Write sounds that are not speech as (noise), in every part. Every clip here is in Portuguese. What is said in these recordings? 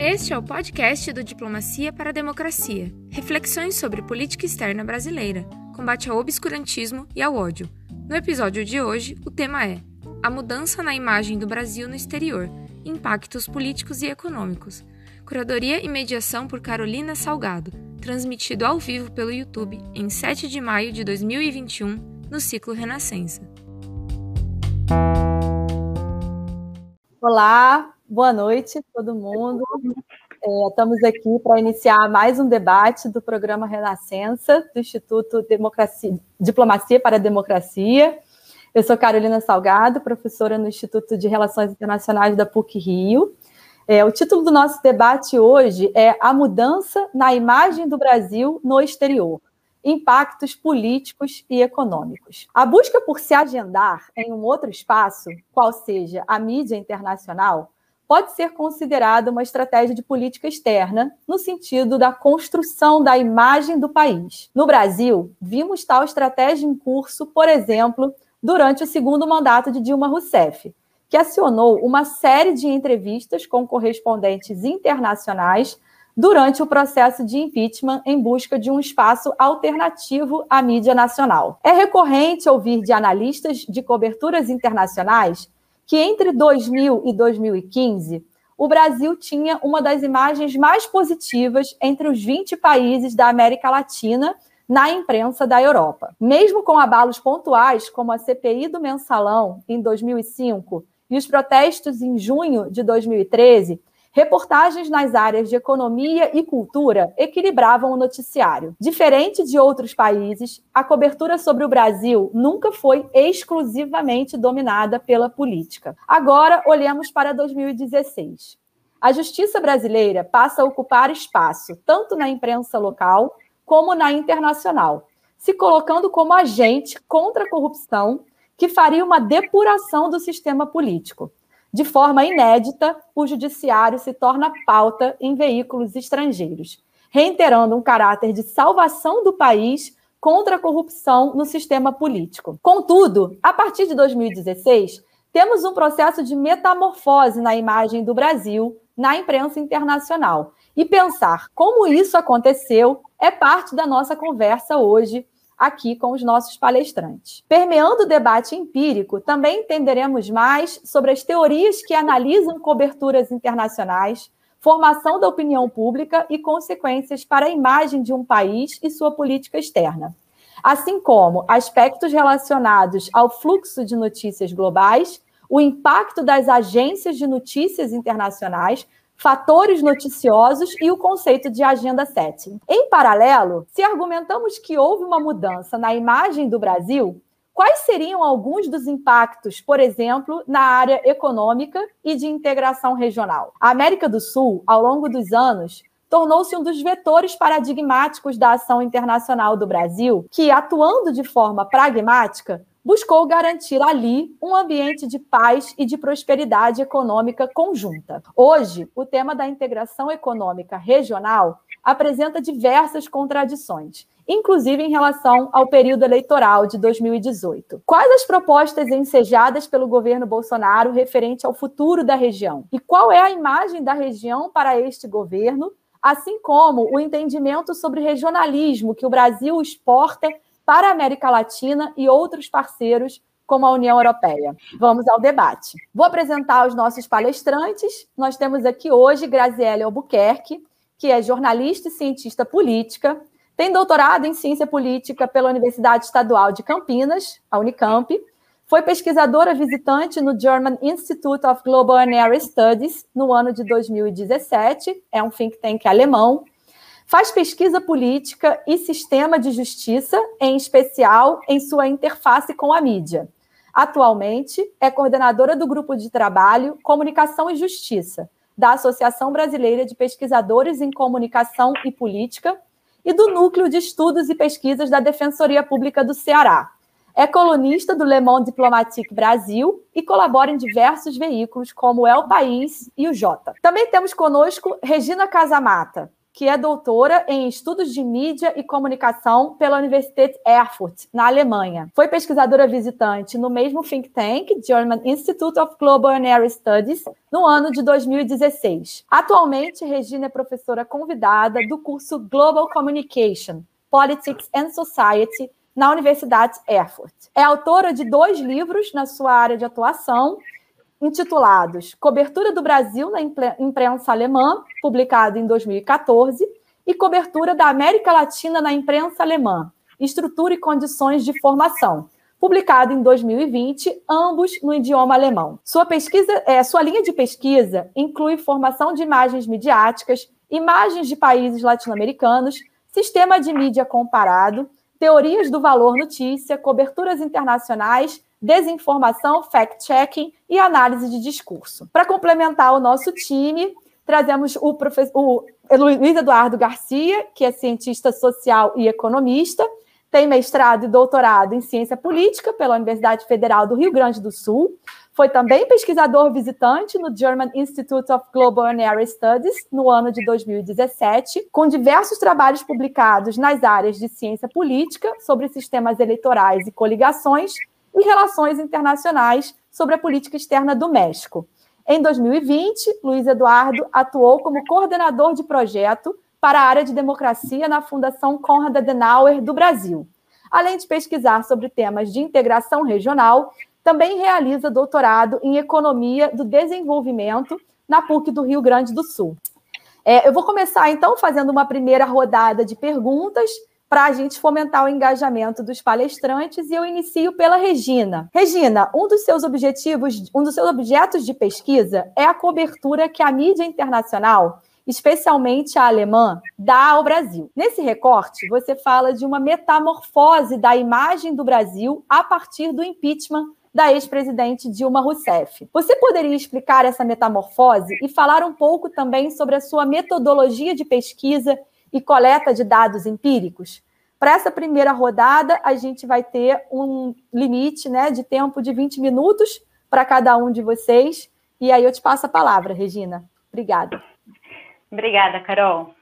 Este é o podcast do Diplomacia para a Democracia. Reflexões sobre política externa brasileira, combate ao obscurantismo e ao ódio. No episódio de hoje, o tema é A mudança na imagem do Brasil no exterior, impactos políticos e econômicos. Curadoria e mediação por Carolina Salgado, transmitido ao vivo pelo YouTube em 7 de maio de 2021, no ciclo Renascença. Olá, boa noite todo mundo. É, estamos aqui para iniciar mais um debate do programa Renascença, do Instituto Democracia, Diplomacia para a Democracia. Eu sou Carolina Salgado, professora no Instituto de Relações Internacionais da PUC Rio. É, o título do nosso debate hoje é A Mudança na Imagem do Brasil no Exterior impactos políticos e econômicos. A busca por se agendar em um outro espaço, qual seja a mídia internacional, pode ser considerada uma estratégia de política externa, no sentido da construção da imagem do país. No Brasil, vimos tal estratégia em curso, por exemplo, durante o segundo mandato de Dilma Rousseff, que acionou uma série de entrevistas com correspondentes internacionais durante o processo de impeachment em busca de um espaço alternativo à mídia nacional. É recorrente ouvir de analistas de coberturas internacionais que entre 2000 e 2015 o Brasil tinha uma das imagens mais positivas entre os 20 países da América Latina na imprensa da Europa. Mesmo com abalos pontuais, como a CPI do mensalão em 2005 e os protestos em junho de 2013, Reportagens nas áreas de economia e cultura equilibravam o noticiário. Diferente de outros países, a cobertura sobre o Brasil nunca foi exclusivamente dominada pela política. Agora, olhemos para 2016. A justiça brasileira passa a ocupar espaço tanto na imprensa local como na internacional, se colocando como agente contra a corrupção que faria uma depuração do sistema político. De forma inédita, o judiciário se torna pauta em veículos estrangeiros, reiterando um caráter de salvação do país contra a corrupção no sistema político. Contudo, a partir de 2016, temos um processo de metamorfose na imagem do Brasil na imprensa internacional. E pensar como isso aconteceu é parte da nossa conversa hoje aqui com os nossos palestrantes. Permeando o debate empírico, também entenderemos mais sobre as teorias que analisam coberturas internacionais, formação da opinião pública e consequências para a imagem de um país e sua política externa, assim como aspectos relacionados ao fluxo de notícias globais, o impacto das agências de notícias internacionais fatores noticiosos e o conceito de agenda setting. Em paralelo, se argumentamos que houve uma mudança na imagem do Brasil, quais seriam alguns dos impactos, por exemplo, na área econômica e de integração regional? A América do Sul, ao longo dos anos, tornou-se um dos vetores paradigmáticos da ação internacional do Brasil, que, atuando de forma pragmática, buscou garantir ali um ambiente de paz e de prosperidade econômica conjunta. Hoje, o tema da integração econômica regional apresenta diversas contradições, inclusive em relação ao período eleitoral de 2018. Quais as propostas ensejadas pelo governo Bolsonaro referente ao futuro da região? E qual é a imagem da região para este governo? Assim como o entendimento sobre regionalismo que o Brasil exporta para a América Latina e outros parceiros como a União Europeia. Vamos ao debate. Vou apresentar os nossos palestrantes. Nós temos aqui hoje Graziele Albuquerque, que é jornalista e cientista política, tem doutorado em ciência política pela Universidade Estadual de Campinas, a Unicamp, foi pesquisadora visitante no German Institute of Global and Area Studies no ano de 2017, é um think tank alemão, Faz pesquisa política e sistema de justiça, em especial em sua interface com a mídia. Atualmente, é coordenadora do grupo de trabalho Comunicação e Justiça, da Associação Brasileira de Pesquisadores em Comunicação e Política e do Núcleo de Estudos e Pesquisas da Defensoria Pública do Ceará. É colunista do Le Monde Diplomatique Brasil e colabora em diversos veículos como É o País e o Jota. Também temos conosco Regina Casamata, que é doutora em estudos de mídia e comunicação pela Universität Erfurt, na Alemanha. Foi pesquisadora visitante no mesmo think tank, German Institute of Global and Area Studies, no ano de 2016. Atualmente, Regina é professora convidada do curso Global Communication, Politics and Society na Universidade Erfurt. É autora de dois livros na sua área de atuação, intitulados Cobertura do Brasil na Imprensa Alemã, publicado em 2014, e Cobertura da América Latina na Imprensa Alemã, Estrutura e Condições de Formação, publicado em 2020, ambos no idioma alemão. Sua pesquisa, é, sua linha de pesquisa inclui formação de imagens midiáticas, imagens de países latino-americanos, sistema de mídia comparado, teorias do valor notícia, coberturas internacionais, desinformação, fact-checking e análise de discurso. Para complementar o nosso time, trazemos o, professor, o Luiz Eduardo Garcia, que é cientista social e economista, tem mestrado e doutorado em ciência política pela Universidade Federal do Rio Grande do Sul. Foi também pesquisador visitante no German Institute of Global and Area Studies no ano de 2017, com diversos trabalhos publicados nas áreas de ciência política sobre sistemas eleitorais e coligações e relações internacionais sobre a política externa do México. Em 2020, Luiz Eduardo atuou como coordenador de projeto para a área de democracia na Fundação Konrad Adenauer do Brasil. Além de pesquisar sobre temas de integração regional, também realiza doutorado em Economia do Desenvolvimento na PUC do Rio Grande do Sul. É, eu vou começar, então, fazendo uma primeira rodada de perguntas para a gente fomentar o engajamento dos palestrantes e eu inicio pela Regina. Regina, um dos seus objetivos, um dos seus objetos de pesquisa é a cobertura que a mídia internacional especialmente a alemã, dá ao Brasil. Nesse recorte, você fala de uma metamorfose da imagem do Brasil a partir do impeachment da ex-presidente Dilma Rousseff. Você poderia explicar essa metamorfose e falar um pouco também sobre a sua metodologia de pesquisa e coleta de dados empíricos? Para essa primeira rodada, a gente vai ter um limite né, de tempo de 20 minutos para cada um de vocês. E aí eu te passo a palavra, Regina. Obrigada. Obrigada, Carol.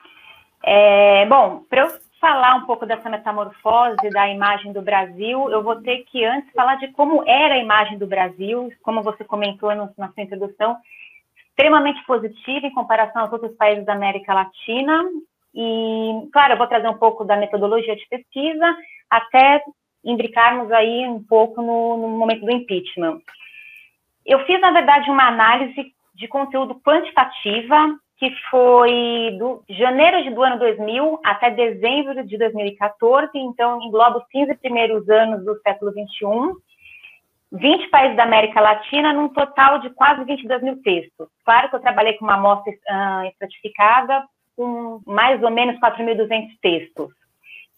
É, bom, para eu falar um pouco dessa metamorfose da imagem do Brasil, eu vou ter que antes falar de como era a imagem do Brasil, como você comentou na sua introdução, extremamente positiva em comparação aos outros países da América Latina. E, claro, eu vou trazer um pouco da metodologia de pesquisa, até imbricarmos aí um pouco no, no momento do impeachment. Eu fiz, na verdade, uma análise de conteúdo quantitativa que foi do janeiro do ano 2000 até dezembro de 2014, então engloba os 15 primeiros anos do século 21, 20 países da América Latina, num total de quase 22 mil textos. Claro que eu trabalhei com uma amostra uh, estratificada, com mais ou menos 4.200 textos.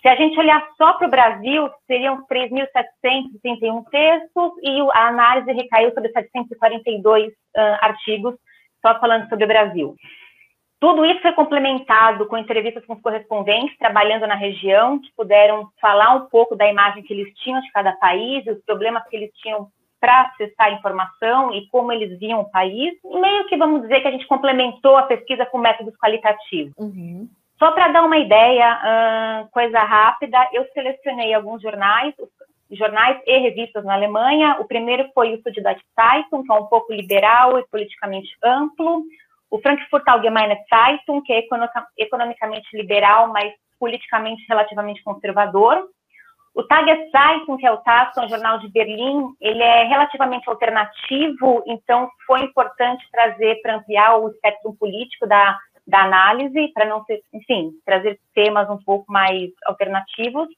Se a gente olhar só para o Brasil, seriam 3.731 textos e a análise recaiu sobre 742 uh, artigos, só falando sobre o Brasil. Tudo isso foi complementado com entrevistas com os correspondentes trabalhando na região, que puderam falar um pouco da imagem que eles tinham de cada país, os problemas que eles tinham para acessar a informação e como eles viam o país. Meio que vamos dizer que a gente complementou a pesquisa com métodos qualitativos. Uhum. Só para dar uma ideia, coisa rápida, eu selecionei alguns jornais, jornais e revistas na Alemanha. O primeiro foi o Süddeutsche Zeitung, que é um pouco liberal e politicamente amplo o Frankfurt Allgemeine Zeitung, que é economicamente liberal, mas politicamente relativamente conservador. O Tageszeitung, que é o TAS, é um jornal de Berlim, ele é relativamente alternativo, então foi importante trazer para ampliar o espectro político da, da análise, para não ser, enfim, trazer temas um pouco mais alternativos.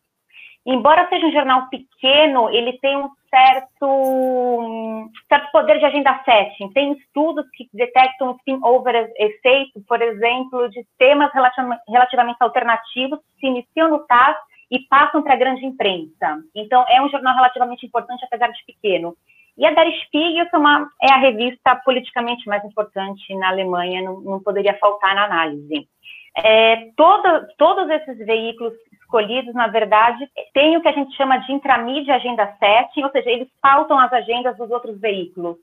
Embora seja um jornal pequeno, ele tem um certo, um certo poder de agenda setting. Tem estudos que detectam spin-over efeito, por exemplo, de temas relativamente alternativos que se iniciam no TAS e passam para a grande imprensa. Então, é um jornal relativamente importante, apesar de pequeno. E a Der Spiegel é, uma, é a revista politicamente mais importante na Alemanha, não, não poderia faltar na análise. É, toda, todos esses veículos escolhidos, na verdade, têm o que a gente chama de intramídia agenda setting, ou seja, eles pautam as agendas dos outros veículos.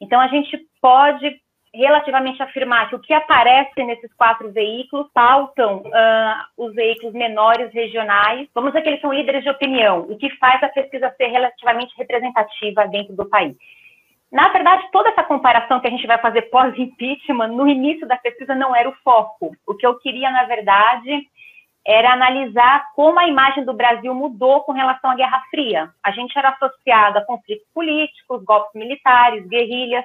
Então, a gente pode relativamente afirmar que o que aparece nesses quatro veículos pautam uh, os veículos menores regionais. Vamos dizer que eles são líderes de opinião, o que faz a pesquisa ser relativamente representativa dentro do país. Na verdade, toda essa comparação que a gente vai fazer pós-impeachment, no início da pesquisa não era o foco. O que eu queria, na verdade, era analisar como a imagem do Brasil mudou com relação à Guerra Fria. A gente era associado a conflitos políticos, golpes militares, guerrilhas,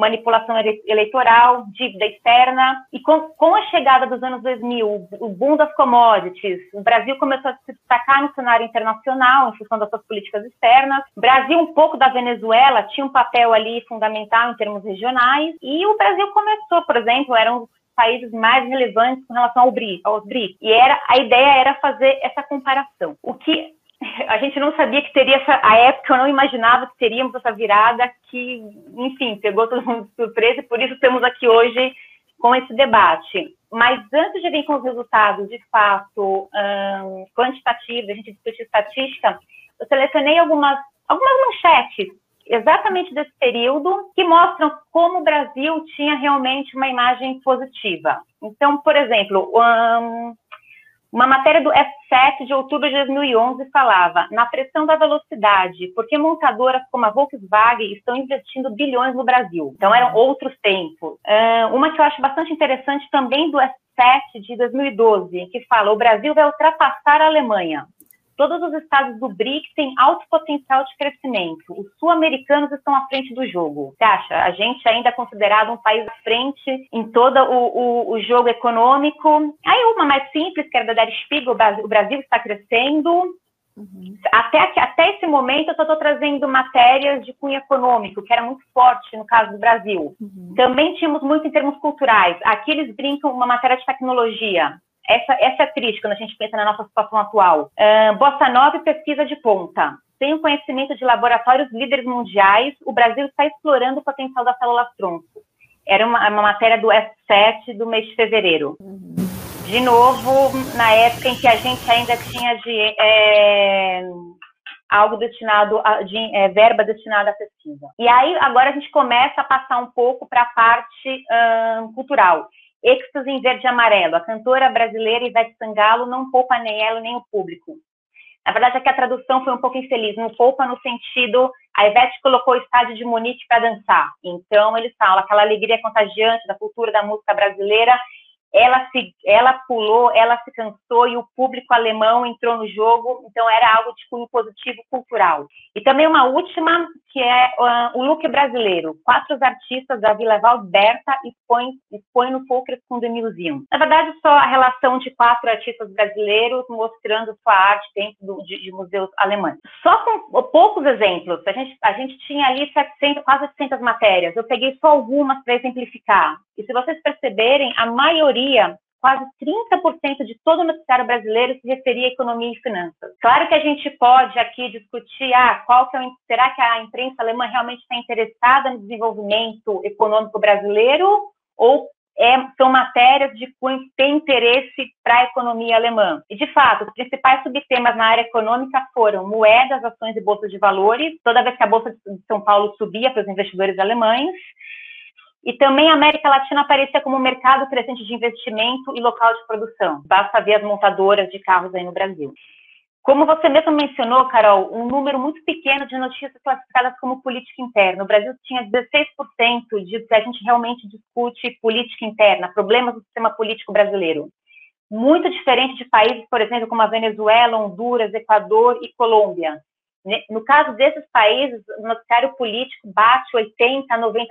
manipulação eleitoral, dívida externa. E com, com, a chegada dos anos 2000, o boom das commodities, o Brasil começou a se destacar no cenário internacional em função das suas políticas externas. O Brasil, um pouco da Venezuela, tinha um papel ali fundamental em termos regionais. E o Brasil começou, por exemplo, eram países mais relevantes com relação ao BRIC, aos BRICS. E era, a ideia era fazer essa comparação. O que (laughs) a gente não sabia que teria essa, a época eu não imaginava que teríamos essa virada que, enfim, pegou todo mundo de surpresa e por isso estamos aqui hoje com esse debate. Mas antes de vir com os resultados, de fato, um, quantitativos, a gente discutir estatística, eu selecionei algumas, algumas manchetes exatamente desse período que mostram como o Brasil tinha realmente uma imagem positiva. Então, por exemplo, um, uma matéria do F7 de outubro de 2011 falava na pressão da velocidade, porque montadoras como a Volkswagen estão investindo bilhões no Brasil. Então eram outros tempos. Uh, uma que eu acho bastante interessante também do F7 de 2012, que fala o Brasil vai ultrapassar a Alemanha. Todos os estados do BRIC têm alto potencial de crescimento. Os sul-americanos estão à frente do jogo. Você acha? A gente ainda é considerado um país à frente em todo o, o, o jogo econômico. Aí uma mais simples, que era da Der Spiegel, o Brasil está crescendo. Uhum. Até, até esse momento, eu só estou trazendo matérias de cunho econômico, que era muito forte no caso do Brasil. Uhum. Também tínhamos muito em termos culturais. Aqui eles brincam uma matéria de tecnologia. Essa, essa é triste quando a gente pensa na nossa situação atual. Uh, Bossa Nova e pesquisa de ponta. Sem o conhecimento de laboratórios líderes mundiais, o Brasil está explorando o potencial da célula tronco. Era uma, uma matéria do S7 do mês de fevereiro. De novo, na época em que a gente ainda tinha de, é, algo destinado a, de é, verba destinada à pesquisa. E aí agora a gente começa a passar um pouco para a parte cultural. Êxtase em verde e amarelo. A cantora brasileira Ivete Sangalo não poupa nem ela nem o público. Na verdade, aqui a tradução foi um pouco infeliz. Não poupa no sentido, a Ivete colocou o estádio de Munique para dançar. Então, eles falam aquela alegria contagiante da cultura da música brasileira ela se, ela pulou, ela se cansou e o público alemão entrou no jogo, então era algo de cunho positivo cultural. E também uma última, que é uh, o look brasileiro. Quatro artistas da Vila Valberta expõem, expõem no Folkers com the Museum. Na verdade, só a relação de quatro artistas brasileiros mostrando sua arte dentro do, de, de, museus alemães. Só com poucos exemplos, a gente, a gente tinha ali 700, quase 700 matérias, eu peguei só algumas para exemplificar. E se vocês perceberem, a maioria, quase 30% de todo o noticiário brasileiro se referia à economia e finanças. Claro que a gente pode aqui discutir, ah, qual que é o, será que a imprensa alemã realmente está interessada no desenvolvimento econômico brasileiro ou é, são matérias de cunho que têm interesse para a economia alemã. E, de fato, os principais subtemas na área econômica foram moedas, ações e bolsas de valores, toda vez que a Bolsa de São Paulo subia para os investidores alemães, e também a América Latina aparecia como um mercado crescente de investimento e local de produção. Basta ver as montadoras de carros aí no Brasil. Como você mesmo mencionou, Carol, um número muito pequeno de notícias classificadas como política interna. O Brasil tinha 16% de que a gente realmente discute política interna, problemas do sistema político brasileiro. Muito diferente de países, por exemplo, como a Venezuela, Honduras, Equador e Colômbia, no caso desses países, o noticiário político bate 80% a 90%,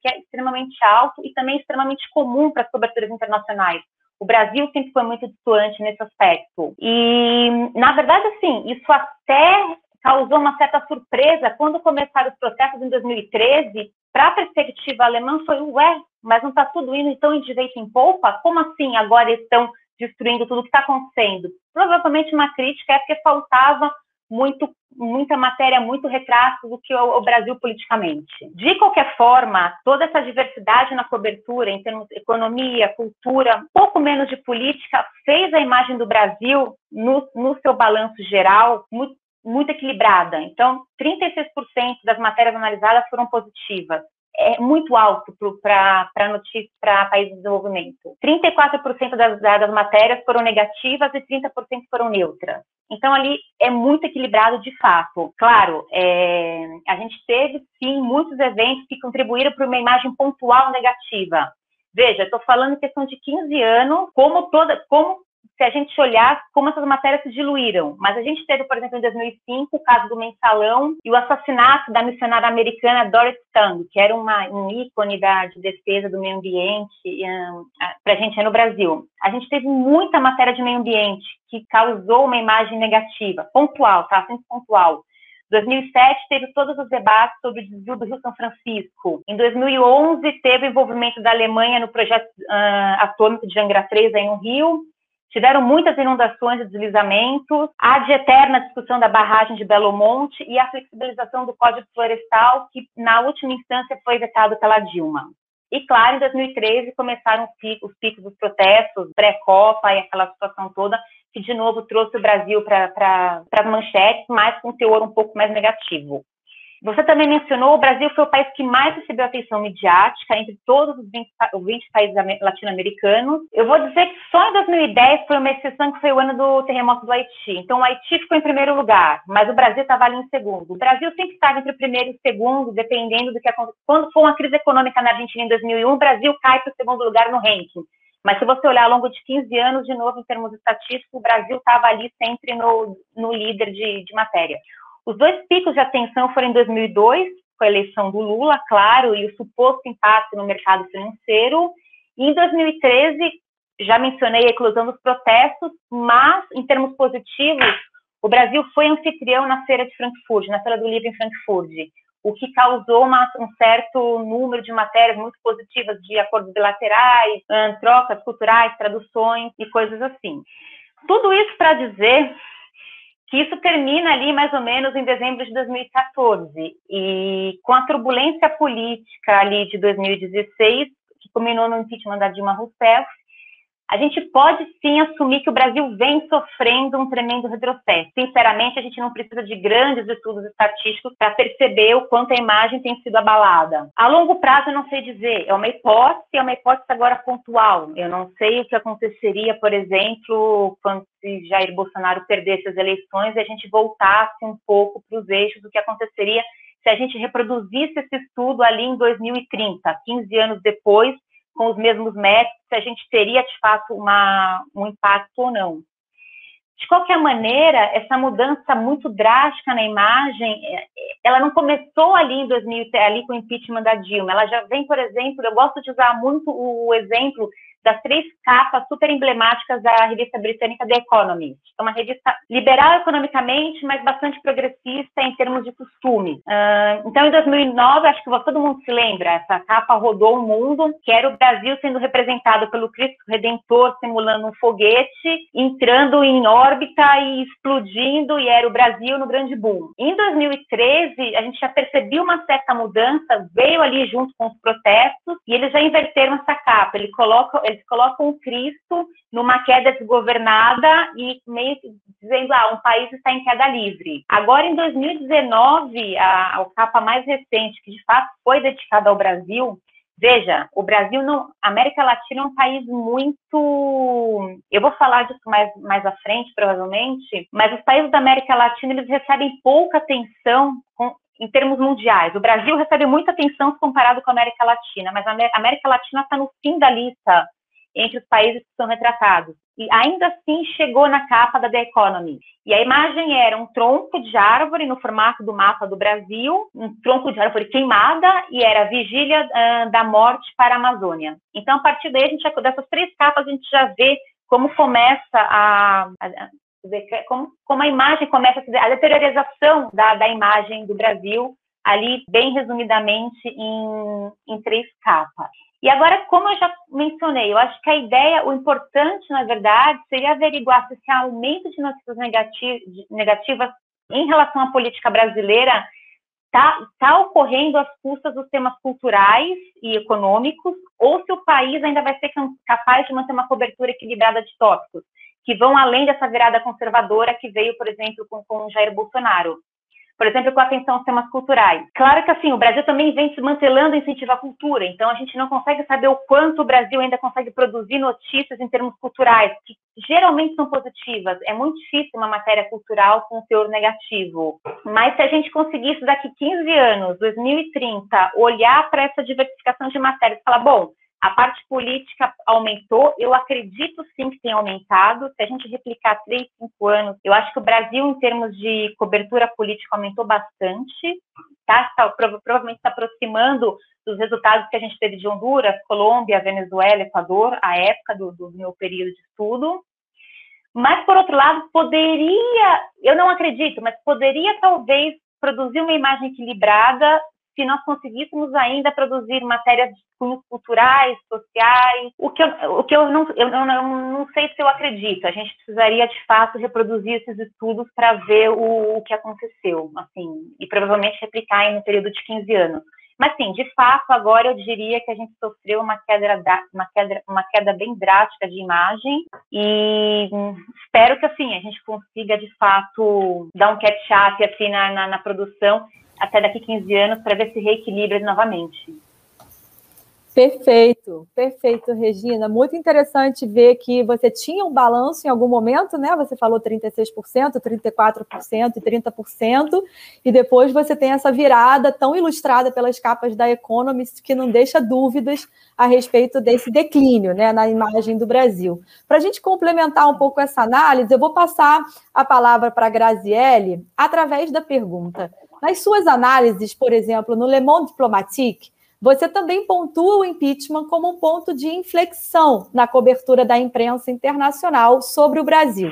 que é extremamente alto e também extremamente comum para as coberturas internacionais. O Brasil sempre foi muito distante nesse aspecto. E, na verdade, assim, isso até causou uma certa surpresa quando começaram os processos em 2013. Para a perspectiva alemã, foi, ué, mas não está tudo indo então em direito em polpa? Como assim agora estão destruindo tudo o que está acontecendo? Provavelmente uma crítica é porque faltava muito, muita matéria, muito retrato do que é o, Brasil politicamente. De qualquer forma, toda essa diversidade na cobertura, em termos de economia, cultura, pouco menos de política, fez a imagem do Brasil, no, no seu balanço geral, muito, muito equilibrada. Então, 36% das matérias analisadas foram positivas. É muito alto para notícias para países de desenvolvimento. 34% das, das matérias foram negativas e 30% foram neutras. Então, ali é muito equilibrado de fato. Claro, é, a gente teve, sim, muitos eventos que contribuíram para uma imagem pontual negativa. Veja, estou falando em questão de 15 anos, como toda, como se a gente olhar como essas matérias se diluíram. Mas a gente teve, por exemplo, em 2005, o caso do mensalão e o assassinato da missionária americana Dorothy Stang, que era uma, um ícone da, de defesa do meio ambiente um, para a gente no Brasil. A gente teve muita matéria de meio ambiente que causou uma imagem negativa, pontual, tá? Sempre pontual. 2007 teve todos os debates sobre o desvio do Rio São Francisco. Em 2011 teve o envolvimento da Alemanha no projeto uh, atômico de Angra 3 aí no Rio. Tiveram muitas inundações e deslizamentos, a de eterna discussão da barragem de Belo Monte e a flexibilização do Código Florestal, que na última instância foi vetado pela Dilma. E, claro, em 2013 começaram os picos, os picos dos protestos, pré-Copa e aquela situação toda, que de novo trouxe o Brasil para as manchetes, mas com um teor um pouco mais negativo. Você também mencionou o Brasil foi o país que mais recebeu atenção midiática entre todos os 20, 20 países latino-americanos. Eu vou dizer que só em 2010 foi uma exceção que foi o ano do terremoto do Haiti. Então o Haiti ficou em primeiro lugar, mas o Brasil estava ali em segundo. O Brasil sempre estava entre o primeiro e o segundo, dependendo do que aconteceu. Quando foi uma crise econômica na Argentina em 2001, o Brasil cai para o segundo lugar no ranking. Mas se você olhar ao longo de 15 anos, de novo, em termos estatísticos, o Brasil estava ali sempre no, no líder de, de matéria. Os dois picos de atenção foram em 2002, com a eleição do Lula, claro, e o suposto impacto no mercado financeiro. E em 2013, já mencionei a eclosão dos protestos, mas, em termos positivos, o Brasil foi anfitrião na Feira de Frankfurt, na Feira do Livro em Frankfurt, o que causou uma, um certo número de matérias muito positivas de acordos bilaterais, trocas culturais, traduções e coisas assim. Tudo isso para dizer que isso termina ali mais ou menos em dezembro de 2014 e com a turbulência política ali de 2016 que culminou no impeachment da Dilma Rousseff a gente pode sim assumir que o Brasil vem sofrendo um tremendo retrocesso. Sinceramente, a gente não precisa de grandes estudos estatísticos para perceber o quanto a imagem tem sido abalada. A longo prazo, eu não sei dizer. É uma hipótese, é uma hipótese agora pontual. Eu não sei o que aconteceria, por exemplo, quando se Jair Bolsonaro perdesse as eleições e a gente voltasse um pouco para os eixos do que aconteceria se a gente reproduzisse esse estudo ali em 2030, 15 anos depois, com os mesmos métodos, se a gente teria de fato uma, um impacto ou não. De qualquer maneira, essa mudança muito drástica na imagem, é, ela não começou ali em 2000, ali com o impeachment da Dilma. Ela já vem, por exemplo, eu gosto de usar muito o exemplo das três capas super emblemáticas da revista britânica The Economist. É uma revista liberal economicamente, mas bastante progressista em termos de costume. Uh, então, em 2009, acho que todo mundo se lembra, essa capa rodou o mundo, que era o Brasil sendo representado pelo Cristo Redentor simulando um foguete, entrando em órbita e explodindo, e era o Brasil no grande boom. Em 2013, a gente já percebeu uma certa mudança, veio ali junto com os protestos, e eles já inverteram essa capa. Ele coloca, eles colocam Cristo numa queda desgovernada e meio que dizendo, ah, um país está em queda livre. Agora, em 2019, a, a capa mais recente, que de fato foi dedicada ao Brasil, Veja, o Brasil, não, a América Latina é um país muito. Eu vou falar disso mais, mais à frente, provavelmente, mas os países da América Latina eles recebem pouca atenção com, em termos mundiais. O Brasil recebe muita atenção comparado com a América Latina, mas a América Latina está no fim da lista entre os países que são retratados. E ainda assim chegou na capa da The Economy. E a imagem era um tronco de árvore no formato do mapa do Brasil, um tronco de árvore queimada, e era a vigília uh, da morte para a Amazônia. Então, a partir daí, a gente, dessas três capas, a gente já vê como começa a, a como, como, a imagem começa a, a deteriorização da, da imagem do Brasil, ali, bem resumidamente, em, em três capas. E agora, como eu já mencionei, eu acho que a ideia, o importante, na verdade, seria averiguar se esse aumento de notícias negativas em relação à política brasileira está tá ocorrendo às custas dos temas culturais e econômicos, ou se o país ainda vai ser capaz de manter uma cobertura equilibrada de tópicos, que vão além dessa virada conservadora que veio, por exemplo, com, com Jair Bolsonaro. Por exemplo, com atenção aos temas culturais. Claro que assim, o Brasil também vem se mantelando a incentivar a cultura, então a gente não consegue saber o quanto o Brasil ainda consegue produzir notícias em termos culturais, que geralmente são positivas. É muito difícil uma matéria cultural com teor negativo. Mas se a gente conseguisse daqui 15 anos, 2030, olhar para essa diversificação de matérias e falar, bom, a parte política aumentou, eu acredito sim que tem aumentado. Se a gente replicar três, cinco anos, eu acho que o Brasil, em termos de cobertura política, aumentou bastante. Tá? Está, provavelmente está aproximando dos resultados que a gente teve de Honduras, Colômbia, Venezuela, Equador, a época do, do meu período de estudo. Mas, por outro lado, poderia, eu não acredito, mas poderia talvez produzir uma imagem equilibrada se nós conseguíssemos ainda produzir matérias de cunhos culturais, sociais, o que eu, o que eu, não, eu, não, não sei se eu acredito. A gente precisaria, de fato, reproduzir esses estudos para ver o, o, que aconteceu, assim, e provavelmente replicar em um período de 15 anos. Mas, sim, de fato, agora eu diria que a gente sofreu uma queda, uma queda, uma queda bem drástica de imagem e espero que, assim, a gente consiga, de fato, dar um catch-up, assim, na, na, na produção até daqui 15 anos para ver se reequilibra novamente. Perfeito, perfeito, Regina. Muito interessante ver que você tinha um balanço em algum momento, né? Você falou 36%, 34% e 30%, e depois você tem essa virada tão ilustrada pelas capas da Economist que não deixa dúvidas a respeito desse declínio, né, na imagem do Brasil. Para a gente complementar um pouco essa análise, eu vou passar a palavra para a Graziele através da pergunta. Nas suas análises, por exemplo, no Le Monde Diplomatique, você também pontua o impeachment como um ponto de inflexão na cobertura da imprensa internacional sobre o Brasil.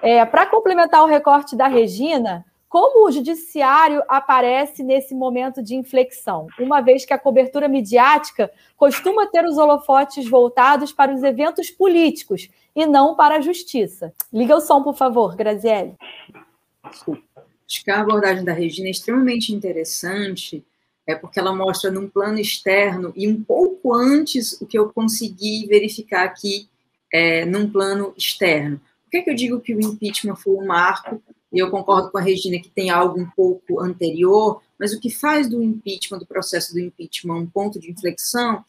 É, Para complementar o recorte da Regina, como o judiciário aparece nesse momento de inflexão, uma vez que a cobertura midiática costuma ter os holofotes voltados para os eventos políticos e não para a justiça? Liga o som, por favor, Graziele. Acho que a abordagem da Regina é extremamente interessante, é porque ela mostra num plano externo e um pouco antes o que eu consegui verificar aqui é, num plano externo. Por que, é que eu digo que o impeachment foi um marco? E eu concordo com a Regina que tem algo um pouco anterior, mas o que faz do impeachment, do processo do impeachment, um ponto de inflexão,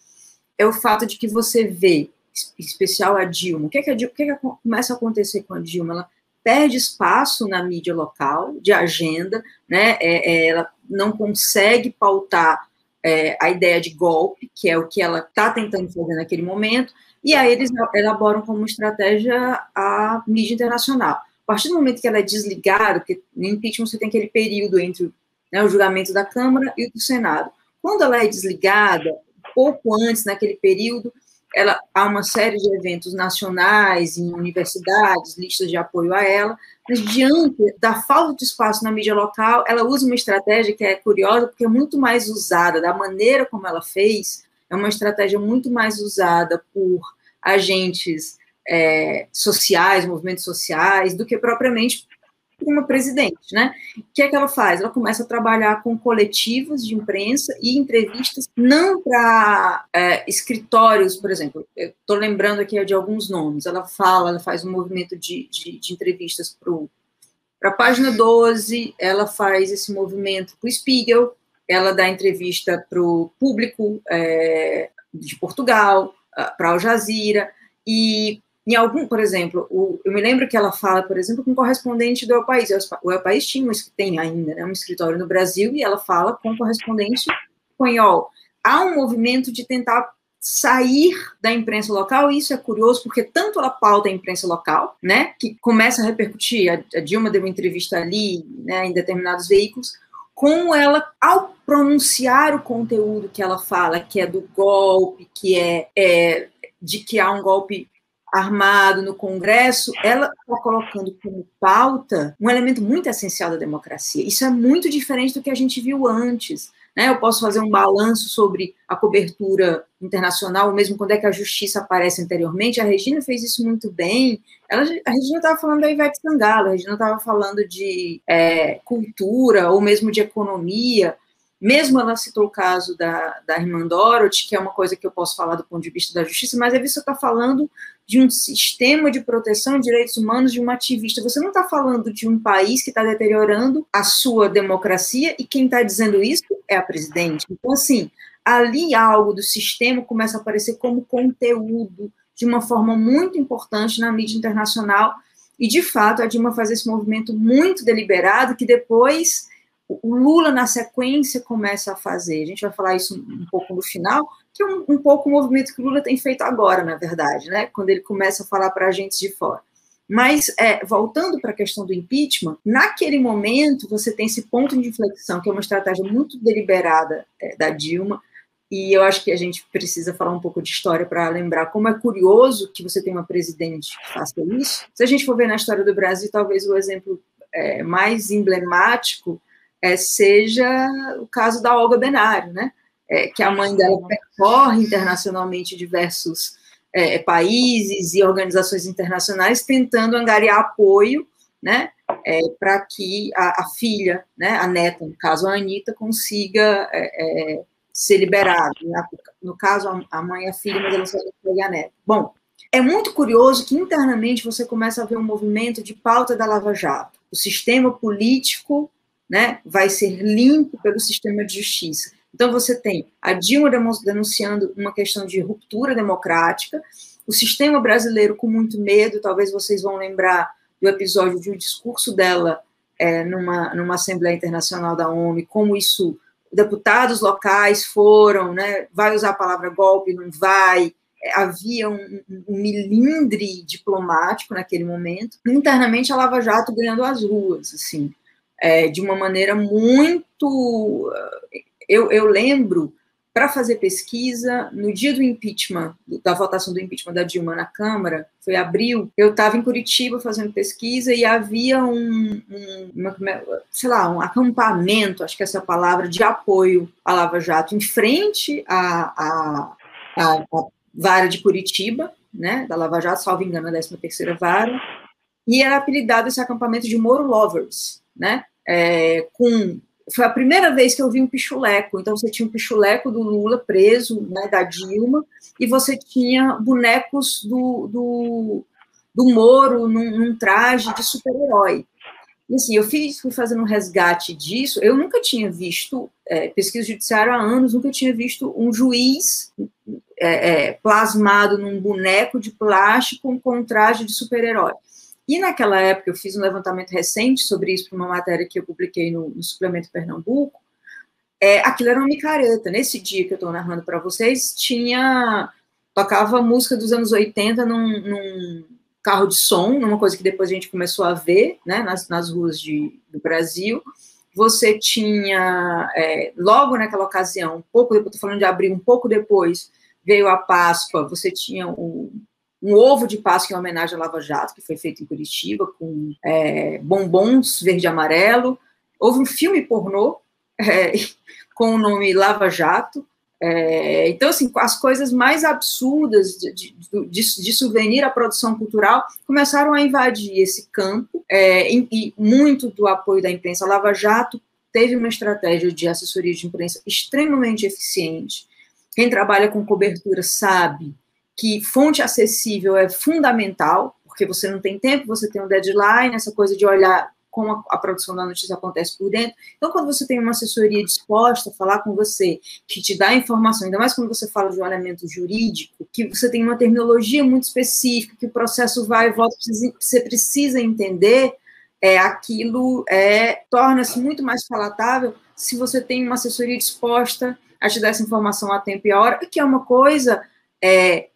é o fato de que você vê, em especial a Dilma, o que, é que, a Dilma, o que, é que começa a acontecer com a Dilma? Ela perde espaço na mídia local, de agenda, né? É, é, ela não consegue pautar é, a ideia de golpe, que é o que ela está tentando fazer naquele momento, e aí eles elaboram como estratégia a mídia internacional. A partir do momento que ela é desligada, porque no impeachment você tem aquele período entre né, o julgamento da Câmara e do Senado. Quando ela é desligada, pouco antes, naquele período, ela há uma série de eventos nacionais em universidades, listas de apoio a ela, diante da falta de espaço na mídia local, ela usa uma estratégia que é curiosa, porque é muito mais usada, da maneira como ela fez, é uma estratégia muito mais usada por agentes é, sociais, movimentos sociais, do que propriamente uma presidente, né? O que é que ela faz? Ela começa a trabalhar com coletivos de imprensa e entrevistas, não para é, escritórios, por exemplo. Estou lembrando aqui de alguns nomes. Ela fala, ela faz um movimento de, de, de entrevistas para a página 12, ela faz esse movimento para o Spiegel, ela dá entrevista para o público é, de Portugal, para Al Jazeera, e em algum, por exemplo, o, eu me lembro que ela fala, por exemplo, com um correspondente do El País. O El País tinha, tem ainda, né, um escritório no Brasil, e ela fala com um correspondente espanhol. Há um movimento de tentar sair da imprensa local, e isso é curioso, porque tanto ela pauta a imprensa local, né, que começa a repercutir, a, Dilma deu uma entrevista ali, né, em determinados veículos, como ela, ao pronunciar o conteúdo que ela fala, que é do golpe, que é, é de que há um golpe armado no Congresso, ela está colocando como pauta um elemento muito essencial da democracia. Isso é muito diferente do que a gente viu antes. Né? Eu posso fazer um balanço sobre a cobertura internacional, mesmo quando é que a justiça aparece anteriormente. A Regina fez isso muito bem. Ela, a Regina estava falando da Ivete Sangalo, a Regina estava falando de é, cultura ou mesmo de economia. Mesmo ela citou o caso da, da irmã Dorothy, que é uma coisa que eu posso falar do ponto de vista da justiça, mas é você está falando de um sistema de proteção de direitos humanos de uma ativista. Você não está falando de um país que está deteriorando a sua democracia e quem está dizendo isso é a presidente. Então, assim, ali algo do sistema começa a aparecer como conteúdo de uma forma muito importante na mídia internacional. E, de fato, a Dilma faz esse movimento muito deliberado que depois o Lula, na sequência, começa a fazer. A gente vai falar isso um pouco no final, que é um, um pouco o movimento que o Lula tem feito agora, na verdade, né? quando ele começa a falar para agentes de fora. Mas, é, voltando para a questão do impeachment, naquele momento você tem esse ponto de inflexão, que é uma estratégia muito deliberada é, da Dilma, e eu acho que a gente precisa falar um pouco de história para lembrar como é curioso que você tem uma presidente que faça isso. Se a gente for ver na história do Brasil, talvez o exemplo é, mais emblemático é, seja o caso da Olga Benário, né? É, que a mãe dela percorre internacionalmente diversos é, países e organizações internacionais tentando angariar apoio, né? É, para que a, a, filha, né, a neta, no caso a Anitta, consiga é, é, ser liberada. Né? No caso, a mãe e a filha, mas ela só foi a neta. Bom, é muito curioso que internamente você começa a ver um movimento de pauta da Lava Jato. O sistema político né, vai ser limpo pelo sistema de justiça. Então, você tem a Dilma denunciando uma questão de ruptura democrática, o sistema brasileiro com muito medo, talvez vocês vão lembrar do episódio de um discurso dela é, numa, numa Assembleia Internacional da ONU, como isso, deputados locais foram, né, vai usar a palavra golpe, não vai, é, havia um, um milindre diplomático naquele momento, internamente a Lava Jato ganhando as ruas, assim, é, de uma maneira muito. Eu, eu lembro, para fazer pesquisa, no dia do impeachment, da votação do impeachment da Dilma na Câmara, foi abril, eu estava em Curitiba fazendo pesquisa e havia um, um uma, sei lá, um acampamento, acho que essa palavra, de apoio à Lava Jato, em frente à, à, à, à vara de Curitiba, né, da Lava Jato, salvo engano, a 13 terceira vara, e era apelidado esse acampamento de Moro Lovers, né? É, com foi a primeira vez que eu vi um pichuleco. Então você tinha um pichuleco do Lula preso, né, da Dilma, e você tinha bonecos do, do, do Moro num, num traje de super-herói. E assim, eu fiz, fui fazendo um resgate disso. Eu nunca tinha visto é, pesquisa judiciária há anos, nunca tinha visto um juiz é, é, plasmado num boneco de plástico com um traje de super-herói. E naquela época eu fiz um levantamento recente sobre isso para uma matéria que eu publiquei no, no suplemento Pernambuco. É, aquilo era uma micareta. Nesse dia que eu estou narrando para vocês, tinha tocava música dos anos 80 num, num, carro de som, numa coisa que depois a gente começou a ver né, nas, nas ruas de, do Brasil. Você tinha, é, logo naquela ocasião, um pouco depois, estou falando de abril, um pouco depois, veio a Páscoa, você tinha o um ovo de Páscoa em homenagem à Lava Jato, que foi feito em Curitiba, com é, bombons verde e amarelo. Houve um filme pornô é, (laughs) com o nome Lava Jato. É, então, assim, as coisas mais absurdas de, de, de, de, souvenir à produção cultural começaram a invadir esse campo, é, e, e muito do apoio da imprensa. A Lava Jato teve uma estratégia de assessoria de imprensa extremamente eficiente. Quem trabalha com cobertura sabe que fonte acessível é fundamental, porque você não tem tempo, você tem um deadline, essa coisa de olhar como a, produção da notícia acontece por dentro. Então, quando você tem uma assessoria disposta a falar com você, que te dá informação, ainda mais quando você fala de um elemento jurídico, que você tem uma terminologia muito específica, que o processo vai e volta, você precisa entender, é, aquilo é, torna-se muito mais palatável se você tem uma assessoria disposta a te dar essa informação a tempo e a hora, que é uma coisa é,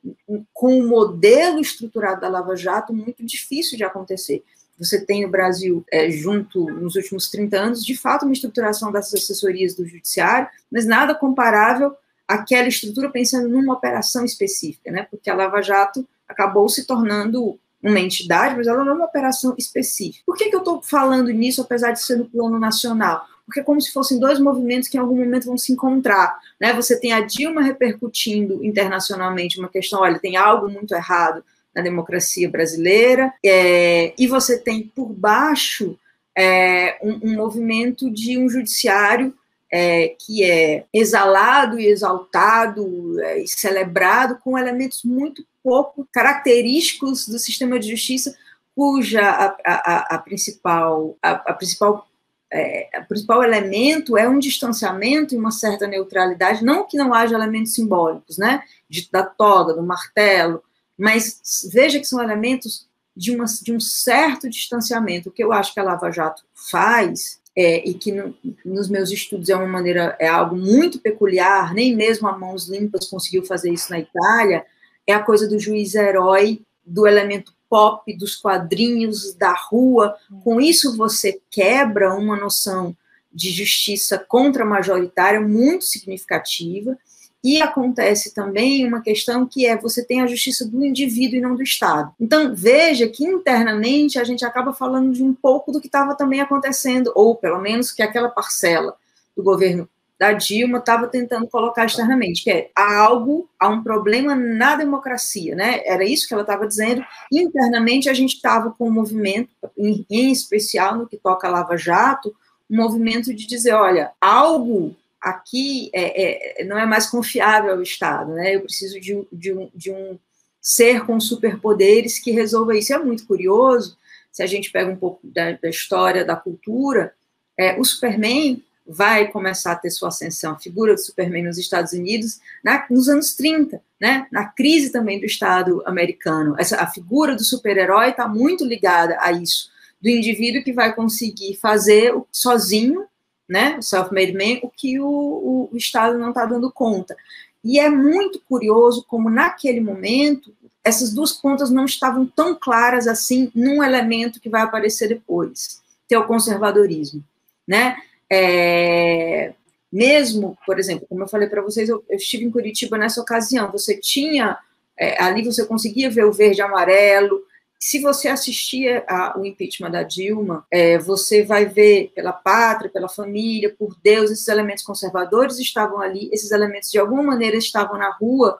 com o modelo estruturado da Lava Jato, muito difícil de acontecer. Você tem no Brasil, é, junto nos últimos 30 anos, de fato, uma estruturação dessas assessorias do judiciário, mas nada comparável àquela estrutura pensando numa operação específica, né? Porque a Lava Jato acabou se tornando uma entidade, mas ela não é uma operação específica. Por que, que eu estou falando nisso, apesar de ser no plano nacional? Porque é como se fossem dois movimentos que em algum momento vão se encontrar. Né? Você tem a Dilma repercutindo internacionalmente uma questão, olha, tem algo muito errado na democracia brasileira, é, e você tem por baixo é, um, um, movimento de um judiciário é, que é exalado e exaltado é, e celebrado com elementos muito pouco característicos do sistema de justiça, cuja a, a, a principal, a, a principal é, o principal elemento é um distanciamento e uma certa neutralidade, não que não haja elementos simbólicos, né, de, da toga, do martelo, mas veja que são elementos de, uma, de um certo distanciamento. O que eu acho que a Lava Jato faz é, e que no, nos meus estudos é uma maneira, é algo muito peculiar, nem mesmo a Mãos Limpas conseguiu fazer isso na Itália, é a coisa do juiz herói, do elemento pop, dos quadrinhos, da rua. Com isso você quebra uma noção de justiça contra-majoritária muito significativa, e acontece também uma questão que é você tem a justiça do indivíduo e não do Estado. Então, veja que internamente a gente acaba falando de um pouco do que estava também acontecendo, ou pelo menos que aquela parcela do governo da Dilma estava tentando colocar externamente, que é há algo, há um problema na democracia, né? Era isso que ela estava dizendo. Internamente a gente estava com um movimento, em, em especial no que toca Lava Jato, um movimento de dizer, olha, algo aqui é, é, não é mais confiável o Estado, né? Eu preciso de, de, um, de um ser com superpoderes que resolva isso. É muito curioso, se a gente pega um pouco da, da história, da cultura, é, o Superman vai começar a ter sua ascensão, a figura do Superman nos Estados Unidos, na, nos anos 30, né? na crise também do Estado americano. Essa, a figura do super-herói está muito ligada a isso, do indivíduo que vai conseguir fazer sozinho né, o self-made man, o que o, o, o Estado não está dando conta. E é muito curioso como, naquele momento, essas duas pontas não estavam tão claras assim num elemento que vai aparecer depois, que é o conservadorismo. Né? É, mesmo, por exemplo, como eu falei para vocês, eu, eu, estive em Curitiba nessa ocasião, você tinha, é, ali você conseguia ver o verde e amarelo, se você assistir ao impeachment da Dilma, é, você vai ver pela pátria, pela família, por Deus, esses elementos conservadores estavam ali, esses elementos de alguma maneira estavam na rua.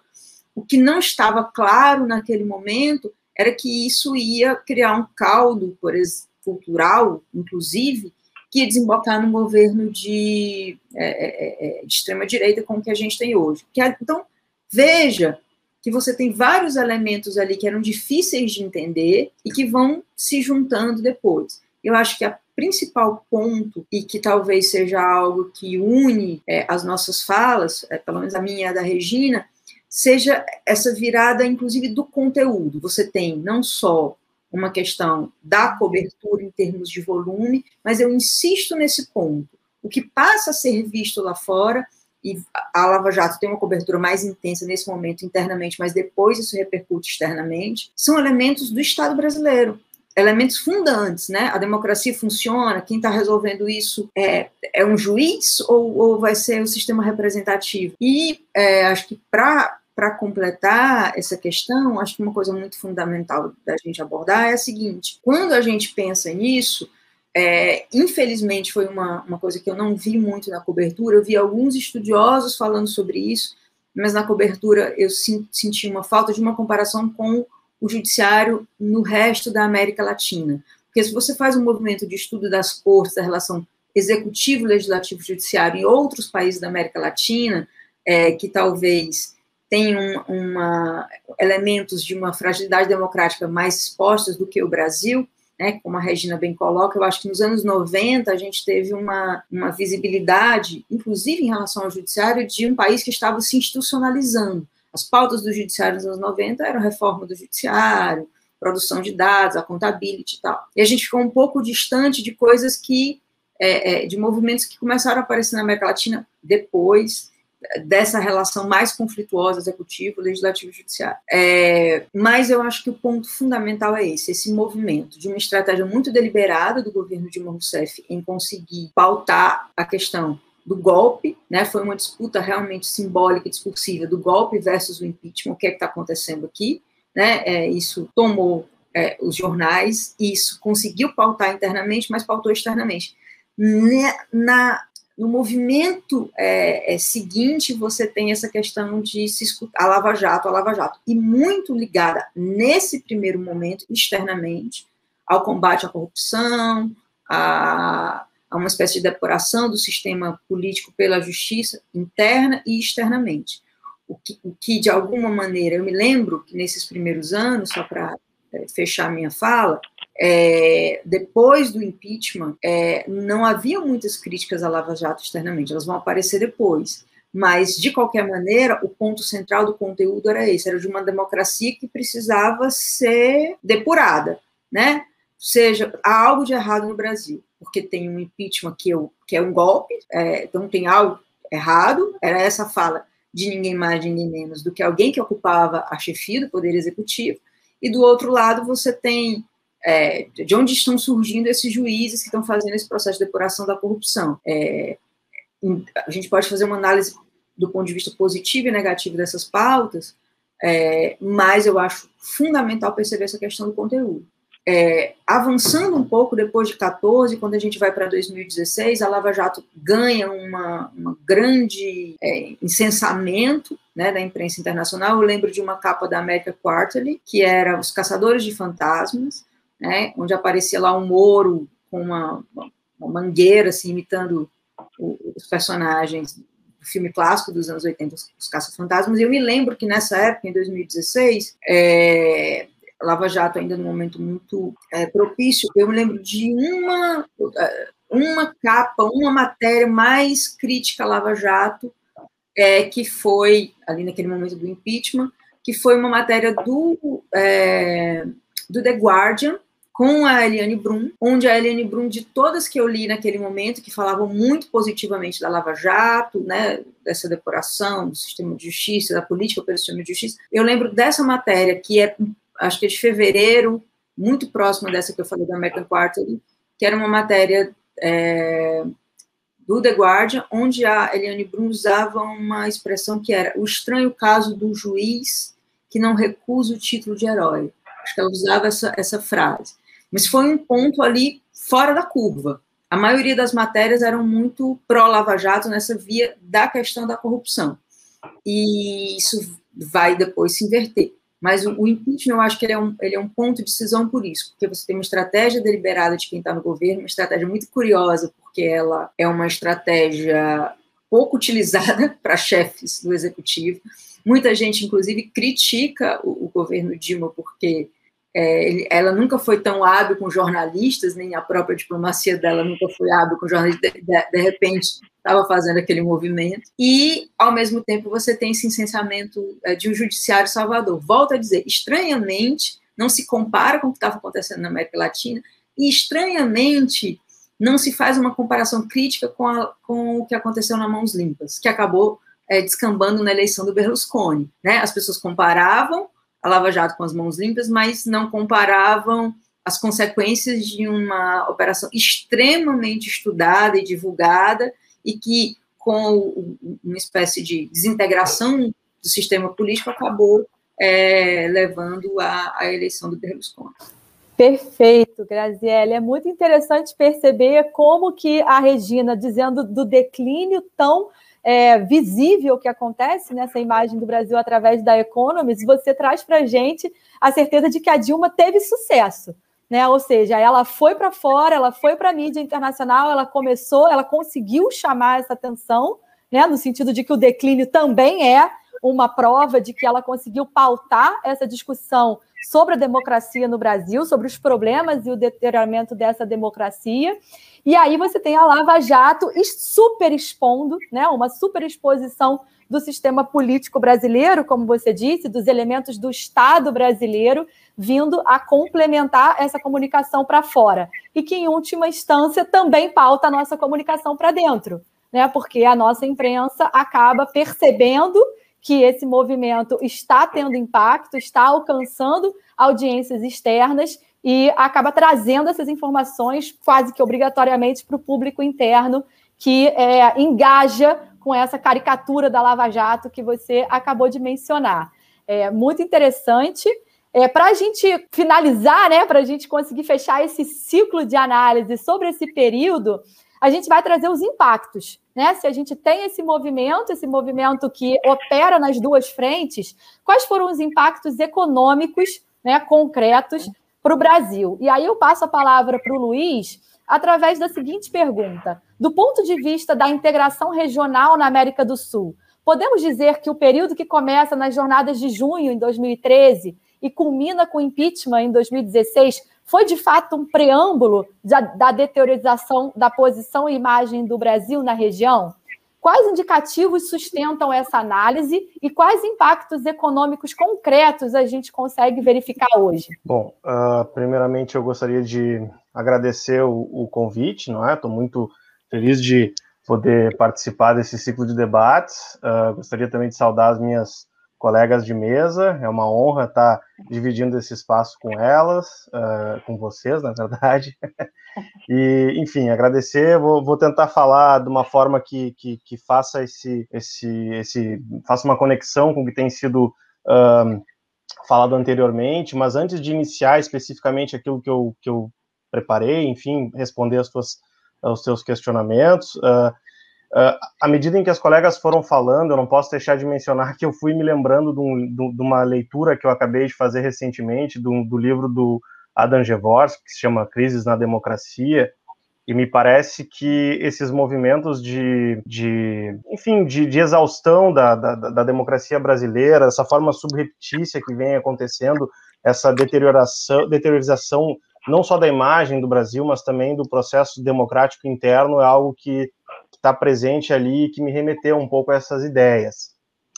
O que não estava claro naquele momento era que isso ia criar um caldo, por cultural, inclusive, que ia desembocar no governo de, é, é, é de extrema direita como que a gente tem hoje. então, veja que você tem vários elementos ali que eram difíceis de entender e que vão se juntando depois. Eu acho que a principal ponto, e que talvez seja algo que une é, as nossas falas, é, pelo menos a minha e a da Regina, seja essa virada, inclusive, do conteúdo. Você tem não só uma questão da cobertura em termos de volume, mas eu insisto nesse ponto. O que passa a ser visto lá fora e a Lava Jato tem uma cobertura mais intensa nesse momento internamente, mas depois isso repercute externamente, são elementos do Estado brasileiro, elementos fundantes, né? A democracia funciona, quem está resolvendo isso é, é um juiz ou, ou vai ser o sistema representativo? E é, acho que para para completar essa questão, acho que uma coisa muito fundamental da gente abordar é a seguinte: quando a gente pensa nisso, é, infelizmente, foi uma, uma coisa que eu não vi muito na cobertura. Eu vi alguns estudiosos falando sobre isso, mas na cobertura eu senti uma falta de uma comparação com o judiciário no resto da América Latina. Porque se você faz um movimento de estudo das cortes, da relação executivo, legislativo, judiciário em outros países da América Latina, é, que talvez tenham uma, elementos de uma fragilidade democrática mais expostos do que o Brasil, né, como a Regina bem coloca, eu acho que nos anos 90 a gente teve uma, uma visibilidade, inclusive em relação ao judiciário, de um país que estava se institucionalizando. As pautas do judiciário nos anos 90 eram reforma do judiciário, produção de dados, a contabilidade e tal. E a gente ficou um pouco distante de coisas que, é, é, de movimentos que começaram a aparecer na América Latina depois, dessa relação mais conflituosa executivo, legislativo e judiciário. É, mas eu acho que o ponto fundamental é esse, esse movimento de uma estratégia muito deliberada do governo Dilma Rousseff em conseguir pautar a questão do golpe, né, foi uma disputa realmente simbólica e discursiva do golpe versus o impeachment, o que é que está acontecendo aqui, né, é, isso tomou é, os jornais, isso conseguiu pautar internamente, mas pautou externamente. Na, no movimento é, é, seguinte, você tem essa questão de se escutar a Lava Jato, a Lava Jato, e muito ligada nesse primeiro momento, externamente, ao combate à corrupção, a, a uma espécie de depuração do sistema político pela justiça interna e externamente. O que, o que de alguma maneira, eu me lembro que nesses primeiros anos, só para é, fechar minha fala, é, depois do impeachment, é, não havia muitas críticas à Lava Jato externamente, elas vão aparecer depois. Mas, de qualquer maneira, o ponto central do conteúdo era esse: era de uma democracia que precisava ser depurada, né? Ou seja, há algo de errado no Brasil, porque tem um impeachment que, eu, que é um golpe, é, então tem algo errado, era essa fala de ninguém mais, ninguém menos do que alguém que ocupava a chefia do Poder Executivo, e do outro lado você tem é, de onde estão surgindo esses juízes que estão fazendo esse processo de depuração da corrupção. É, a gente pode fazer uma análise do ponto de vista positivo e negativo dessas pautas, é, mas eu acho fundamental perceber essa questão do conteúdo. É, avançando um pouco depois de 14, quando a gente vai para 2016, a Lava Jato ganha uma, uma grande é, incensamento né, da imprensa internacional. Eu lembro de uma capa da America Quarterly, que era Os Caçadores de Fantasmas, né, onde aparecia lá um Moro com uma, uma mangueira, assim, imitando os personagens do filme clássico dos anos 80, Os Caça-Fantasmas, e eu me lembro que nessa época, em 2016, é, Lava Jato ainda num momento muito é, propício, eu me lembro de uma, uma capa, uma matéria mais crítica à Lava Jato, é, que foi, ali naquele momento do impeachment, que foi uma matéria do, é, do The Guardian, com a Eliane Brum, onde a Eliane Brum, de todas que eu li naquele momento, que falavam muito positivamente da Lava Jato, né, dessa depuração do sistema de justiça, da política pelo sistema de justiça, eu lembro dessa matéria, que é, acho que é de fevereiro, muito próxima dessa que eu falei da American Quarterly, que era uma matéria é, do The Guardian, onde a Eliane Brum usava uma expressão que era o estranho caso do juiz que não recusa o título de herói. Acho que ela usava essa, essa frase. Mas foi um ponto ali fora da curva. A maioria das matérias eram muito pró-Lava Jato nessa via da questão da corrupção. E isso vai depois se inverter. Mas o, o impeachment, eu acho que ele é, um, ele é um ponto de decisão por isso, porque você tem uma estratégia deliberada de quem está no governo, uma estratégia muito curiosa, porque ela é uma estratégia pouco utilizada (laughs) para chefes do executivo. Muita gente, inclusive, critica o, o governo Dilma porque é, ela nunca foi tão hábil com jornalistas, nem a própria diplomacia dela nunca foi hábil com jornalistas. De, de, de repente, estava fazendo aquele movimento. E, ao mesmo tempo, você tem esse licenciamento é, de um judiciário salvador. Volto a dizer, estranhamente, não se compara com o que estava acontecendo na América Latina, e, estranhamente, não se faz uma comparação crítica com, a, com o que aconteceu na Mãos Limpas, que acabou é, descambando na eleição do Berlusconi. Né? As pessoas comparavam a Lava Jato com as mãos limpas, mas não comparavam as consequências de uma operação extremamente estudada e divulgada e que, com uma espécie de desintegração do sistema político, acabou é, levando à, eleição do Berlusconi. Perfeito, Graziele. É muito interessante perceber como que a Regina, dizendo do declínio tão é, visível que acontece nessa imagem do Brasil através da Economist, você traz para a gente a certeza de que a Dilma teve sucesso. Né? Ou seja, ela foi para fora, ela foi para a mídia internacional, ela começou, ela conseguiu chamar essa atenção, né? no sentido de que o declínio também é uma prova de que ela conseguiu pautar essa discussão sobre a democracia no Brasil, sobre os problemas e o deterioramento dessa democracia. E aí você tem a Lava Jato super expondo, né, uma super exposição do sistema político brasileiro, como você disse, dos elementos do Estado brasileiro, vindo a complementar essa comunicação para fora. E que, em última instância, também pauta a nossa comunicação para dentro, né? Porque a nossa imprensa acaba percebendo que esse movimento está tendo impacto, está alcançando audiências externas e acaba trazendo essas informações quase que obrigatoriamente para o público interno que é, engaja com essa caricatura da Lava Jato que você acabou de mencionar. É muito interessante. É, para a gente finalizar, né, para a gente conseguir fechar esse ciclo de análise sobre esse período, a gente vai trazer os impactos. Né? Se a gente tem esse movimento, esse movimento que opera nas duas frentes, quais foram os impactos econômicos né, concretos para o Brasil. E aí eu passo a palavra para o Luiz através da seguinte pergunta: do ponto de vista da integração regional na América do Sul, podemos dizer que o período que começa nas jornadas de junho em 2013 e culmina com o impeachment em 2016 foi de fato um preâmbulo da, da deteriorização da posição e imagem do Brasil na região? Quais indicativos sustentam essa análise e quais impactos econômicos concretos a gente consegue verificar hoje? Bom, uh, primeiramente eu gostaria de agradecer o, o convite, não é? Estou muito feliz de poder participar desse ciclo de debates. Uh, gostaria também de saudar as minhas colegas de mesa. É uma honra estar dividindo esse espaço com elas, uh, com vocês, na verdade. (laughs) e, enfim, agradecer. Vou, vou, tentar falar de uma forma que, que, que, faça esse, esse, esse, faça uma conexão com o que tem sido falado anteriormente. Mas antes de iniciar especificamente aquilo que eu, que eu preparei, enfim, responder as aos seus questionamentos. Uh, Uh, à medida em que as colegas foram falando, eu não posso deixar de mencionar que eu fui me lembrando de, um, de uma leitura que eu acabei de fazer recentemente, do, do livro do Adam Jaworski, que se chama Crises na Democracia, e me parece que esses movimentos de, de enfim, de, de exaustão da, da, da, democracia brasileira, essa forma subreptícia que vem acontecendo, essa deterioração, deteriorização não só da imagem do Brasil, mas também do processo democrático interno, é algo que está presente ali e que me remeteu um pouco a essas ideias.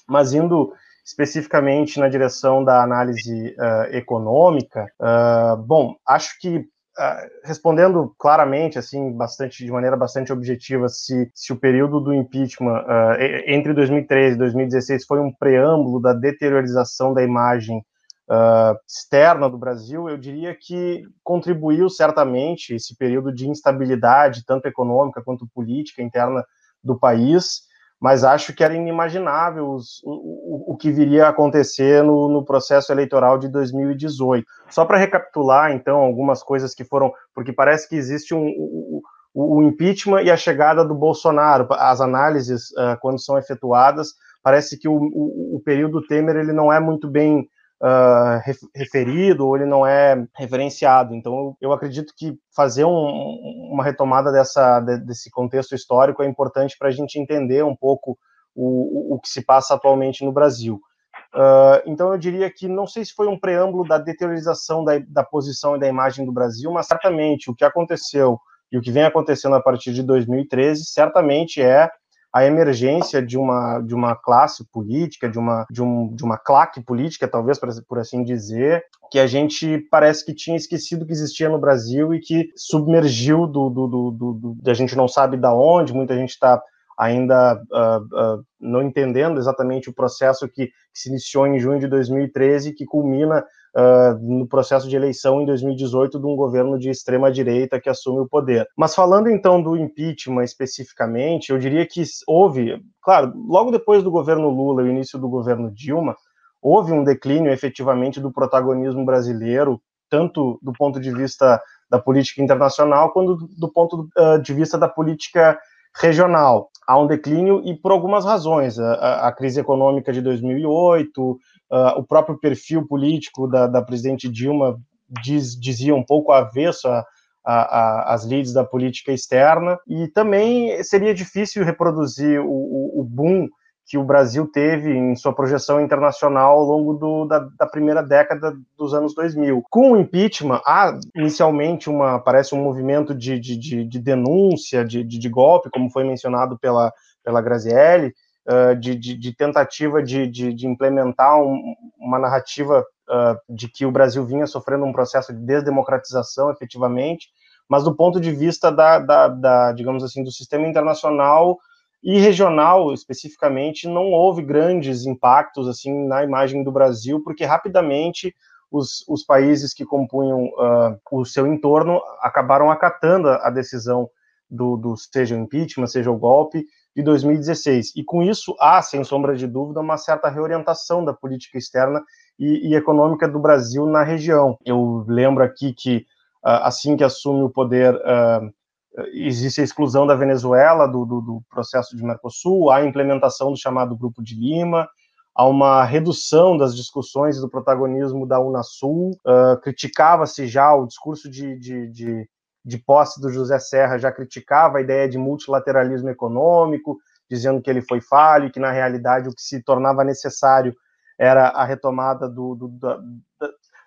Mas indo especificamente na direção da análise uh, econômica, uh, bom, acho que uh, respondendo claramente, assim, bastante de maneira bastante objetiva, se, se o período do impeachment entre 2013 e 2016 foi um preâmbulo da deteriorização da imagem uh, externa do Brasil, eu diria que contribuiu certamente esse período de instabilidade, tanto econômica quanto política interna do país, mas acho que era inimaginável os, o, o, que viria a acontecer no, no processo eleitoral de 2018. Só para recapitular, então, algumas coisas que foram, porque parece que existe um, o, o impeachment e a chegada do Bolsonaro, as análises, uh, quando são efetuadas, parece que o, o, o, período Temer ele não é muito bem uh, referido ou ele não é referenciado. Então, eu, acredito que fazer um, uma retomada dessa, de, desse contexto histórico é importante para a gente entender um pouco o, o, o, que se passa atualmente no Brasil. Uh, então, eu diria que não sei se foi um preâmbulo da deteriorização da, da posição e da imagem do Brasil, mas certamente o que aconteceu e o que vem acontecendo a partir de 2013 certamente é a emergência de uma, de uma classe política, de uma, de, um, de uma claque política, talvez por assim dizer, que a gente parece que tinha esquecido que existia no Brasil e que submergiu do, do, do, do, do a gente não sabe da onde, muita gente está ainda uh, uh, não entendendo exatamente o processo que, que, se iniciou em junho de 2013 que culmina uh, no processo de eleição em 2018 de um governo de extrema direita que assume o poder. Mas falando então do impeachment especificamente, eu diria que houve, claro, logo depois do governo Lula e o início do governo Dilma, houve um declínio efetivamente do protagonismo brasileiro, tanto do ponto de vista da política internacional, quanto do ponto de vista da política regional. Há um declínio e por algumas razões. A, a crise econômica de 2008, uh, o próprio perfil político da, da presidente Dilma diz, dizia um pouco avesso a, a, a, as leads da política externa, e também seria difícil reproduzir o, o, o boom que o Brasil teve em sua projeção internacional ao longo do, da, da, primeira década dos anos 2000. Com o impeachment, há inicialmente uma parece um movimento de, de, de, de denúncia, de, de, golpe, como foi mencionado pela, pela Grazielli, uh, de, de, tentativa de, de, implementar um, uma narrativa uh, de que o Brasil vinha sofrendo um processo de desdemocratização, efetivamente, mas do ponto de vista da, da, da digamos assim, do sistema internacional e regional, especificamente, não houve grandes impactos assim na imagem do Brasil, porque rapidamente os, os países que compunham uh, o seu entorno acabaram acatando a decisão do, do seja o impeachment, seja o golpe de 2016. E com isso há, sem sombra de dúvida, uma certa reorientação da política externa e, e econômica do Brasil na região. Eu lembro aqui que uh, assim que assume o poder uh, existe a exclusão da Venezuela do, do, do, processo de Mercosul, a implementação do chamado Grupo de Lima, há uma redução das discussões do protagonismo da Unasul, uh, criticava-se já o discurso de, de, de, de posse do José Serra já criticava a ideia de multilateralismo econômico, dizendo que ele foi falho e que, na realidade, o que se tornava necessário era a retomada do, do, da,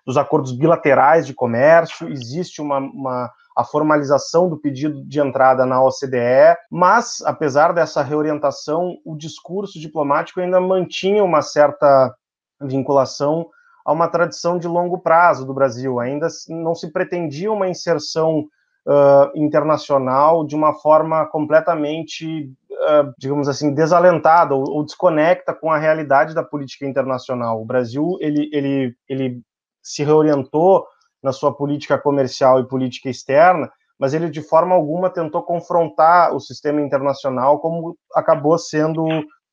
dos acordos bilaterais de comércio, existe uma, uma, a formalização do pedido de entrada na OCDE, mas, apesar dessa reorientação, o discurso diplomático ainda mantinha uma certa vinculação a uma tradição de longo prazo do Brasil, ainda não se pretendia uma inserção uh, internacional de uma forma completamente uh, digamos assim, desalentada ou, ou, desconecta com a realidade da política internacional. O Brasil, ele, ele, ele se reorientou na sua política comercial e política externa, mas ele de forma alguma tentou confrontar o sistema internacional como acabou sendo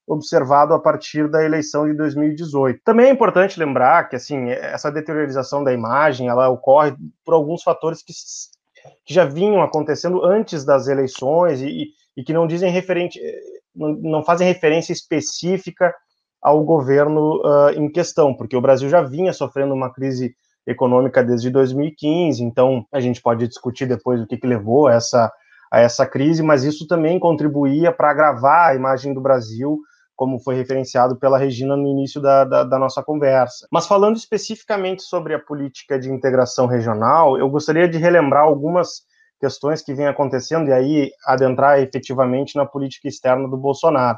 observado a partir da eleição de 2018. Também é importante lembrar que assim essa deteriorização da imagem ela ocorre por alguns fatores que, que já vinham acontecendo antes das eleições e, e que não dizem referente, não, não fazem referência específica ao governo uh, em questão, porque o Brasil já vinha sofrendo uma crise econômica desde 2015, então a gente pode discutir depois o que, que levou essa, a essa crise, mas isso também contribuía para agravar a imagem do Brasil, como foi referenciado pela Regina no início da, da, da nossa conversa. Mas falando especificamente sobre a política de integração regional, eu gostaria de relembrar algumas questões que vêm acontecendo e aí adentrar efetivamente na política externa do Bolsonaro.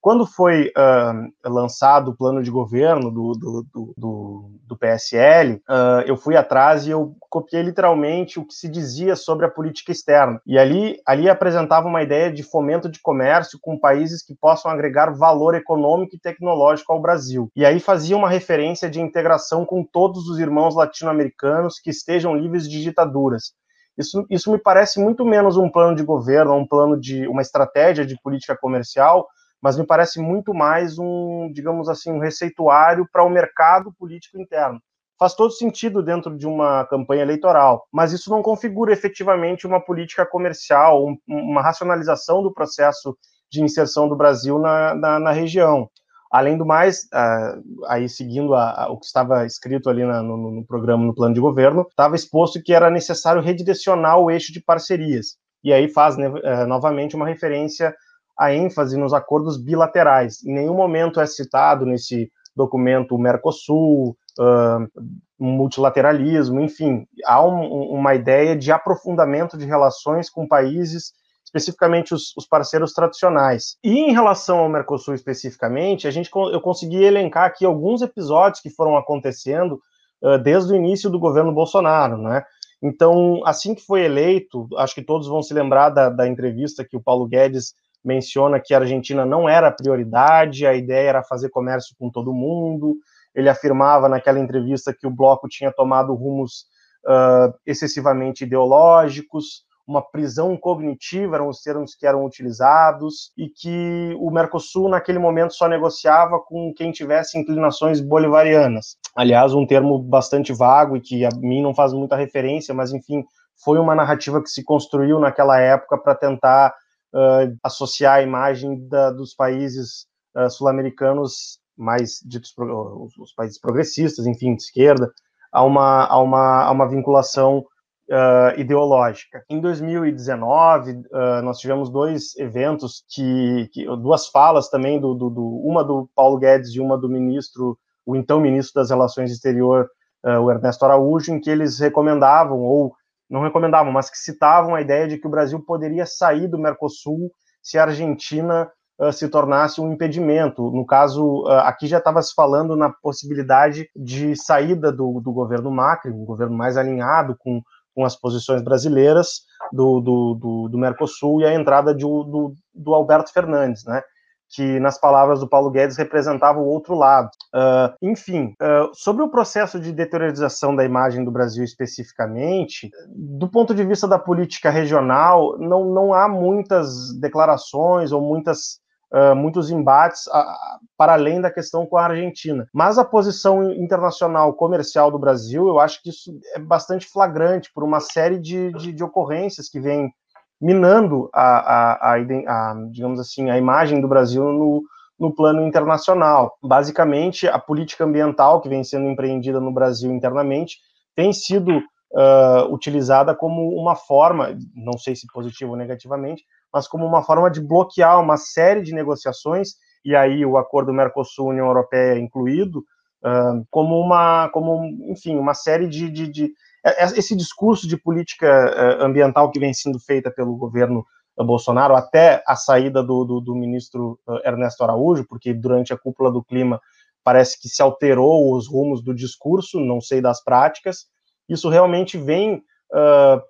Quando foi uh, lançado o plano de governo do, do, do, do PSL, uh, eu fui atrás e eu copiei literalmente o que se dizia sobre a política externa. E ali, ali apresentava uma ideia de fomento de comércio com países que possam agregar valor econômico e tecnológico ao Brasil. E aí fazia uma referência de integração com todos os irmãos latino-americanos que estejam livres de ditaduras. Isso, isso me parece muito menos um plano de governo, um plano de uma estratégia de política comercial, mas me parece muito mais um, digamos assim, um receituário para o mercado político interno. Faz todo sentido dentro de uma campanha eleitoral, mas isso não configura efetivamente uma política comercial, um, uma racionalização do processo de inserção do Brasil na, na, na região. Além do mais, uh, aí seguindo a, a, o que estava escrito ali na, no, no, programa, no plano de governo, estava exposto que era necessário redirecionar o eixo de parcerias. E aí faz né, uh, novamente uma referência à ênfase nos acordos bilaterais. Em nenhum momento é citado nesse documento o Mercosul, uh, multilateralismo, enfim, há um, uma ideia de aprofundamento de relações com países especificamente os, os, parceiros tradicionais. E em relação ao Mercosul especificamente, a gente eu consegui elencar aqui alguns episódios que foram acontecendo uh, desde o início do governo Bolsonaro, né? Então, assim que foi eleito, acho que todos vão se lembrar da, da entrevista que o Paulo Guedes menciona que a Argentina não era prioridade, a ideia era fazer comércio com todo mundo. Ele afirmava naquela entrevista que o bloco tinha tomado rumos uh, excessivamente ideológicos, uma prisão cognitiva, eram os termos que eram utilizados, e que o Mercosul, naquele momento, só negociava com quem tivesse inclinações bolivarianas. Aliás, um termo bastante vago e que a mim não faz muita referência, mas, enfim, foi uma narrativa que se construiu naquela época para tentar uh, associar a imagem da, dos países uh, sul-americanos mais ditos os países progressistas, enfim, de esquerda, a uma, a uma, a uma vinculação uh, ideológica. Em 2019, uh, nós tivemos dois eventos que, que duas falas também do, do, do, uma do Paulo Guedes e uma do ministro, o então ministro das Relações Exterior, uh, o Ernesto Araújo, em que eles recomendavam ou não recomendavam, mas que citavam a ideia de que o Brasil poderia sair do Mercosul se a Argentina uh, se tornasse um impedimento. No caso, uh, aqui já estava se falando na possibilidade de saída do, do governo Macri, um governo mais alinhado com com as posições brasileiras do, do, do, do Mercosul e a entrada de, do, do Alberto Fernandes, né? Que, nas palavras do Paulo Guedes, representava o outro lado. Uh, enfim, uh, sobre o processo de deteriorização da imagem do Brasil especificamente, do ponto de vista da política regional, não, não há muitas declarações ou muitas uh, muitos embates uh, para além da questão com a Argentina. Mas a posição internacional comercial do Brasil, eu acho que isso é bastante flagrante por uma série de, de, de ocorrências que vêm minando a, a, a, a, digamos assim, a imagem do Brasil no, no plano internacional. Basicamente, a política ambiental que vem sendo empreendida no Brasil internamente tem sido uh, utilizada como uma forma, não sei se positivo ou negativamente, mas como uma forma de bloquear uma série de negociações, e aí o acordo Mercosul-União Europeia incluído, uh, como uma, como, enfim, uma série de, de, de esse discurso de política ambiental que vem sendo feita pelo governo Bolsonaro até a saída do, do, do, ministro Ernesto Araújo, porque durante a cúpula do clima parece que se alterou os rumos do discurso, não sei das práticas. Isso realmente vem uh,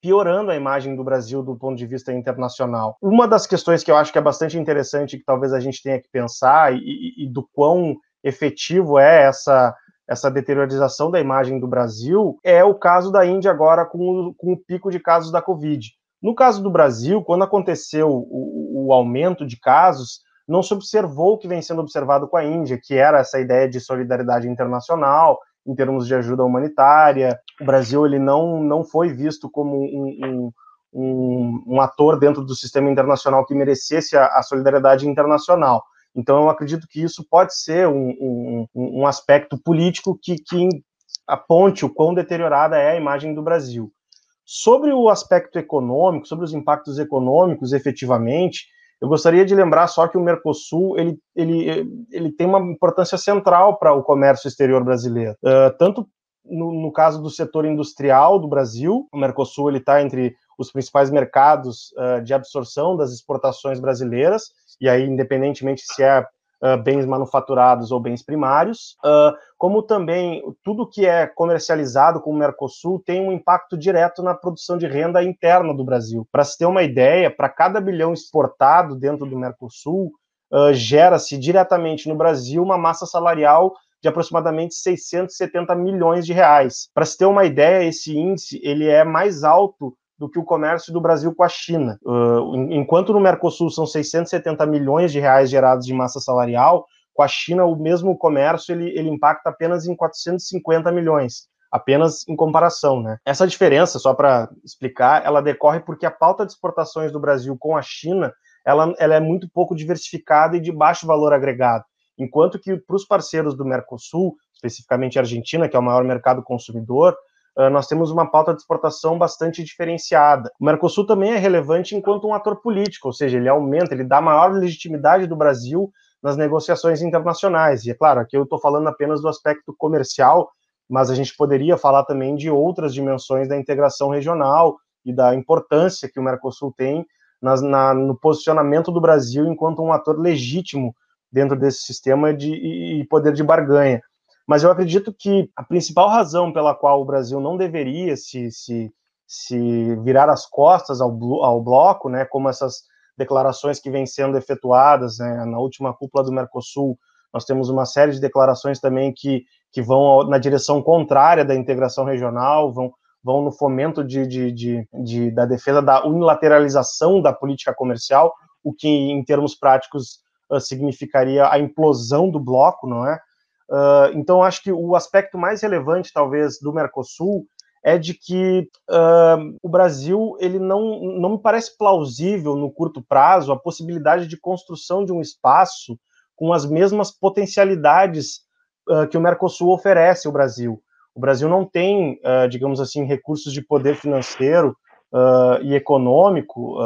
piorando a imagem do Brasil do ponto de vista internacional. Uma das questões que eu acho que é bastante interessante, que talvez a gente tenha que pensar, e, e do quão efetivo é essa essa deteriorização da imagem do Brasil é o caso da Índia agora com o, com o pico de casos da Covid. No caso do Brasil, quando aconteceu o, o aumento de casos, não se observou o que vem sendo observado com a Índia, que era essa ideia de solidariedade internacional, em termos de ajuda humanitária. O Brasil ele não, não foi visto como um, um, um, um ator dentro do sistema internacional que merecesse a, a, solidariedade internacional. Então, eu acredito que isso pode ser um, um aspecto político que, que aponte o quão deteriorada é a imagem do Brasil. Sobre o aspecto econômico, sobre os impactos econômicos, efetivamente, eu gostaria de lembrar só que o Mercosul ele, ele, ele tem uma importância central para o comércio exterior brasileiro, uh, tanto no, no, caso do setor industrial do Brasil, o Mercosul ele está entre os principais mercados uh, de absorção das exportações brasileiras, e aí independentemente se é uh, bens manufaturados ou bens primários, uh, como também tudo que é comercializado com o Mercosul tem um impacto direto na produção de renda interna do Brasil. Para se ter uma ideia, para cada bilhão exportado dentro do Mercosul, uh, gera-se diretamente no Brasil uma massa salarial de aproximadamente 670 milhões de reais. Para se ter uma ideia, esse índice ele é mais alto do que o comércio do Brasil com a China. Uh, enquanto no Mercosul são 670 milhões de reais gerados de massa salarial, com a China o mesmo comércio ele, ele impacta apenas em 450 milhões apenas em comparação, né? Essa diferença, só para explicar, ela decorre porque a pauta de exportações do Brasil com a China, ela, ela é muito pouco diversificada e de baixo valor agregado, enquanto que para os parceiros do Mercosul, especificamente a Argentina, que é o maior mercado consumidor, ah, nós temos uma pauta de exportação bastante diferenciada. O Mercosul também é relevante enquanto um ator político, ou seja, ele aumenta, ele dá maior legitimidade do Brasil nas negociações internacionais. E é claro, aqui eu estou falando apenas do aspecto comercial, mas a gente poderia falar também de outras dimensões da integração regional e da importância que o Mercosul tem nas, na, no posicionamento do Brasil enquanto um ator legítimo dentro desse sistema de, e poder de barganha. Mas eu acredito que a principal razão pela qual o Brasil não deveria se, se, se virar as costas ao, ao bloco, né, como essas declarações que vêm sendo efetuadas né, na última cúpula do Mercosul, nós temos uma série de declarações também que, que vão na direção contrária da integração regional, vão, vão no fomento de, de, de, de, da defesa da unilateralização da política comercial, o que, em termos práticos, significaria a implosão do bloco, não é? Uh, então, acho que o aspecto mais relevante, talvez, do Mercosul é de que uh, o Brasil ele não, não me parece plausível no curto prazo a possibilidade de construção de um espaço com as mesmas potencialidades uh, que o Mercosul oferece ao Brasil. O Brasil não tem, digamos assim, recursos de poder financeiro e econômico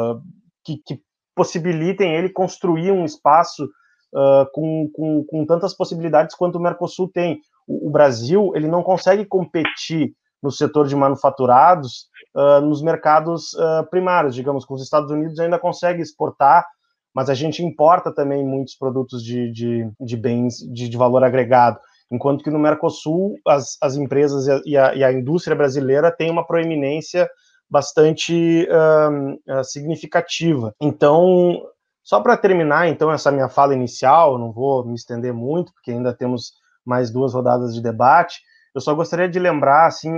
que, que possibilitem ele construir um espaço uh, com, com, com, tantas possibilidades quanto o Mercosul tem. O, o, Brasil ele não consegue competir no setor de manufaturados uh, nos mercados uh, primários, digamos, com os Estados Unidos ainda consegue exportar, mas a gente importa também muitos produtos de, de, de bens de, de, valor agregado, enquanto que no Mercosul as, as empresas e a, e a indústria brasileira têm uma proeminência bastante uh, significativa. Então, só para terminar, então, essa minha fala inicial, não vou me estender muito, porque ainda temos mais duas rodadas de debate. Eu só gostaria de lembrar assim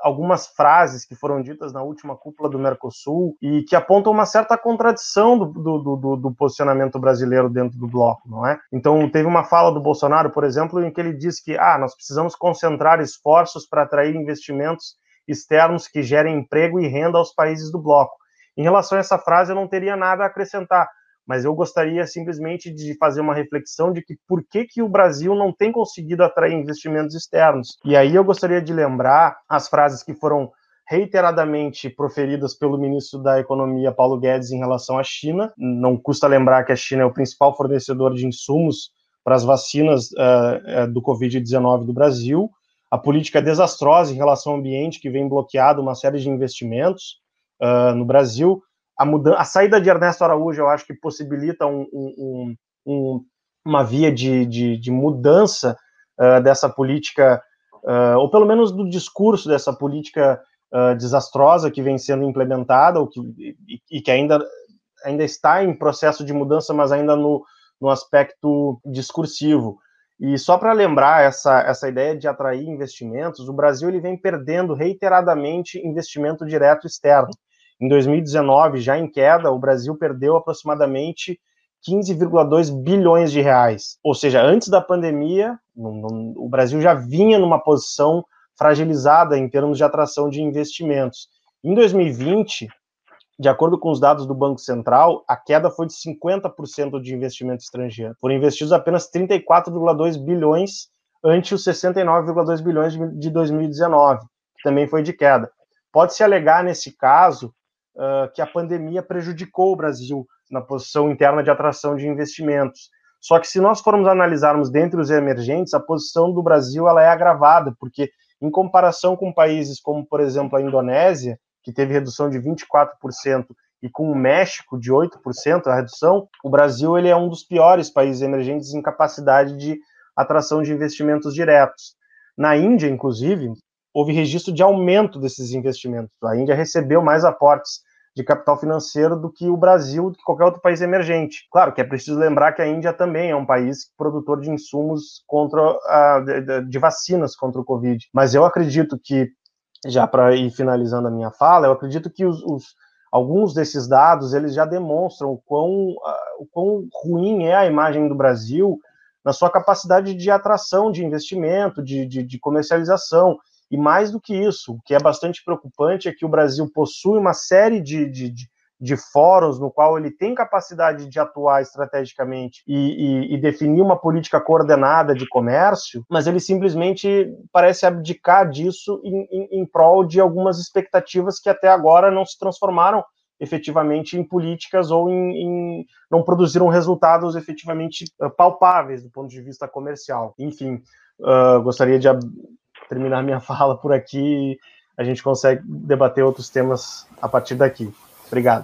algumas frases que foram ditas na última cúpula do Mercosul e que apontam uma certa contradição do, do, do, do, posicionamento brasileiro dentro do bloco, não é? Então teve uma fala do Bolsonaro, por exemplo, em que ele diz que ah, nós precisamos concentrar esforços para atrair investimentos externos que gerem emprego e renda aos países do bloco. Em relação a essa frase, eu não teria nada a acrescentar mas eu gostaria simplesmente de fazer uma reflexão de que por que, que o Brasil não tem conseguido atrair investimentos externos. E aí eu gostaria de lembrar as frases que foram reiteradamente proferidas pelo ministro da Economia, Paulo Guedes, em relação à China. Não custa lembrar que a China é o principal fornecedor de insumos para as vacinas uh, do Covid-19 do Brasil. A política desastrosa em relação ao ambiente, que vem bloqueado uma série de investimentos uh, no Brasil. A, mudança, a saída de Ernesto Araújo, eu acho que possibilita um, um, um, uma via de, de, de mudança uh, dessa política, ou pelo menos do discurso dessa política uh, desastrosa que vem sendo implementada ou que, e, e, que ainda, ainda está em processo de mudança, mas ainda no, no aspecto discursivo. E só para lembrar essa, essa ideia de atrair investimentos, o Brasil ele vem perdendo reiteradamente investimento direto externo. Em 2019, já em queda, o Brasil perdeu aproximadamente 15,2 bilhões de reais. Ou seja, antes da pandemia, o Brasil já vinha numa posição fragilizada em termos de atração de investimentos. Em 2020, de acordo com os dados do Banco Central, a queda foi de 50% de investimento estrangeiro. Foram investidos apenas 34,2 bilhões ante os 69,2 bilhões de 2019, que também foi de queda. Pode-se alegar, nesse caso, uh, que a pandemia prejudicou o Brasil na posição interna de atração de investimentos. Só que se nós formos analisarmos dentre os emergentes, a posição do Brasil ela é agravada, porque em comparação com países como, por exemplo, a Indonésia, que teve redução de 24%, e com o México de 8% a redução, o Brasil ele é um dos piores países emergentes em capacidade de atração de investimentos diretos. Na Índia, inclusive, houve registro de aumento desses investimentos. A Índia recebeu mais aportes de capital financeiro do que o Brasil, do que qualquer outro país emergente. Claro que é preciso lembrar que a Índia também é um país produtor de insumos contra a, de, de vacinas contra o Covid. Mas eu acredito que, já para ir finalizando a minha fala, eu acredito que os, os alguns desses dados eles já demonstram o quão, uh, o quão ruim é a imagem do Brasil na sua capacidade de atração de investimento, de, de, de comercialização. E mais do que isso, o que é bastante preocupante é que o Brasil possui uma série de, de, de, de fóruns no qual ele tem capacidade de atuar estrategicamente e, e, e, definir uma política coordenada de comércio, mas ele simplesmente parece abdicar disso em, em, em prol de algumas expectativas que até agora não se transformaram efetivamente em políticas ou em, em, não produziram resultados efetivamente uh, palpáveis do ponto de vista comercial. Enfim, uh, gostaria de terminar minha (laughs) fala por aqui. A gente consegue debater outros temas a partir daqui. Obrigado.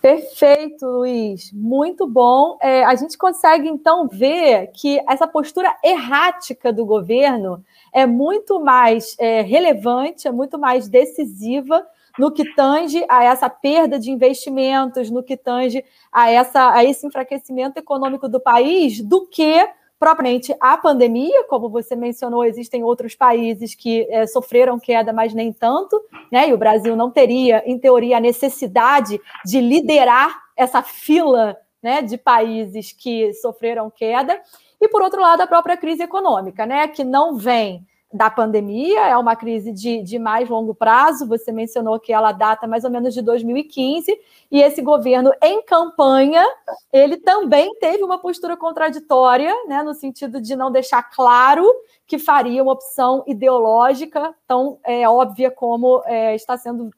Perfeito, Luiz. Muito bom. É, a gente consegue, então, ver que essa postura errática do governo é muito mais é, relevante, é muito mais decisiva no que tange a essa perda de investimentos, no que tange a, essa, a esse enfraquecimento econômico do país, do que propriamente a pandemia, como você mencionou, existem outros países que é, sofreram queda, mas nem tanto, né? E o Brasil não teria, em teoria, a necessidade de liderar essa fila né, de países que sofreram queda. E, por outro lado, a própria crise econômica, né? Que não vem da pandemia, é uma crise de, de mais longo prazo. Você mencionou que ela data mais ou menos de 2015, e esse governo, em campanha, ele também teve uma postura contraditória, né, no sentido de não deixar claro que faria uma opção ideológica tão é, óbvia como é, está sendo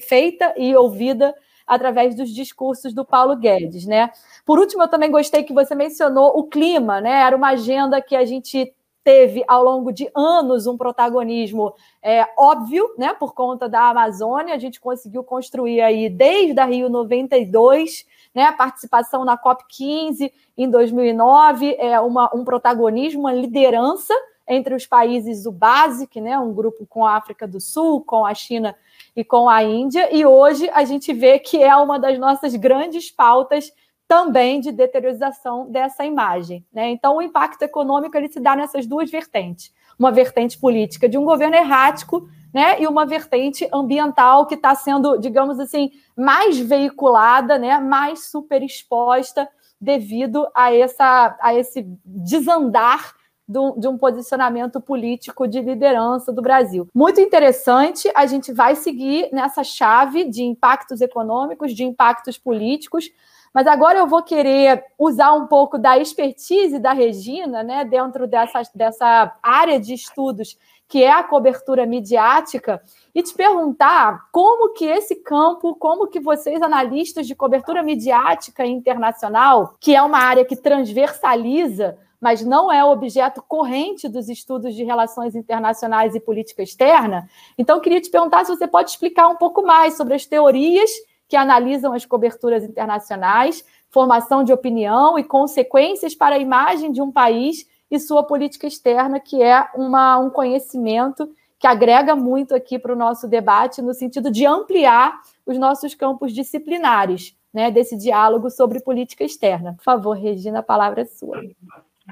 feita e ouvida através dos discursos do Paulo Guedes, né? Por último, eu também gostei que você mencionou o clima, né? Era uma agenda que a gente teve ao longo de anos um protagonismo é, óbvio, né, por conta da Amazônia. A gente conseguiu construir aí desde a Rio 92, né, a participação na COP 15 em 2009, é uma, um protagonismo, uma liderança entre os países do BASIC, né, um grupo com a África do Sul, com a China e com a Índia. E hoje a gente vê que é uma das nossas grandes pautas também de deteriorização dessa imagem. Né? Então, o impacto econômico ele se dá nessas duas vertentes: uma vertente política de um governo errático né, e uma vertente ambiental que está sendo, digamos assim, mais veiculada, né, mais superexposta devido a, essa, a esse desandar de um posicionamento político de liderança do Brasil. Muito interessante, a gente vai seguir nessa chave de impactos econômicos, de impactos políticos, Mas agora eu vou querer usar um pouco da expertise da Regina, né, dentro dessa, dessa área de estudos que é a cobertura midiática, e te perguntar como que esse campo, como que vocês, analistas de cobertura midiática internacional, que é uma área que transversaliza mas não é objeto corrente dos estudos de relações internacionais e política externa. Então, queria te perguntar se você pode explicar um pouco mais sobre as teorias que analisam as coberturas internacionais, formação de opinião e consequências para a imagem de um país e sua política externa, que é uma, um conhecimento que agrega muito aqui para o nosso debate, no sentido de ampliar os nossos campos disciplinares, né, desse diálogo sobre política externa. Por favor, Regina, a palavra é sua.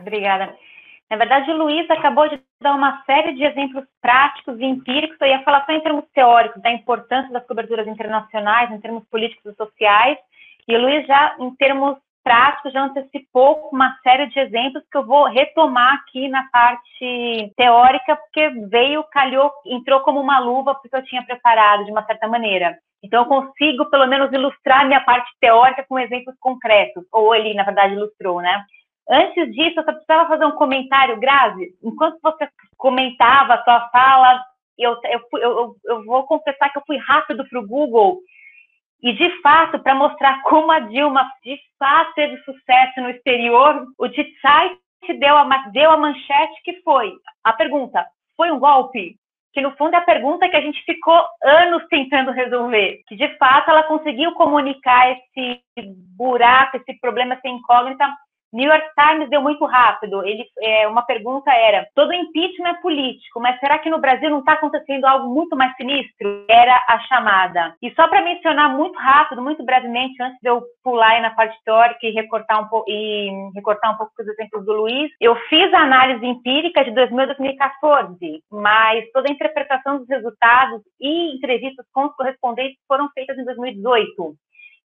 Obrigada. Na verdade, o Luiz acabou de dar uma série de exemplos práticos e empíricos. Eu ia falar só em termos teóricos da importância das coberturas internacionais, em termos políticos e sociais. E o Luiz já, em termos práticos, já antecipou uma série de exemplos que eu vou retomar aqui na parte teórica, porque veio, calhou, entrou como uma luva, porque eu tinha preparado de uma certa maneira. Então, eu consigo, pelo menos, ilustrar minha parte teórica com exemplos concretos. Ou ele, na verdade, ilustrou, né? Antes disso, eu só precisava fazer um comentário, Grazi. Enquanto você comentava a sua fala, eu, eu, eu, eu vou confessar que eu fui rápido para o Google e, de fato, para mostrar como a Dilma, de fato, teve sucesso no exterior, o site deu a, deu a manchete que foi a pergunta: foi um golpe? Que, no fundo, é a pergunta que a gente ficou anos tentando resolver. Que, de fato, ela conseguiu comunicar esse buraco, esse problema, essa incógnita New York Times deu muito rápido. Ele, é, uma pergunta era: todo impeachment é político, mas será que no Brasil não está acontecendo algo muito mais sinistro? Era a chamada. E só para mencionar muito rápido, muito brevemente, antes de eu pular aí na parte teórica e recortar um pouco e recortar um pouco os exemplos do Luiz, eu fiz a análise empírica de 2000 a 2014, mas toda a interpretação dos resultados e entrevistas com os correspondentes foram feitas em 2018.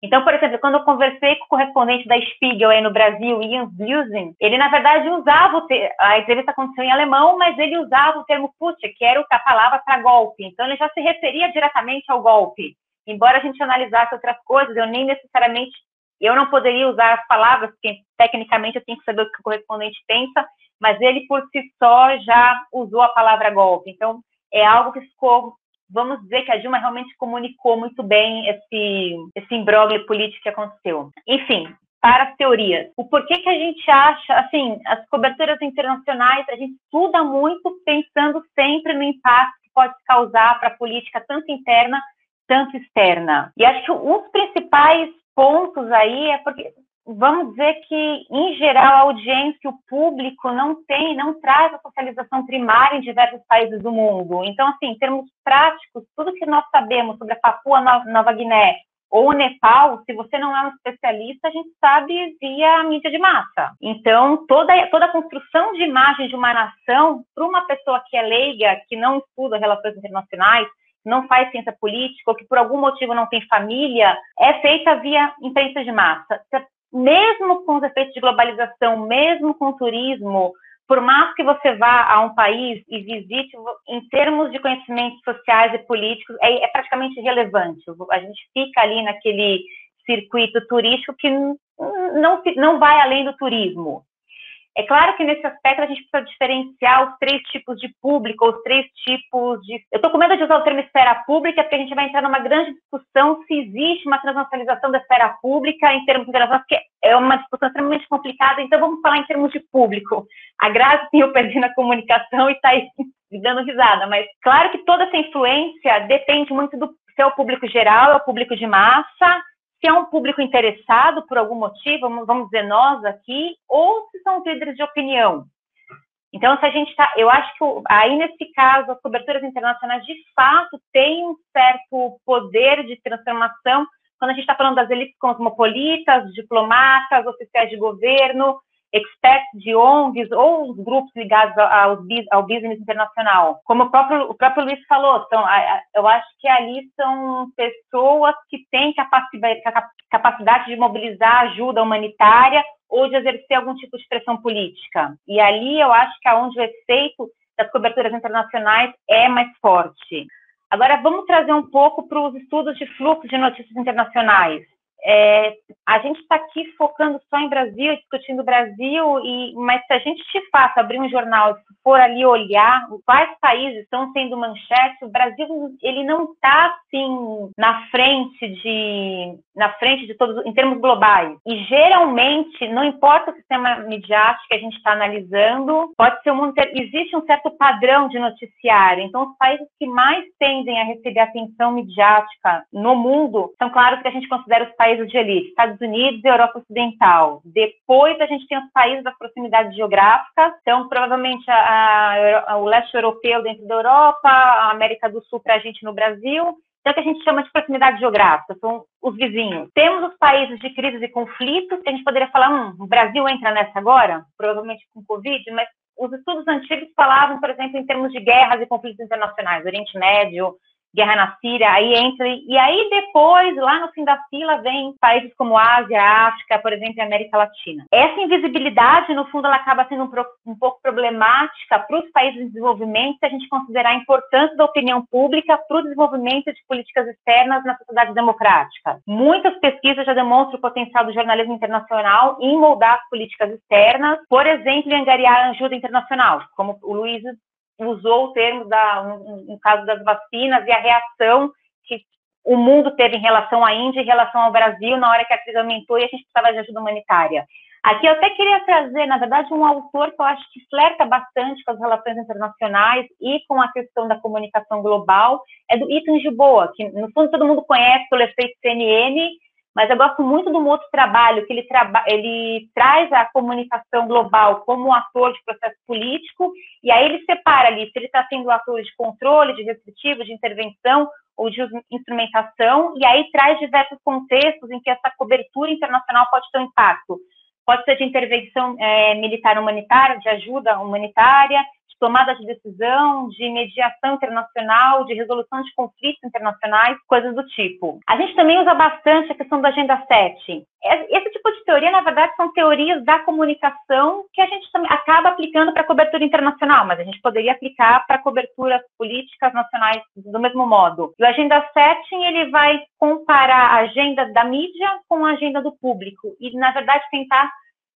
Então, por exemplo, quando eu conversei com o correspondente da Spiegel aí no Brasil, Ian Busen, ele na verdade usava ter... a entrevista aconteceu em alemão, mas ele usava o termo Putsch, que era a palavra para golpe. Então, ele já se referia diretamente ao golpe. Embora a gente analisasse outras coisas, eu nem necessariamente eu não poderia usar as palavras, porque tecnicamente eu tenho que saber o que o correspondente pensa, mas ele por si só já usou a palavra golpe. Então, é algo que ficou vamos dizer que a Dilma realmente comunicou muito bem esse, esse imbróglio político que aconteceu. Enfim, para as teorias. O porquê que a gente acha, assim, as coberturas internacionais, a gente estuda muito pensando sempre no impacto que pode causar para a política, tanto interna, tanto externa. E acho que um dos principais pontos aí é porque vamos dizer que, em geral, a audiência, o público não tem, não traz a socialização primária em diversos países do mundo. Então, assim, em termos práticos, tudo que nós sabemos sobre a Papua Nova Guiné ou o Nepal, se você não é um especialista, a gente sabe via mídia de massa. Então, toda, toda a construção de imagem de uma nação, para uma pessoa que é leiga, que não estuda relações internacionais, não faz ciência política, ou que por algum motivo não tem família, é feita via imprensa de massa mesmo com os efeitos de globalização, mesmo com o turismo, por mais que você vá a um país e visite, em termos de conhecimentos sociais e políticos, é, é praticamente irrelevante. A gente fica ali naquele circuito turístico que não, não vai além do turismo. É claro que nesse aspecto a gente precisa diferenciar os três tipos de público, os três tipos de. Eu estou com medo de usar o termo esfera pública, porque a gente vai entrar numa grande discussão se existe uma transnacionalização da esfera pública em termos de relações, que é uma discussão extremamente complicada, então vamos falar em termos de público. A Graça tem o perdendo a comunicação e está aí (laughs) dando risada, mas claro que toda essa influência depende muito do se o público geral, é o público de massa, se é um público interessado por algum motivo, vamos dizer nós aqui, ou se são líderes de opinião. Então, se a gente está, eu acho que aí nesse caso as coberturas internacionais de fato têm um certo poder de transformação quando a gente está falando das elites cosmopolitas, diplomatas, oficiais de governo, experts de ONGs ou os grupos ligados ao, ao business internacional. Como o próprio, o próprio Luiz falou, são, eu acho que ali são pessoas que têm capacidade de mobilizar ajuda humanitária ou de exercer algum tipo de pressão política. E ali eu acho que é onde o efeito das coberturas internacionais é mais forte. Agora, vamos trazer um pouco para os estudos de fluxo de notícias internacionais. É, a gente está aqui focando só em Brasil, discutindo o Brasil, e, mas se a gente de fato abrir um jornal e for ali olhar quais países estão sendo manchete, o Brasil ele não está assim na frente de na frente de todos em termos globais. E geralmente, não importa o sistema midiático que a gente está analisando, pode ser um existe um certo padrão de noticiário. Então, os países que mais tendem a receber atenção midiática no mundo são claros que a gente considera os países de elite, Estados Unidos e Europa Ocidental. Depois a gente tem os países das proximidades geográficas, então provavelmente a, a, o leste europeu dentro da Europa, a América do Sul para a gente no Brasil, então, que a gente chama de proximidade geográfica, são os vizinhos. Temos os países de crises e conflitos, que a gente poderia falar, hum, o Brasil entra nessa agora, provavelmente com Covid, mas os estudos antigos falavam, por exemplo, em termos de guerras e conflitos internacionais, Oriente Médio, guerra na Síria, aí entra, e aí depois, lá no fim da fila, vem países como Ásia, África, por exemplo, e América Latina. Essa invisibilidade, no fundo, ela acaba sendo um, um pouco problemática para os países em desenvolvimento, se a gente considerar a importância da opinião pública para o desenvolvimento de políticas externas na sociedade democrática. Muitas pesquisas já demonstram o potencial do jornalismo internacional em moldar as políticas externas, por exemplo, em angariar ajuda internacional, como o Luiz usou o termo da, no, no, caso das vacinas e a reação que o mundo teve em relação à Índia, em relação ao Brasil, na hora que a crise aumentou e a gente precisava de ajuda humanitária. Aqui eu até queria trazer, na verdade, um autor que eu acho que flerta bastante com as relações internacionais e com a questão da comunicação global, é do Ethan Gilboa, que no fundo todo mundo conhece pelo efeito CNN, mas eu gosto muito do outro trabalho, que ele, traba ele traz a comunicação global como um ator de processo político, e aí ele separa ali se ele está sendo um ator de controle, de restritivo, de intervenção ou de instrumentação, e aí traz diversos contextos em que essa cobertura internacional pode ter um impacto. Pode ser de intervenção é, militar humanitária, de ajuda humanitária, de tomada de decisão, de mediação internacional, de resolução de conflitos internacionais, coisas do tipo. A gente também usa bastante a questão da Agenda 7. Esse tipo de teoria, na verdade, são teorias da comunicação que a gente acaba aplicando para cobertura internacional, mas a gente poderia aplicar para coberturas políticas nacionais do mesmo modo. E o Agenda 7, ele vai comparar a agenda da mídia com a agenda do público e, na verdade, tentar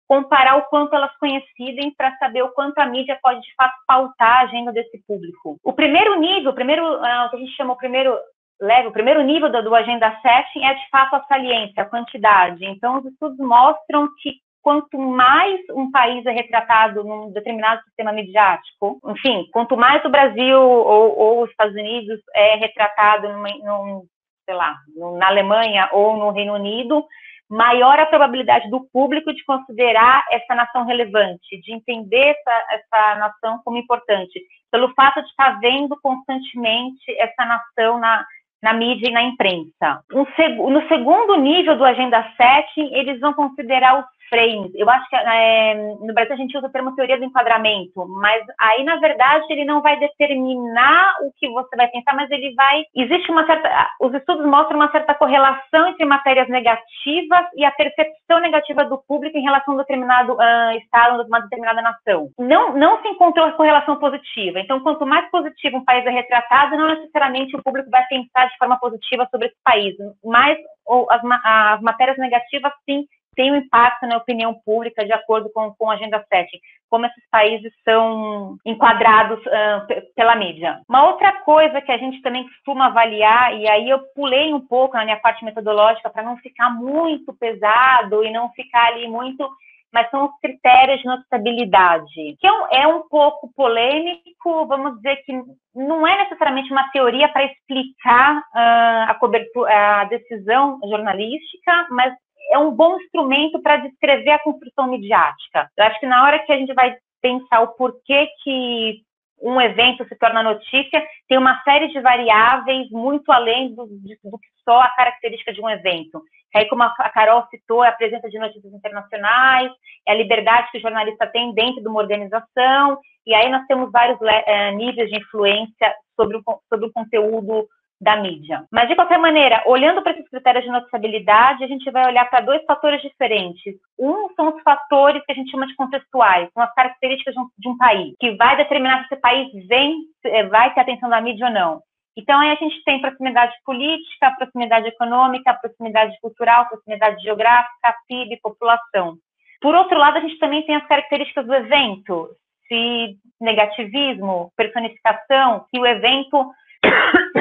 comparar o quanto elas coincidem para saber o quanto a mídia pode de fato pautar a agenda desse público. O primeiro nível, o primeiro, uh, o que a gente chama o primeiro level, o primeiro nível do, do agenda setting é de fato a saliência, a quantidade. Então, os estudos mostram que quanto mais um país é retratado num determinado sistema midiático, enfim, quanto mais o Brasil ou, ou os Estados Unidos é retratado numa, num, sei lá, na Alemanha ou no Reino Unido, maior a probabilidade do público de considerar essa nação relevante, de entender essa, essa nação como importante, pelo fato de estar vendo constantemente essa nação na, na mídia e na imprensa. Um, no segundo nível do Agenda 7, eles vão considerar os frames. Eu acho que é, no Brasil a gente usa o termo teoria do enquadramento, mas aí, na verdade, ele não vai determinar o que você vai pensar, mas ele vai. Existe uma certa. Os estudos mostram uma certa correlação entre matérias negativas e a percepção negativa do público em relação a um determinado uh, estado, uma determinada nação. Não, não se encontrou correlação positiva. Então, quanto mais positivo um país é retratado, não necessariamente o público vai pensar de forma positiva sobre esse país. Mas ou as, as matérias negativas, sim, tem um impacto na opinião pública de acordo com, com a Agenda 7, como esses países são enquadrados uh, pela mídia. Uma outra coisa que a gente também costuma avaliar, e aí eu pulei um pouco na minha parte metodológica para não ficar muito pesado e não ficar ali muito mas são os critérios de notabilidade, que é um, é um, pouco polêmico, vamos dizer que não é necessariamente uma teoria para explicar uh, a, a decisão jornalística, mas é um bom instrumento para descrever a construção midiática. Eu acho que na hora que a gente vai pensar o porquê que um evento se torna notícia, tem uma série de variáveis muito além do, do que só a característica de um evento. Aí, como a Carol citou, é a presença de notícias internacionais, é a liberdade que o jornalista tem dentro de uma organização, e aí nós temos vários é, níveis de influência sobre o, sobre o conteúdo da mídia. Mas, de qualquer maneira, olhando para esses critérios de noticiabilidade, a gente vai olhar para dois fatores diferentes. Um são os fatores que a gente chama de contextuais, são as características de um, de um país, que vai determinar se esse país vem, eh, vai ter atenção da mídia ou não. Então, aí a gente tem proximidade política, proximidade econômica, proximidade cultural, proximidade geográfica, PIB, população. Por outro lado, a gente também tem as características do evento, se negativismo, personificação, se o evento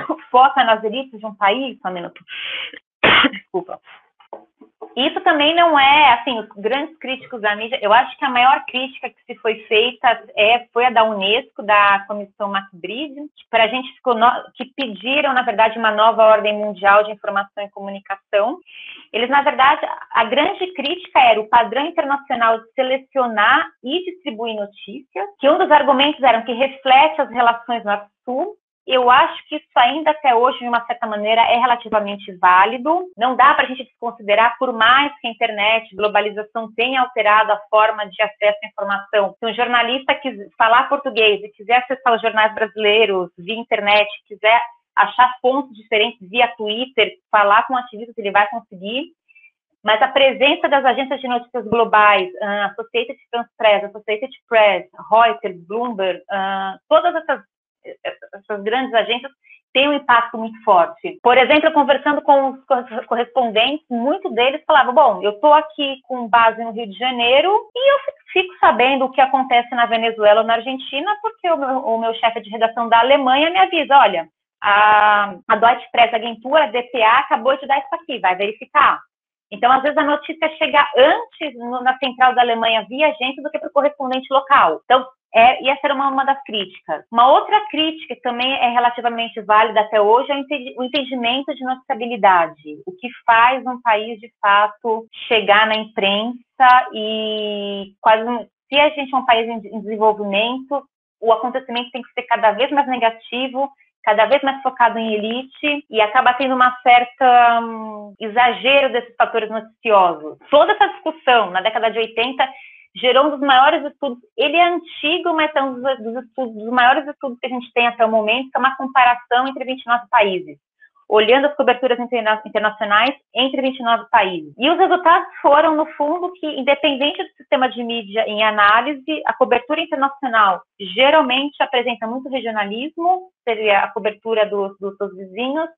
(coughs) foca nas elites de um país, só um minuto. (coughs) Desculpa. Isso também não é, assim, os grandes críticos da mídia, eu acho que a maior crítica que se foi feita é, foi a da Unesco, da Comissão MacBride, para a gente ficou, no, que pediram, na verdade, uma nova ordem mundial de informação e comunicação. Eles, na verdade, a grande crítica era o padrão internacional de selecionar e distribuir notícias, que um dos argumentos era que reflete as relações norte-sul, eu acho que isso ainda até hoje, de uma certa maneira, é relativamente válido. Não dá para a gente desconsiderar, por mais que a internet, globalização tenha alterado a forma de acesso à informação. Se um jornalista quiser falar português e quiser acessar os jornais brasileiros via internet, quiser achar fontes diferentes via Twitter, falar com ativistas, ele vai conseguir. Mas a presença das agências de notícias globais, uh, Associated Press, Associated Press, Reuters, Bloomberg, uh, todas essas essas grandes agências têm um impacto muito forte. Por exemplo, conversando com os correspondentes, muitos deles falavam: bom, eu estou aqui com base no Rio de Janeiro e eu fico sabendo o que acontece na Venezuela ou na Argentina porque o meu, o meu chefe de redação da Alemanha me avisa: olha, a, a Deutsche Press Agentur, a DPA, acabou de dar isso aqui, vai verificar. Então, às vezes, a notícia chega antes no, na central da Alemanha via agência do que para o correspondente local. Então, é, e essa era uma, uma das críticas. Uma outra crítica que também é relativamente válida até hoje é o entendimento de noticiabilidade. O que faz um país, de fato, chegar na imprensa e quase. Se a gente é um país em desenvolvimento, o acontecimento tem que ser cada vez mais negativo, cada vez mais focado em elite e acaba tendo uma certa um, exagero desses fatores noticiosos. Toda essa discussão na década de 80 gerou um dos maiores estudos. Ele é antigo, mas é um dos, dos, estudos, dos maiores estudos que a gente tem até o momento, que é uma comparação entre 29 países, olhando as coberturas interna internacionais entre 29 países. E os resultados foram, no fundo, que, independente do sistema de mídia em análise, a cobertura internacional geralmente apresenta muito regionalismo, seria a cobertura dos, dos seus vizinhos,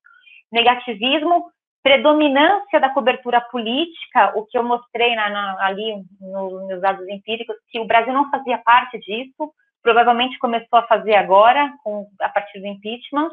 negativismo, predominância da cobertura política, o que eu mostrei na, na, ali nos meus dados empíricos, que o Brasil não fazia parte disso, provavelmente começou a fazer agora, com, a partir do impeachment,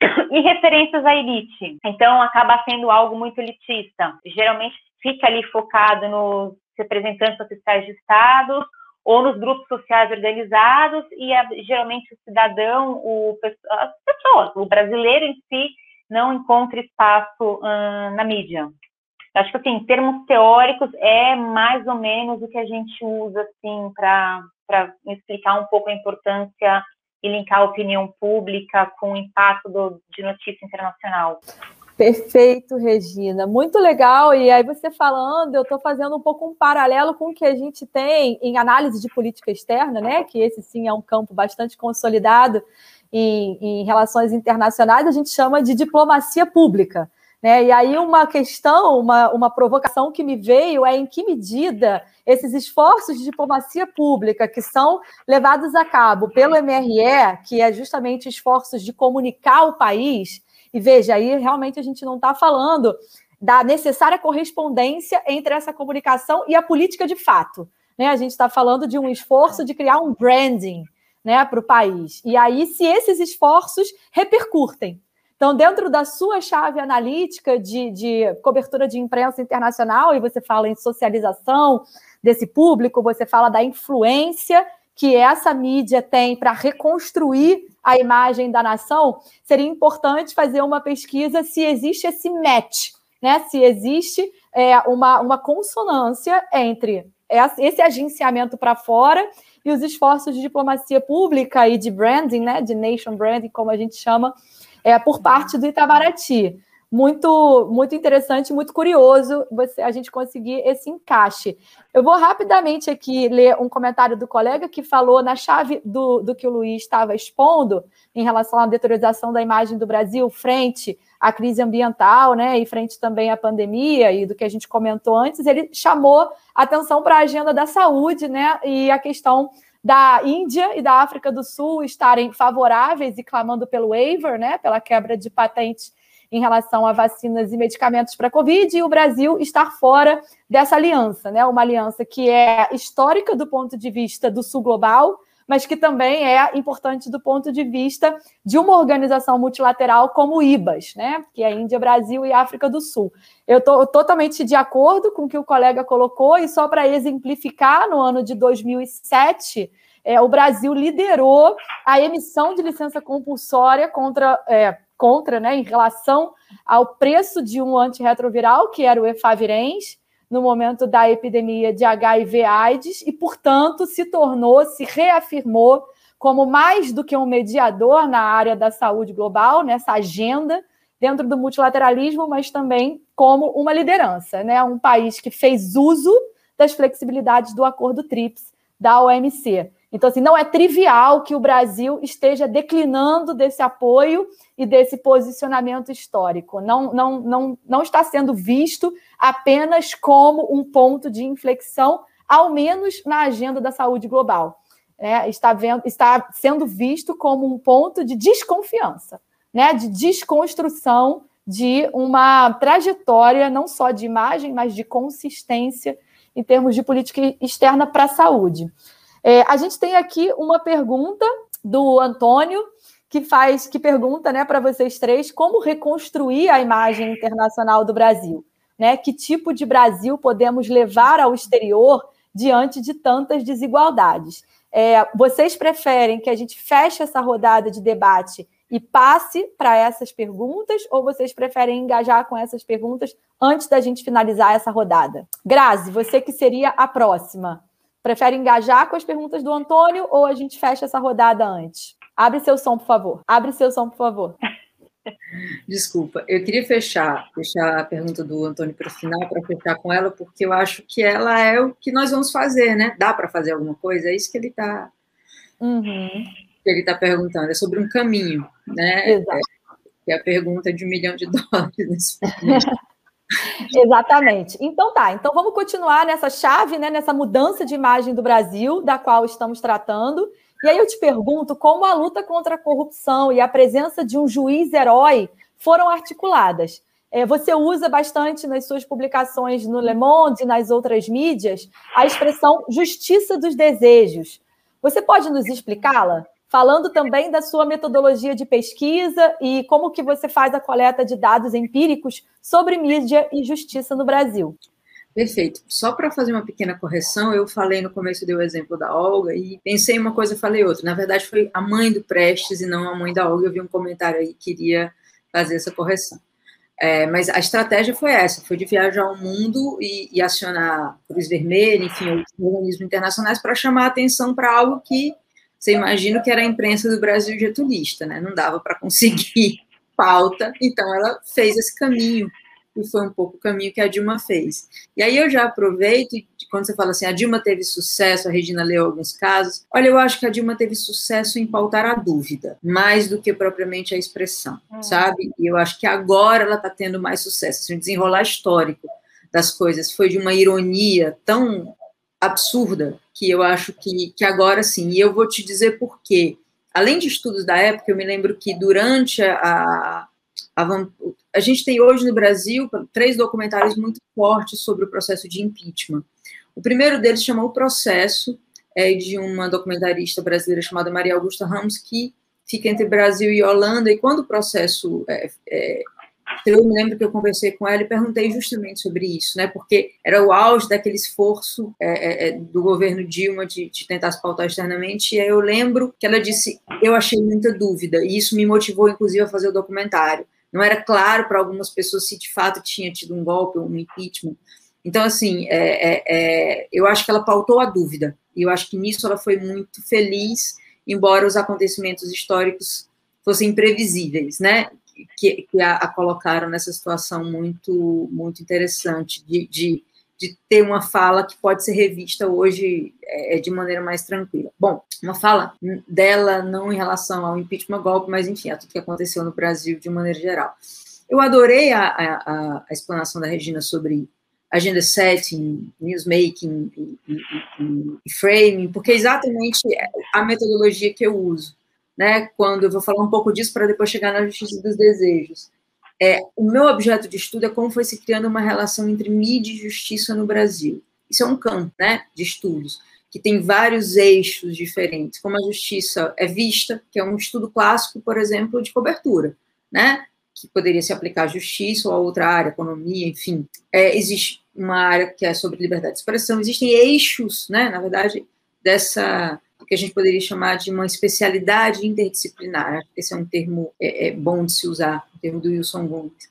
(coughs) e referências à elite. Então, acaba sendo algo muito elitista. Geralmente fica ali focado nos representantes oficiais de Estado ou nos grupos sociais organizados, e geralmente o cidadão, o, as pessoas, o brasileiro em si, não encontra espaço uh, na mídia. Acho que, assim, em termos teóricos, é mais ou menos o que a gente usa, assim, para explicar um pouco a importância e linkar a opinião pública com o impacto do, de notícia internacional. Perfeito, Regina. Muito legal. E aí, você falando, eu estou fazendo um pouco um paralelo com o que a gente tem em análise de política externa, né? Que esse sim é um campo bastante consolidado em, em relações internacionais, a gente chama de diplomacia pública. Né? E aí, uma questão, uma, uma provocação que me veio é em que medida esses esforços de diplomacia pública que são levados a cabo pelo MRE, que é justamente esforços de comunicar o país, e veja, aí realmente a gente não está falando da necessária correspondência entre essa comunicação e a política de fato. Né? A gente está falando de um esforço de criar um branding né, para o país. E aí, se esses esforços repercutem. Então, dentro da sua chave analítica de, de cobertura de imprensa internacional, e você fala em socialização desse público, você fala da influência que essa mídia tem para reconstruir a imagem da nação, seria importante fazer uma pesquisa se existe esse match, né? se existe é, uma, uma consonância entre esse agenciamento para fora e os esforços de diplomacia pública e de branding, né, de nation branding, como a gente chama, é, por parte do Itamaraty. Muito, muito interessante, muito curioso você, a gente conseguir esse encaixe. Eu vou rapidamente aqui ler um comentário do colega que falou na chave do, do que o Luiz estava expondo em relação à deteriorização da imagem do Brasil frente à crise ambiental, né, e frente também à pandemia e do que a gente comentou antes, ele chamou atenção para a agenda da saúde, né, e a questão da Índia e da África do Sul estarem favoráveis e clamando pelo waiver, né, pela quebra de patentes em relação a vacinas e medicamentos para a Covid, e o Brasil estar fora dessa aliança, né? Uma aliança que é histórica do ponto de vista do Sul global, mas que também é importante do ponto de vista de uma organização multilateral como o IBAS, né? que é Índia, Brasil e África do Sul. Eu estou totalmente de acordo com o que o colega colocou, e só para exemplificar, no ano de 2007, é, o Brasil liderou a emissão de licença compulsória contra, é, contra né, em relação ao preço de um antirretroviral, que era o efavirenz, no momento da epidemia de HIV/AIDS e, portanto, se tornou, se reafirmou como mais do que um mediador na área da saúde global, nessa agenda dentro do multilateralismo, mas também como uma liderança, né? Um país que fez uso das flexibilidades do Acordo TRIPS da OMC. Então, assim, não é trivial que o Brasil esteja declinando desse apoio e desse posicionamento histórico. Não, não, não, não está sendo visto apenas como um ponto de inflexão, ao menos na agenda da saúde global. É, está, vendo, está sendo visto como um ponto de desconfiança, né, de desconstrução de uma trajetória não só de imagem, mas de consistência em termos de política externa para a saúde. É, a gente tem aqui uma pergunta do Antônio, que faz, que pergunta né, para vocês três como reconstruir a imagem internacional do Brasil. Né? Que tipo de Brasil podemos levar ao exterior diante de tantas desigualdades? É, vocês preferem que a gente feche essa rodada de debate e passe para essas perguntas, ou vocês preferem engajar com essas perguntas antes da gente finalizar essa rodada? Grazi, você que seria a próxima. Prefere engajar com as perguntas do Antônio ou a gente fecha essa rodada antes? Abre seu som, por favor. Abre seu som, por favor. (laughs) Desculpa, eu queria fechar, fechar a pergunta do Antônio para o final, para fechar com ela, porque eu acho que ela é o que nós vamos fazer, né? Dá para fazer alguma coisa? É isso que ele está uhum. ele tá perguntando, é sobre um caminho, né? Exato. É, é a pergunta de um milhão de (laughs) dólares nesse momento. Exatamente. Então tá, então vamos continuar nessa chave, né, nessa mudança de imagem do Brasil, da qual estamos tratando. E aí eu te pergunto como a luta contra a corrupção e a presença de um juiz herói foram articuladas. É, você usa bastante nas suas publicações no Le Monde e nas outras mídias a expressão justiça dos desejos. Você pode nos explicá-la? Falando também da sua metodologia de pesquisa e como que você faz a coleta de dados empíricos sobre mídia e justiça no Brasil. Perfeito. Só para fazer uma pequena correção, eu falei no começo, dei o exemplo da Olga e pensei uma coisa, falei outra. Na verdade, foi a mãe do Prestes e não a mãe da Olga. Eu vi um comentário aí que queria fazer essa correção. É, mas a estratégia foi essa, foi de viajar ao mundo e, e acionar Cruz Vermelha, enfim, outros organismos internacionais para chamar a atenção para algo que você imagina que era a imprensa do Brasil getulista, né? Não dava para conseguir (laughs) pauta, então ela fez esse caminho, e foi um pouco o caminho que a Dilma fez. E aí eu já aproveito, quando você fala assim, a Dilma teve sucesso, a Regina leu alguns casos, olha, eu acho que a Dilma teve sucesso em pautar a dúvida, mais do que propriamente a expressão, hum. sabe? E eu acho que agora ela está tendo mais sucesso, assim, o desenrolar histórico das coisas foi de uma ironia tão absurda que eu acho que, que agora sim. E eu vou te dizer por quê. Além de estudos da época, eu me lembro que durante a, a, a gente tem hoje no Brasil três documentários muito fortes sobre o processo de impeachment. O primeiro deles chama O Processo, é de uma documentarista brasileira chamada Maria Augusta Ramos, que fica entre Brasil e Holanda, e quando o processo é, é, eu me lembro que eu conversei com ela e perguntei justamente sobre isso, né? Porque era o auge daquele esforço é, é, é, do governo Dilma de, de, tentar se pautar externamente. E aí eu lembro que ela disse: eu achei muita dúvida, e isso me motivou, inclusive, a fazer o documentário. Não era claro para algumas pessoas se de fato tinha tido um golpe ou um impeachment. Então, assim, é, é, é, eu acho que ela pautou a dúvida, e eu acho que nisso ela foi muito feliz, embora os acontecimentos históricos fossem imprevisíveis, né? Que, que a, a, colocaram nessa situação muito, muito interessante de, de, de, ter uma fala que pode ser revista hoje é, de maneira mais tranquila. Bom, uma fala dela não em relação ao impeachment golpe, mas enfim, a tudo que aconteceu no Brasil de maneira geral. Eu adorei a, a, a explanação da Regina sobre agenda setting, newsmaking e, e, e, e, framing, porque é exatamente a metodologia que eu uso, né? Quando eu vou falar um pouco disso para depois chegar na justiça dos desejos. É, o meu objeto de estudo é como foi se criando uma relação entre mídia e justiça no Brasil. Isso é um campo, né, de estudos que tem vários eixos diferentes, como a justiça é vista, que é um estudo clássico, por exemplo, de cobertura, né? Que poderia se aplicar à justiça ou a outra área, economia, enfim. É, existe uma área que é sobre liberdade de expressão, existem eixos, né? Na verdade, dessa que a gente poderia chamar de uma especialidade interdisciplinar. Esse é um termo é, é bom de se usar, o termo do Wilson Gomes.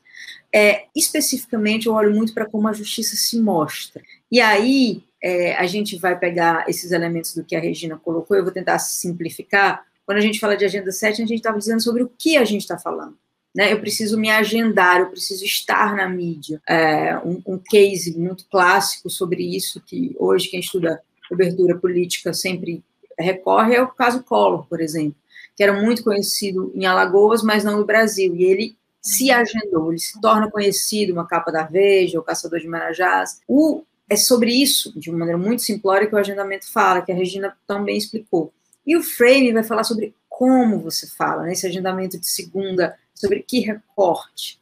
É, especificamente, eu olho muito para como a justiça se mostra. E aí, é, a gente vai pegar esses elementos do que a Regina colocou, eu vou tentar simplificar. Quando a gente fala de agenda 7, a gente estava dizendo sobre o que a gente está falando. Né? Eu preciso me agendar, eu preciso estar na mídia. É, um, um case muito clássico sobre isso, que hoje quem estuda cobertura política sempre recorre, é o caso Collor, por exemplo, que era muito conhecido em Alagoas, mas não no Brasil. E ele se agendou, ele se torna conhecido, uma capa da Veja, o Caçador de Marajás. O é sobre isso, de uma maneira muito simplória, que o agendamento fala, que a Regina também explicou. E o frame vai falar sobre como você fala, nesse né, agendamento de segunda, sobre que recorte.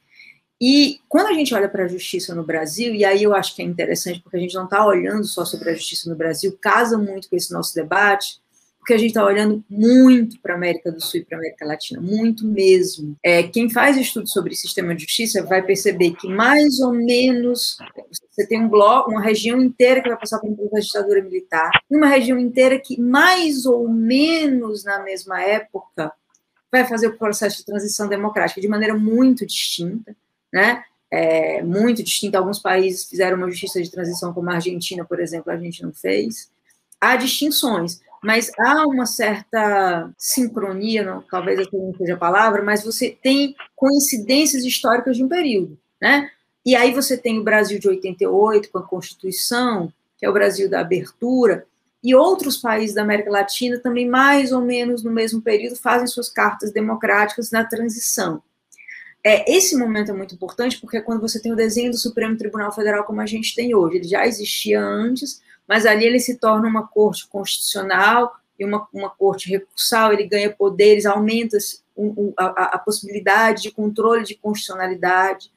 E quando a gente olha para a justiça no Brasil, e aí eu acho que é interessante, porque a gente não está olhando só sobre a justiça no Brasil, casa muito com esse nosso debate, porque a gente está olhando muito para a América do Sul e para a América Latina, muito mesmo. É, quem faz estudo sobre sistema de justiça vai perceber que mais ou menos você tem um bloco, uma região inteira que vai passar por uma ditadura militar, e uma região inteira que mais ou menos na mesma época vai fazer o processo de transição democrática de maneira muito distinta, né? É, muito distinta. Alguns países fizeram uma justiça de transição, como a Argentina, por exemplo, a gente não fez. Há distinções, mas há uma certa sincronia, não, talvez essa não seja a palavra, mas você tem coincidências históricas de um período, né? E aí você tem o Brasil de 88, com a Constituição, que é o Brasil da abertura, e outros países da América Latina também, mais ou menos no mesmo período, fazem suas cartas democráticas na transição. É, esse momento é muito importante porque é quando você tem o desenho do Supremo Tribunal Federal como a gente tem hoje. Ele já existia antes, mas ali ele se torna uma corte constitucional e uma, uma corte recursal, ele ganha poderes, aumenta um, a, a, possibilidade de controle de constitucionalidade.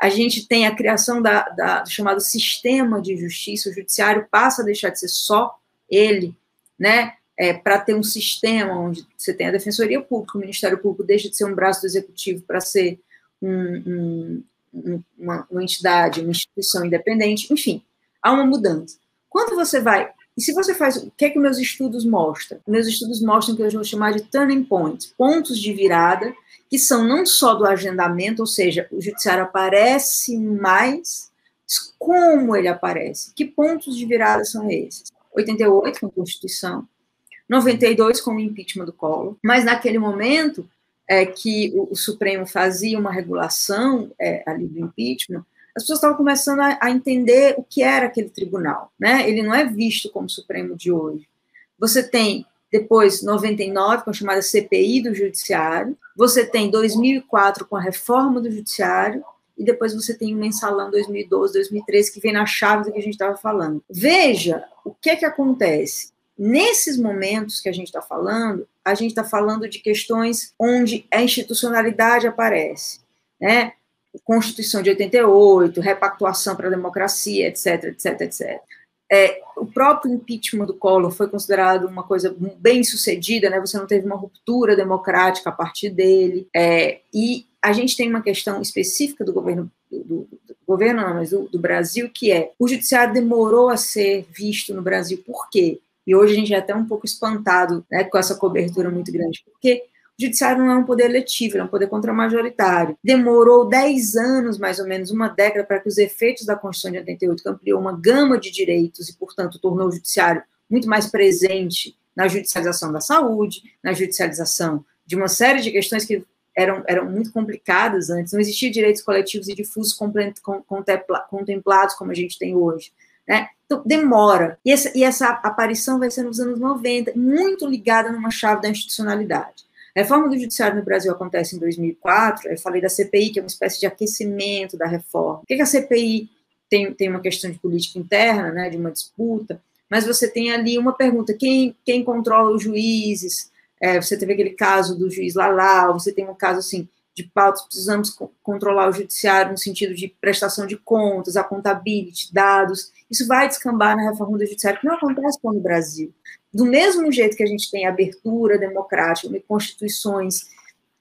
A gente tem a criação da, da, do chamado sistema de justiça, o judiciário passa a deixar de ser só ele, né, é, para ter um sistema onde você tem a defensoria pública, o Ministério Público deixa de ser um braço do executivo para ser um, um, uma, uma entidade, uma instituição independente, enfim, há uma mudança. Quando você vai. E se você faz. O que é que meus estudos mostram? Meus estudos mostram que eu vou chamar de turning points pontos de virada, que são não só do agendamento, ou seja, o judiciário aparece mais, como ele aparece? Que pontos de virada são esses? 88, com a Constituição, 92, com o impeachment do Collor, mas naquele momento é, que o, o Supremo fazia uma regulação é, ali do impeachment, as pessoas estavam começando a, a, entender o que era aquele tribunal, né? Ele não é visto como Supremo de hoje. Você tem depois 99 com a chamada CPI do Judiciário, você tem 2004 com a reforma do Judiciário e depois você tem o mensalão 2012, 2013 que vem na chave do que a gente estava falando. Veja o que é que acontece. Nesses momentos que a gente está falando, a gente está falando de questões onde a institucionalidade aparece, né? Constituição de 88, repactuação para a democracia, etc, etc, etc. É, o próprio impeachment do Collor foi considerado uma coisa bem sucedida, né? Você não teve uma ruptura democrática a partir dele. É, e a gente tem uma questão específica do governo do, do, governo, não, mas do, do, Brasil, que é o judiciário demorou a ser visto no Brasil. Por quê? E hoje a gente é até um pouco espantado né, com essa cobertura muito grande, porque judiciário não é um poder letivo, é um poder contramajoritário. Demorou 10 anos, mais ou menos, uma década, para que os efeitos da Constituição de 88, que ampliou uma gama de direitos e, portanto, tornou o judiciário muito mais presente na judicialização da saúde, na judicialização de uma série de questões que eram, eram muito complicadas antes, não existiam direitos coletivos e difusos contemplados como a gente tem hoje. Né? Então, demora. E essa, e essa aparição vai ser nos anos 90, muito ligada numa chave da institucionalidade. A reforma do judiciário no Brasil acontece em 2004, eu falei da CPI, que é uma espécie de aquecimento da reforma. O que, que a CPI tem, tem uma questão de política interna, né, de uma disputa, mas você tem ali uma pergunta: quem, quem controla os juízes? É, você teve aquele caso do juiz Lalau, você tem um caso assim de pautas, precisamos co controlar o judiciário no sentido de prestação de contas, accountability, dados. Isso vai descambar na reforma do judiciário, que não acontece no Brasil. Do mesmo jeito que a gente tem abertura democrática, constituições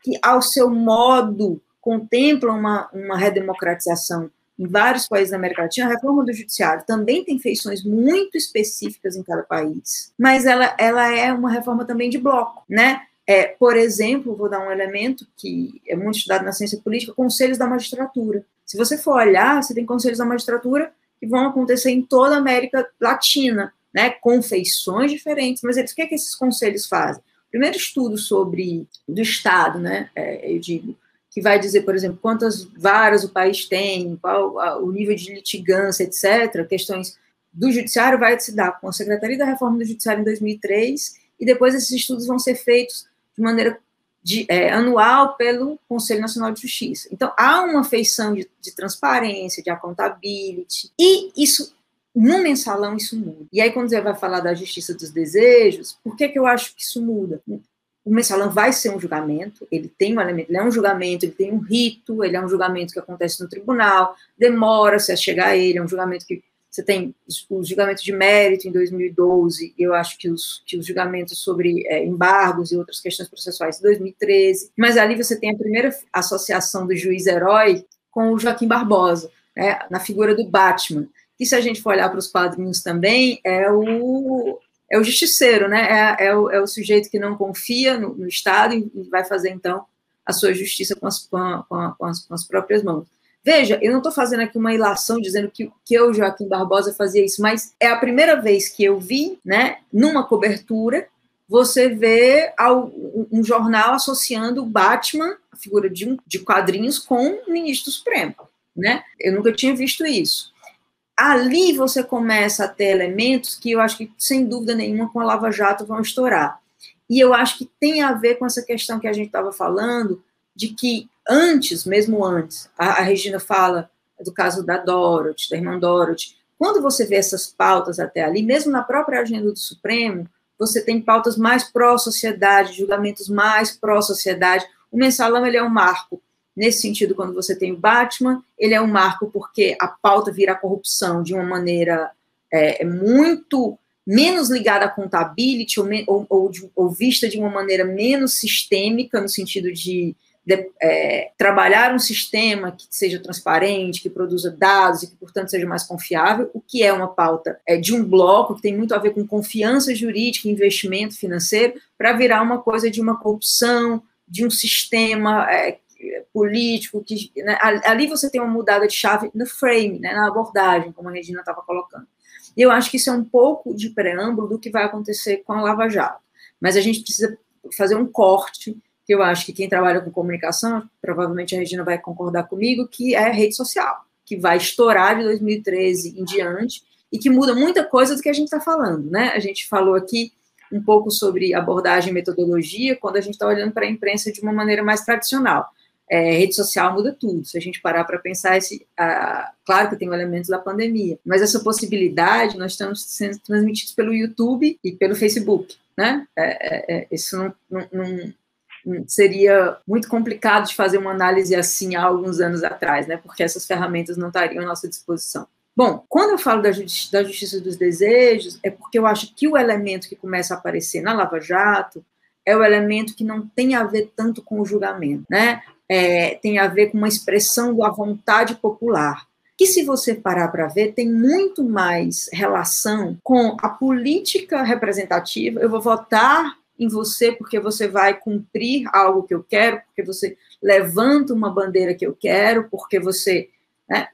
que, ao seu modo, contemplam uma, uma redemocratização em vários países da América Latina, a reforma do judiciário também tem feições muito específicas em cada país, mas ela, ela é uma reforma também de bloco, né? É, por exemplo, vou dar um elemento que é muito estudado na ciência política, conselhos da magistratura. Se você for olhar, você tem conselhos da magistratura que vão acontecer em toda a América Latina, né, com feições diferentes, mas eles, o que, é que esses conselhos fazem? primeiro estudo sobre do Estado, né, é, eu digo, que vai dizer, por exemplo, quantas varas o país tem, qual o nível de litigância, etc., questões do judiciário vai se dar com a Secretaria da Reforma do Judiciário em 2003, e depois esses estudos vão ser feitos de maneira de, é, anual pelo Conselho Nacional de Justiça. Então, há uma feição de, de transparência, de accountability, e isso, no mensalão, isso muda. E aí, quando você vai falar da justiça dos desejos, por que, que eu acho que isso muda? O mensalão vai ser um julgamento, ele tem um elemento, ele é um julgamento, ele tem um rito, ele é um julgamento que acontece no tribunal, demora-se a chegar a ele, é um julgamento que você tem o julgamento de mérito em 2012, eu acho que os, que os julgamentos sobre é, embargos e outras questões processuais em 2013, mas ali você tem a primeira associação do juiz-herói com o Joaquim Barbosa, né, na figura do Batman, que se a gente for olhar para os quadrinhos também, é o, é o justiceiro, né, é, é, o, é o sujeito que não confia no, no Estado e vai fazer, então, a sua justiça com as, com, a, com, as, com as próprias mãos. Veja, eu não estou fazendo aqui uma ilação dizendo que, que eu, Joaquim Barbosa, fazia isso, mas é a primeira vez que eu vi, né, numa cobertura, você vê ao, um jornal associando o Batman, a figura de, de quadrinhos, com o ministro Supremo. Né? Eu nunca tinha visto isso. Ali você começa a ter elementos que eu acho que, sem dúvida nenhuma, com a Lava Jato vão estourar. E eu acho que tem a ver com essa questão que a gente estava falando, de que antes, mesmo antes, a, a Regina fala do caso da Dorothy, da irmã Dorothy, quando você vê essas pautas até ali, mesmo na própria agenda do Supremo, você tem pautas mais pró-sociedade, julgamentos mais pró-sociedade. O mensalão ele é um marco. Nesse sentido, quando você tem o Batman, ele é um marco porque a pauta vira a corrupção de uma maneira é, muito menos ligada à contabilidade ou, ou, ou, ou, vista de uma maneira menos sistêmica, no sentido de de, é, trabalhar um sistema que seja transparente, que produza dados e que, portanto, seja mais confiável, o que é uma pauta é, de um bloco que tem muito a ver com confiança jurídica investimento financeiro, para virar uma coisa de uma corrupção, de um sistema é, político, que né, ali você tem uma mudada de chave no frame, né, na abordagem, como a Regina estava colocando. E eu acho que isso é um pouco de preâmbulo do que vai acontecer com a Lava Jato. Mas a gente precisa fazer um corte que eu acho que quem trabalha com comunicação, provavelmente a Regina vai concordar comigo, que é a rede social, que vai estourar de 2013 em diante e que muda muita coisa do que a gente está falando, né? A gente falou aqui um pouco sobre abordagem e metodologia quando a gente está olhando para a imprensa de uma maneira mais tradicional. É, rede social muda tudo. Se a gente parar para pensar, esse, claro que tem o elemento da pandemia, mas essa possibilidade nós estamos sendo transmitidos pelo YouTube e pelo Facebook, né? É, é, é isso não, não, não seria muito complicado de fazer uma análise assim há alguns anos atrás, né? Porque essas ferramentas não estariam à nossa disposição. Bom, quando eu falo da, justi da justiça dos desejos, é porque eu acho que o elemento que começa a aparecer na Lava Jato é o elemento que não tem a ver tanto com o julgamento, né? É, tem a ver com uma expressão da vontade popular. Que, se você parar para ver, tem muito mais relação com a política representativa. Eu vou votar em você porque você vai cumprir algo que eu quero, porque você levanta uma bandeira que eu quero, porque você né,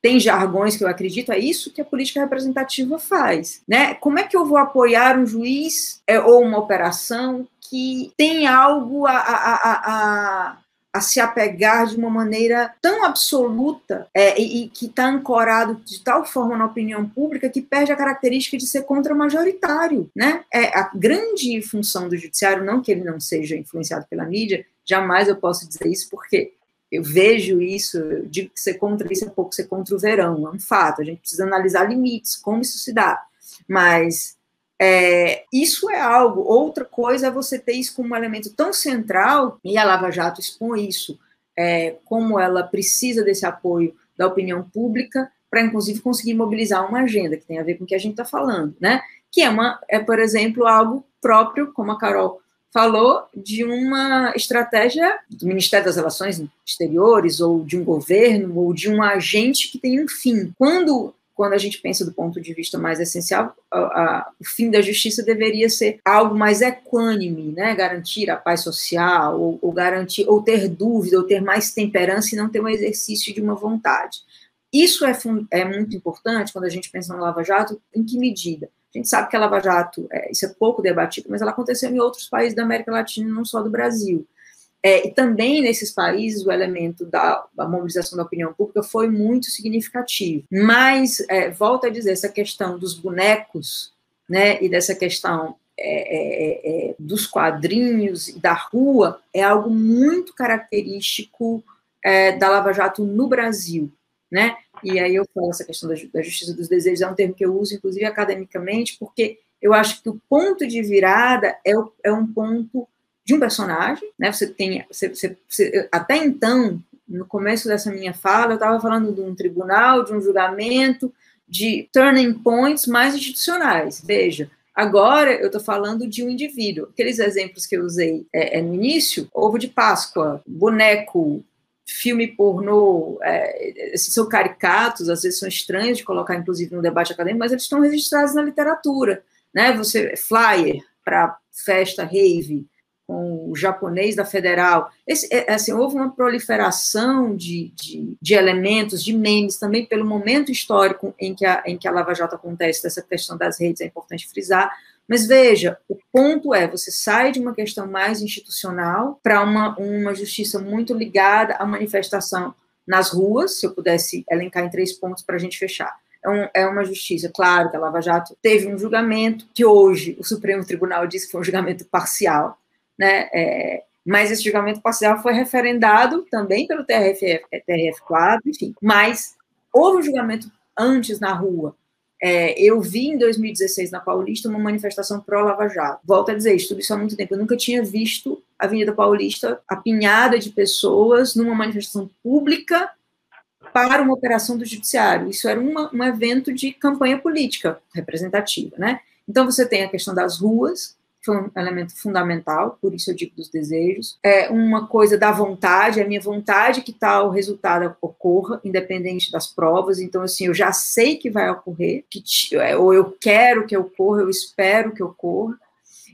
tem jargões que eu acredito, é isso que a política representativa faz. Né? Como é que eu vou apoiar um juiz é, ou uma operação que tem algo a, a, a, a a se apegar de uma maneira tão absoluta é, e, e, que está ancorado de tal forma na opinião pública que perde a característica de ser contra-majoritário. Né? É, a grande função do judiciário, não que ele não seja influenciado pela mídia, jamais eu posso dizer isso, porque eu vejo isso, eu digo que ser contra isso é pouco ser contra o verão, é um fato, a gente precisa analisar limites, como isso se dá. Mas é, isso é algo, outra coisa é você ter isso como um elemento tão central, e a Lava Jato expõe isso, é, como ela precisa desse apoio da opinião pública, para inclusive conseguir mobilizar uma agenda que tem a ver com o que a gente está falando, né? Que é, uma, é, por exemplo, algo próprio, como a Carol falou, de uma estratégia do Ministério das Relações Exteriores, ou de um governo, ou de um agente que tem um fim. Quando quando a gente pensa do ponto de vista mais essencial, a, a, o fim da justiça deveria ser algo mais equânime, né? Garantir a paz social, ou, ou, garantir, ou ter dúvida, ou ter mais temperança e não ter um exercício de uma vontade. Isso é, é muito importante quando a gente pensa no Lava Jato, em que medida? A gente sabe que a Lava Jato, é, isso é pouco debatido, mas ela aconteceu em outros países da América Latina, não só do Brasil. É, e também nesses países o elemento da, da, mobilização da opinião pública foi muito significativo. Mas, é, volto a dizer, essa questão dos bonecos, né, e dessa questão é, é, é dos quadrinhos e da rua, é algo muito característico é, da Lava Jato no Brasil, né? E aí eu falo essa questão da, da justiça dos desejos, é um termo que eu uso, inclusive, academicamente, porque eu acho que o ponto de virada é, é um ponto de um personagem, né? Você tem, você, você, você, até então, no começo dessa minha fala, eu estava falando de um tribunal, de um julgamento, de turning points mais institucionais. Veja, agora eu estou falando de um indivíduo. Aqueles exemplos que eu usei é, é, no início, ovo de Páscoa, boneco, filme pornô, é, são caricatos, às vezes são estranhos de colocar, inclusive, no debate acadêmico, mas eles estão registrados na literatura, né? Você flyer para festa rave, com o japonês da federal. Esse, é, assim, houve uma proliferação de, de, de, elementos, de memes, também pelo momento histórico em que, a, em que a Lava Jato acontece, dessa questão das redes, é importante frisar. Mas veja, o ponto é, você sai de uma questão mais institucional para uma, uma justiça muito ligada à manifestação nas ruas, se eu pudesse elencar em três pontos para a gente fechar. É, é, uma justiça, claro que a Lava Jato teve um julgamento, que hoje o Supremo Tribunal disse que foi um julgamento parcial, né? É, mas esse julgamento parcial foi referendado também pelo TRF, TRF4, enfim. Mas houve um julgamento antes na rua. É, eu vi em 2016 na Paulista uma manifestação pró-Lava Jato. Volto a dizer, estudo isso há muito tempo. Eu nunca tinha visto a Avenida Paulista apinhada de pessoas numa manifestação pública para uma operação do judiciário. Isso era uma, um evento de campanha política representativa, né? Então você tem a questão das ruas, foi um elemento fundamental, por isso eu digo dos desejos. É uma coisa da vontade, a minha vontade que tal resultado ocorra, independente das provas. Então, assim, eu já sei que vai ocorrer, que, é, ou eu quero que ocorra, eu espero que ocorra.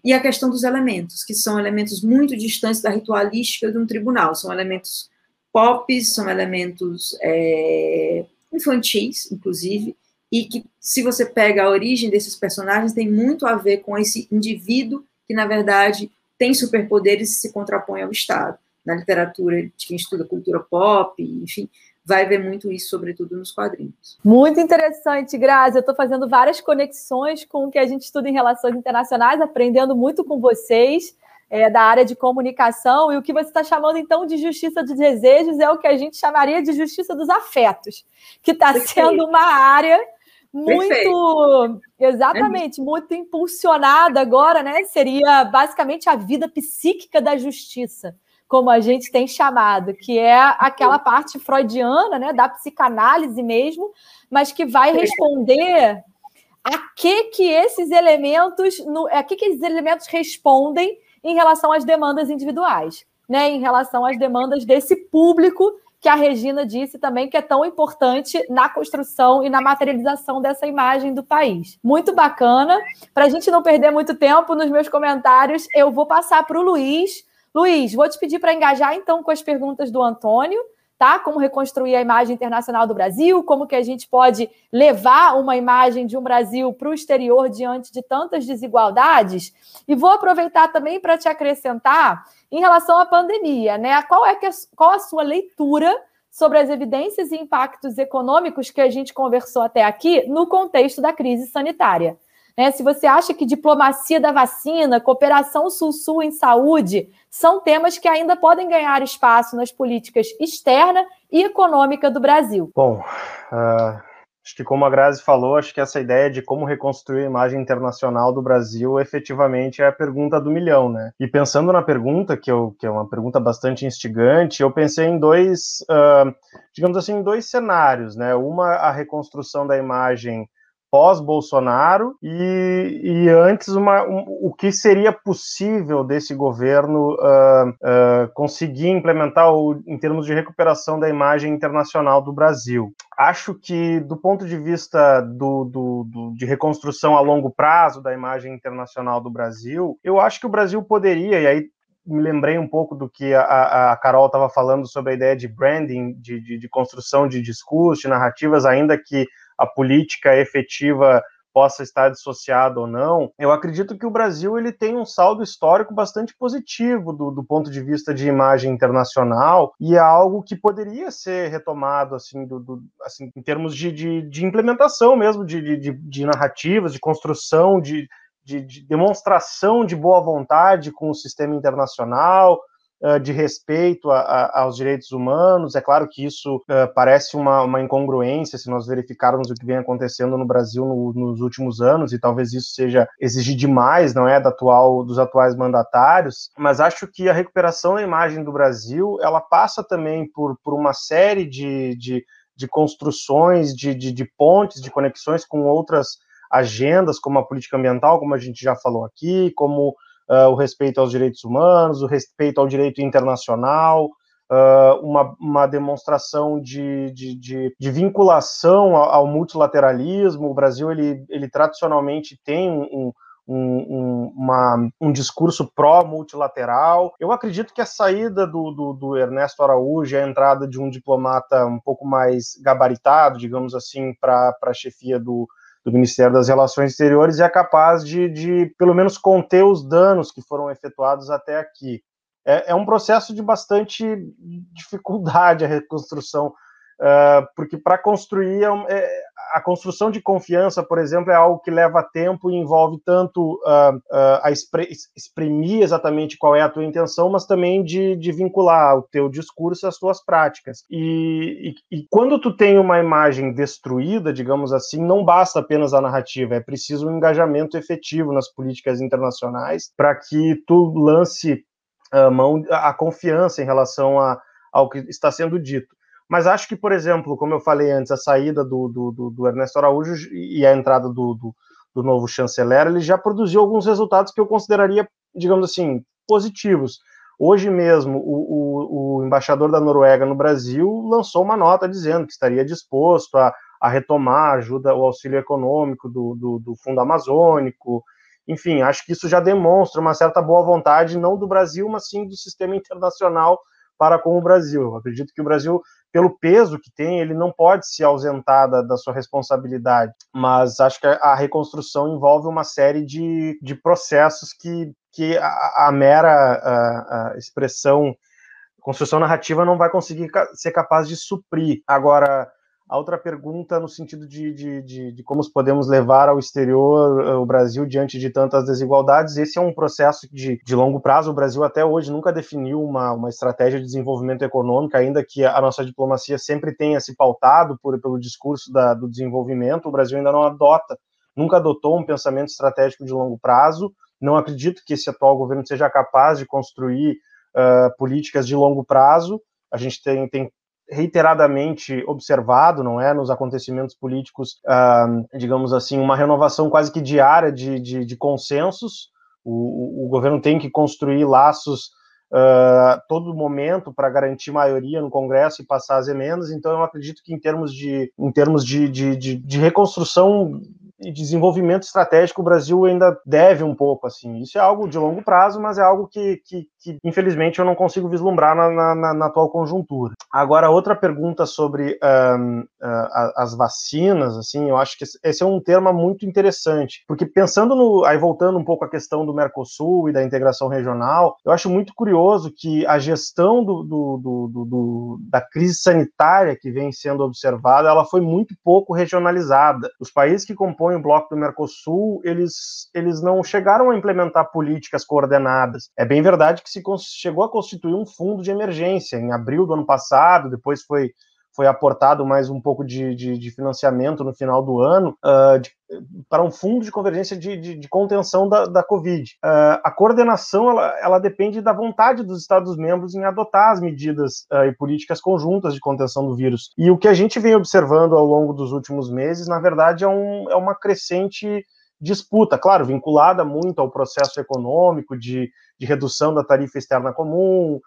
E a questão dos elementos, que são elementos muito distantes da ritualística de um tribunal, são elementos pop, são elementos é, infantis, inclusive, e que, se você pega a origem desses personagens, tem muito a ver com esse indivíduo que, na verdade, tem superpoderes e se contrapõe ao Estado. Na literatura de quem estuda cultura pop, enfim, vai ver muito isso, sobretudo nos quadrinhos. Muito interessante, Grazi. Eu estou fazendo várias conexões com o que a gente estuda em relações internacionais, aprendendo muito com vocês. É, da área de comunicação, e o que você está chamando então de justiça dos desejos é o que a gente chamaria de justiça dos afetos, que está sendo uma área muito, Perfeito. exatamente, é. muito impulsionada agora, né? Seria basicamente a vida psíquica da justiça, como a gente tem chamado, que é aquela parte freudiana, né, da psicanálise mesmo, mas que vai responder a que que esses elementos, no, a que que esses elementos respondem em relação às demandas individuais, né, em relação às demandas desse público que a Regina disse também que é tão importante na construção e na materialização dessa imagem do país. Muito bacana. Para a gente não perder muito tempo nos meus comentários, eu vou passar para o Luiz. Luiz, vou te pedir para engajar então com as perguntas do Antônio. Tá? Como reconstruir a imagem internacional do Brasil, como que a gente pode levar uma imagem de um Brasil para o exterior diante de tantas desigualdades. E vou aproveitar também para te acrescentar em relação à pandemia, né? Qual é que, qual a sua leitura sobre as evidências e impactos econômicos que a gente conversou até aqui no contexto da crise sanitária? Né? Se você acha que diplomacia da vacina, cooperação sul-sul em saúde, são temas que ainda podem ganhar espaço nas políticas externa e econômica do Brasil. Bom, uh, acho que como a Grazi falou, acho que essa ideia de como reconstruir a imagem internacional do Brasil efetivamente é a pergunta do milhão, né? E pensando na pergunta, que, eu, que é uma pergunta bastante instigante, eu pensei em dois, uh, digamos assim, dois cenários, né? Uma, a reconstrução da imagem pós-Bolsonaro e, e, antes uma, um, o que seria possível desse governo uh, uh, conseguir implementar o, em termos de recuperação da imagem internacional do Brasil. Acho que, do ponto de vista do, do, do, de reconstrução a longo prazo da imagem internacional do Brasil, eu acho que o Brasil poderia, e aí me lembrei um pouco do que a, a Carol estava falando sobre a ideia de branding, de, de, de construção de discurso, de narrativas, ainda que a política efetiva possa estar dissociada ou não, eu acredito que o Brasil ele tem um saldo histórico bastante positivo do, do ponto de vista de imagem internacional e é algo que poderia ser retomado assim, do, do assim em termos de, de, de implementação mesmo de, de, de, narrativas, de construção, de, de, de demonstração de boa vontade com o sistema internacional, de respeito a, a, aos direitos humanos. É claro que isso uh, parece uma, uma, incongruência se nós verificarmos o que vem acontecendo no Brasil no, nos últimos anos, e talvez isso seja exigir demais, não é, da atual, dos atuais mandatários, mas acho que a recuperação da imagem do Brasil, ela passa também por, por uma série de, de, de construções, de, de, de pontes, de conexões com outras agendas, como a política ambiental, como a gente já falou aqui, como uh, o respeito aos direitos humanos, o respeito ao direito internacional, uh, uma, uma, demonstração de, de, de, de vinculação ao, multilateralismo. O Brasil, ele, ele tradicionalmente tem um, um, um, uma, um discurso pró-multilateral. Eu acredito que a saída do, do, do, Ernesto Araújo, a entrada de um diplomata um pouco mais gabaritado, digamos assim, para a chefia do, do Ministério das Relações Exteriores e é capaz de, de, pelo menos, conter os danos que foram efetuados até aqui. É, é um processo de bastante dificuldade a reconstrução, uh, porque para construir é, é a construção de confiança, por exemplo, é algo que leva tempo e envolve tanto uh, uh, a exprimir exatamente qual é a tua intenção, mas também de, de vincular o teu discurso às tuas práticas. E, e, e, quando tu tem uma imagem destruída, digamos assim, não basta apenas a narrativa, é preciso um engajamento efetivo nas políticas internacionais para que tu lance a mão a confiança em relação a, ao que está sendo dito. Mas acho que, por exemplo, como eu falei antes, a saída do, do, do Ernesto Araújo e a entrada do, do, do, novo chanceler, ele já produziu alguns resultados que eu consideraria, digamos assim, positivos. Hoje mesmo, o, o, o embaixador da Noruega no Brasil lançou uma nota dizendo que estaria disposto a, a retomar a ajuda, o auxílio econômico do, do, do Fundo Amazônico. Enfim, acho que isso já demonstra uma certa boa vontade, não do Brasil, mas sim do sistema internacional para com o Brasil. Acredito que o Brasil pelo peso que tem, ele não pode se ausentar da, da sua responsabilidade. Mas acho que a, reconstrução envolve uma série de, de processos que, que a, a mera a, expressão, construção narrativa não vai conseguir ser capaz de suprir. Agora, a outra pergunta no sentido de, de, de, de, como podemos levar ao exterior eh, o Brasil diante de tantas desigualdades. Esse é um processo de, de longo prazo. O Brasil até hoje nunca definiu uma, uma estratégia de desenvolvimento econômico, ainda que a nossa diplomacia sempre tenha se pautado por, pelo discurso da, do desenvolvimento. O Brasil ainda não adota, nunca adotou um pensamento estratégico de longo prazo. Não acredito que esse atual governo seja capaz de construir uh, políticas de longo prazo. A gente tem, tem reiteradamente observado, não é, nos acontecimentos políticos, uh, digamos assim, uma renovação quase que diária de, de, de consensos. O, o, governo tem que construir laços uh, todo momento para garantir maioria no Congresso e passar as emendas. Então, eu acredito que em termos de, em termos de, de, de, de reconstrução e desenvolvimento estratégico o Brasil ainda deve um pouco assim. Isso é algo de longo prazo, mas é algo que, que, que infelizmente eu não consigo vislumbrar na, na, na, atual conjuntura. Agora outra pergunta sobre um, uh, as vacinas, assim, eu acho que esse é um tema muito interessante, porque pensando no, aí voltando um pouco à questão do Mercosul e da integração regional, eu acho muito curioso que a gestão do, do, do, do da crise sanitária que vem sendo observada, ela foi muito pouco regionalizada. Os países que compõem compõem o bloco do Mercosul, eles, eles não chegaram a implementar políticas coordenadas. É bem verdade que se chegou a constituir um fundo de emergência em abril do ano passado, depois foi foi aportado mais um pouco de, de, de financiamento no final do ano uh, de, para um fundo de convergência de, contenção da, da Covid. Uh, a coordenação ela, ela, depende da vontade dos Estados-membros em adotar as medidas uh, e políticas conjuntas de contenção do vírus. E o que a gente vem observando ao longo dos últimos meses, na verdade, é, um, é uma crescente disputa, claro, vinculada muito ao processo econômico de, de redução da tarifa externa comum,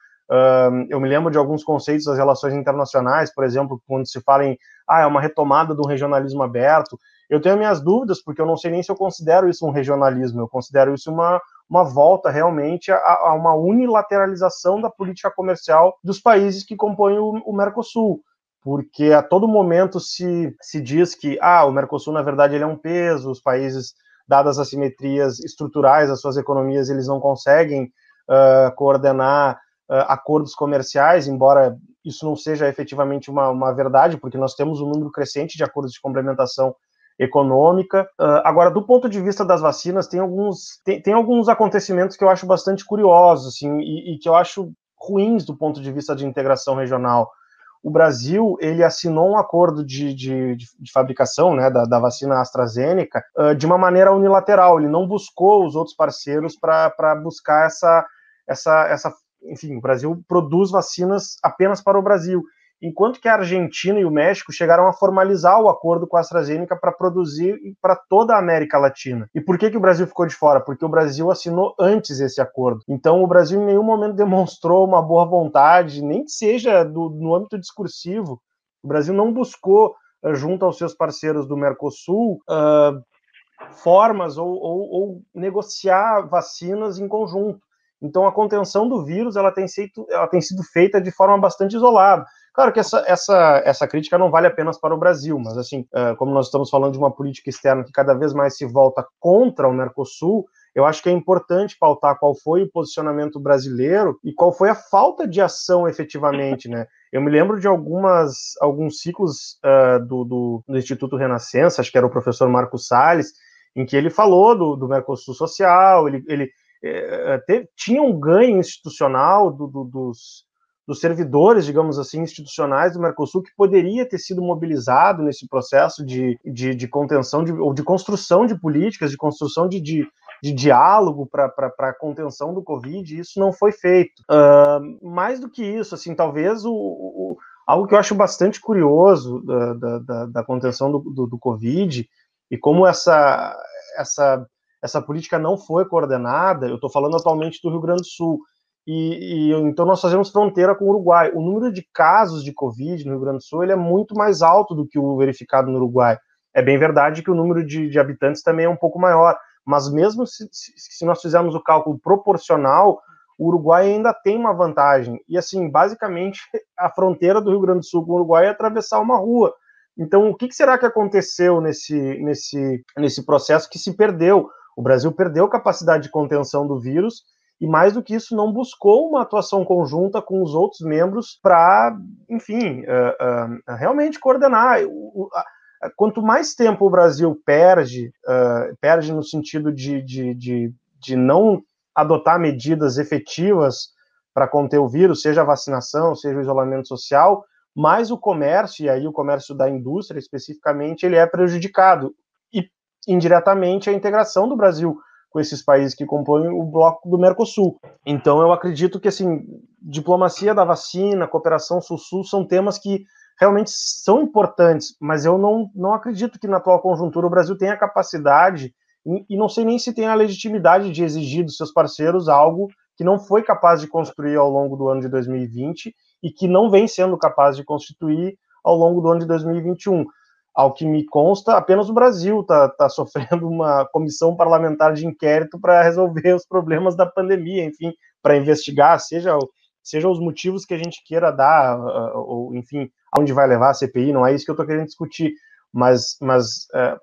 Eu me lembro de alguns conceitos das relações internacionais, por exemplo, quando se fala em ah, é uma retomada do regionalismo aberto. Eu tenho minhas dúvidas, porque eu não sei nem se eu considero isso um regionalismo, eu considero isso uma, uma volta realmente a, a uma unilateralização da política comercial dos países que compõem o, o Mercosul porque a todo momento se, se diz que ah, o Mercosul, na verdade, ele é um peso, os países, dadas as simetrias estruturais das suas economias, eles não conseguem uh, coordenar uh, acordos comerciais, embora isso não seja efetivamente uma, uma verdade, porque nós temos um número crescente de acordos de complementação econômica. Uh, agora, do ponto de vista das vacinas, tem alguns, tem, tem, alguns acontecimentos que eu acho bastante curiosos, assim, e, e, que eu acho ruins do ponto de vista de integração regional. O Brasil, ele assinou um acordo de, de, de fabricação né, da, da, vacina AstraZeneca uh, de uma maneira unilateral, ele não buscou os outros parceiros para buscar essa, essa, essa enfim, o Brasil produz vacinas apenas para o Brasil, enquanto que a Argentina e o México chegaram a formalizar o acordo com a AstraZeneca para produzir para toda a América Latina. E por que, que o Brasil ficou de fora? Porque o Brasil assinou antes esse acordo. Então, o Brasil em nenhum momento (laughs) demonstrou uma boa vontade, nem que seja do, no âmbito discursivo. O Brasil não buscou, eh, junto aos seus parceiros do Mercosul, uh, formas ou, ou, ou negociar vacinas em conjunto. Então, a contenção do vírus ela tem, sido, ela tem sido feita de forma bastante isolada. Claro que essa, essa, essa crítica não vale apenas para o Brasil, mas, assim, uh, como nós estamos falando de uma política externa que cada vez mais se volta contra o Mercosul, eu acho que é importante pautar qual foi o posicionamento brasileiro e qual foi a falta de ação efetivamente, né? Eu me lembro de algumas, alguns ciclos uh, do, do, do, Instituto Renascença, acho que era o professor Marcos Salles, em que ele falou do, do Mercosul Social, ele, ele, é, teve, tinha um ganho institucional do, do, dos, dos servidores, digamos assim, institucionais do Mercosul que poderia ter sido mobilizado nesse processo de, de, de contenção de, ou de construção de políticas, de construção de, de, de diálogo para a contenção do Covid, e isso não foi feito. Uh, mais do que isso, assim, talvez o, o, algo que eu acho bastante curioso da, da, da, da contenção do, do, do Covid e como essa, essa essa política não foi coordenada. Eu estou falando atualmente do Rio Grande do Sul. E, e, então nós fazemos fronteira com o Uruguai. O número de casos de Covid no Rio Grande do Sul ele é muito mais alto do que o verificado no Uruguai. É bem verdade que o número de, de habitantes também é um pouco maior, mas mesmo se, se, se, nós fizermos o cálculo proporcional, o Uruguai ainda tem uma vantagem. E assim, basicamente, a fronteira do Rio Grande do Sul com o Uruguai é atravessar uma rua. Então, o que, que será que aconteceu nesse, nesse, nesse processo que se perdeu? O Brasil perdeu capacidade de contenção do vírus e, mais do que isso, não buscou uma atuação conjunta com os outros membros para, enfim, uh, uh, realmente coordenar. O, a, quanto mais tempo o Brasil perde, uh, perde no sentido de, de, de, de não adotar medidas efetivas para conter o vírus, seja a vacinação, seja o isolamento social, mais o comércio, e aí o comércio da indústria especificamente, ele é prejudicado indiretamente a integração do Brasil com esses países que compõem o bloco do Mercosul. Então eu acredito que assim, diplomacia da vacina, cooperação sul-sul são temas que realmente são importantes, mas eu não, não acredito que na atual conjuntura o Brasil tenha capacidade e não sei nem se tem a legitimidade de exigir dos seus parceiros algo que não foi capaz de construir ao longo do ano de 2020 e que não vem sendo capaz de constituir ao longo do ano de 2021 ao que me consta, apenas o Brasil está tá sofrendo uma comissão parlamentar de inquérito para resolver os problemas da pandemia, enfim, para investigar, seja, seja os motivos que a gente queira dar, ou enfim, aonde vai levar a CPI, não é isso que eu estou querendo discutir, mas, mas é,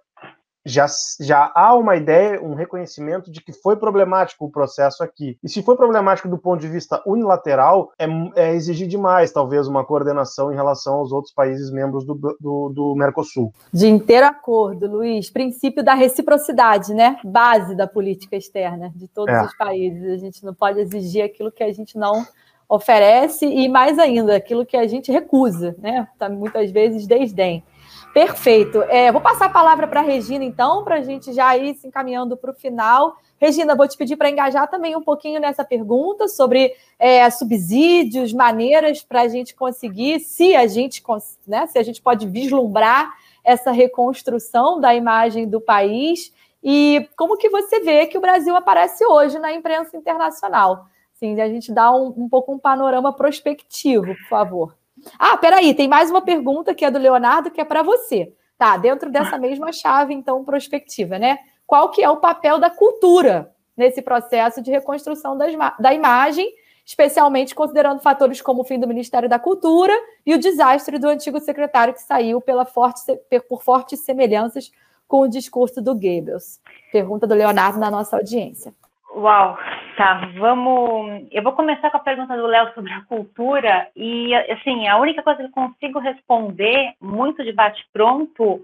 já, já há uma ideia, um reconhecimento de que foi problemático o processo aqui. E se foi problemático do ponto de vista unilateral, é, é exigir demais, talvez, uma coordenação em relação aos outros países membros do, do, do Mercosul. De inteiro acordo, Luiz. Princípio da reciprocidade, né? Base da política externa de todos é. os países. A gente não pode exigir aquilo que a gente não oferece e mais ainda aquilo que a gente recusa, né? Tá, muitas vezes desdém. Perfeito. É, vou passar a palavra para a Regina, então, para a gente já ir se encaminhando para o final. Regina, vou te pedir para engajar também um pouquinho nessa pergunta sobre é, subsídios, maneiras para a gente conseguir, se a gente, né, se a gente pode vislumbrar essa reconstrução da imagem do país e como que você vê que o Brasil aparece hoje na imprensa internacional. Sim, a gente dá um, um pouco um panorama prospectivo, por favor. Ah, peraí, tem mais uma pergunta que é do Leonardo, que é para você. Tá, dentro dessa mesma chave, então, prospectiva, né? Qual que é o papel da cultura nesse processo de reconstrução das, da imagem, especialmente considerando fatores como o fim do Ministério da Cultura e o desastre do antigo secretário que saiu pela forte, por fortes semelhanças com o discurso do Goebbels? Pergunta do Leonardo na nossa audiência. Uau, tá. Vamos. Eu vou começar com a pergunta do Léo sobre a cultura e, assim, a única coisa que eu consigo responder muito de bate-pronto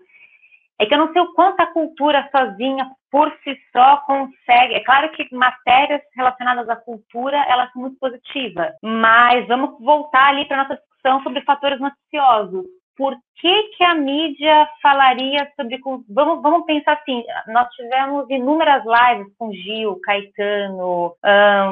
é que eu não sei o quanto a cultura sozinha, por si só, consegue. É claro que matérias relacionadas à cultura elas são muito positivas, mas vamos voltar ali para nossa discussão sobre fatores noticiosos por que, que a mídia falaria sobre. Vamos, vamos pensar assim: nós tivemos inúmeras lives com Gil, Caetano,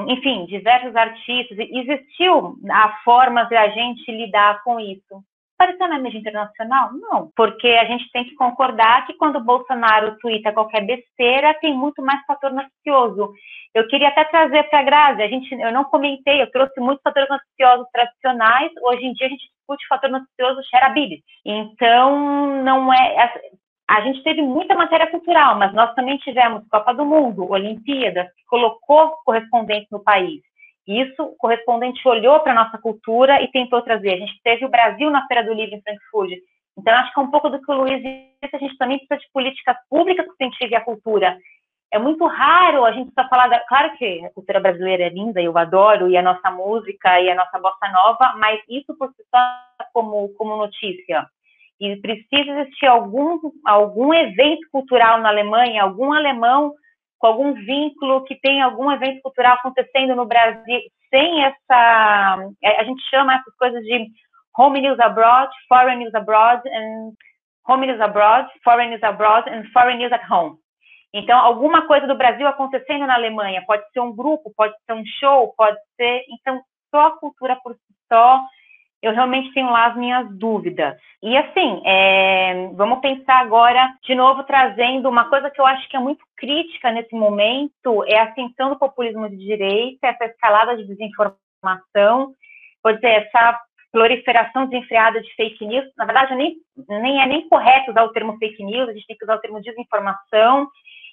enfim, diversos artistas. Existiu a forma de a gente lidar com isso. Apareceu na mídia internacional? Não, porque a gente tem que concordar que quando o Bolsonaro twitta qualquer besteira, tem muito mais fator noticioso. Eu queria até trazer para a Grazi, a gente, eu não comentei, eu trouxe muitos fatores noticiosos tradicionais, hoje em dia a gente discute o fator noticioso shareability. Então, não é, a gente teve muita matéria cultural, mas nós também tivemos Copa do Mundo, Olimpíadas, que colocou correspondentes no país. Isso, o correspondente olhou para a nossa cultura e tentou trazer. A gente teve o Brasil na Feira do Livro em Frankfurt. Então, acho que é um pouco do que o Luiz disse, a gente também precisa de políticas públicas que incentivem a cultura é muito raro a gente só falar da... Claro que a cultura brasileira é linda, eu adoro, e a nossa música, e a nossa bossa nova, mas isso por si só como, como notícia. E precisa existir algum, algum evento cultural na Alemanha, algum alemão com algum vínculo que tem algum evento cultural acontecendo no Brasil, sem essa... A gente chama essas coisas de home news abroad, foreign news abroad, and home news abroad, foreign news abroad, and foreign news at home. Então, alguma coisa do Brasil acontecendo na Alemanha, pode ser um grupo, pode ser um show, pode ser. Então, só a cultura por si só, eu realmente tenho lá as minhas dúvidas. E assim, é, vamos pensar agora, de novo, trazendo uma coisa que eu acho que é muito crítica nesse momento, é a ascensão do populismo de direita, essa escalada de desinformação, pode ser essa proliferação desenfreada de fake news. Na verdade, nem, nem é nem correto usar o termo fake news, a gente tem que usar o termo desinformação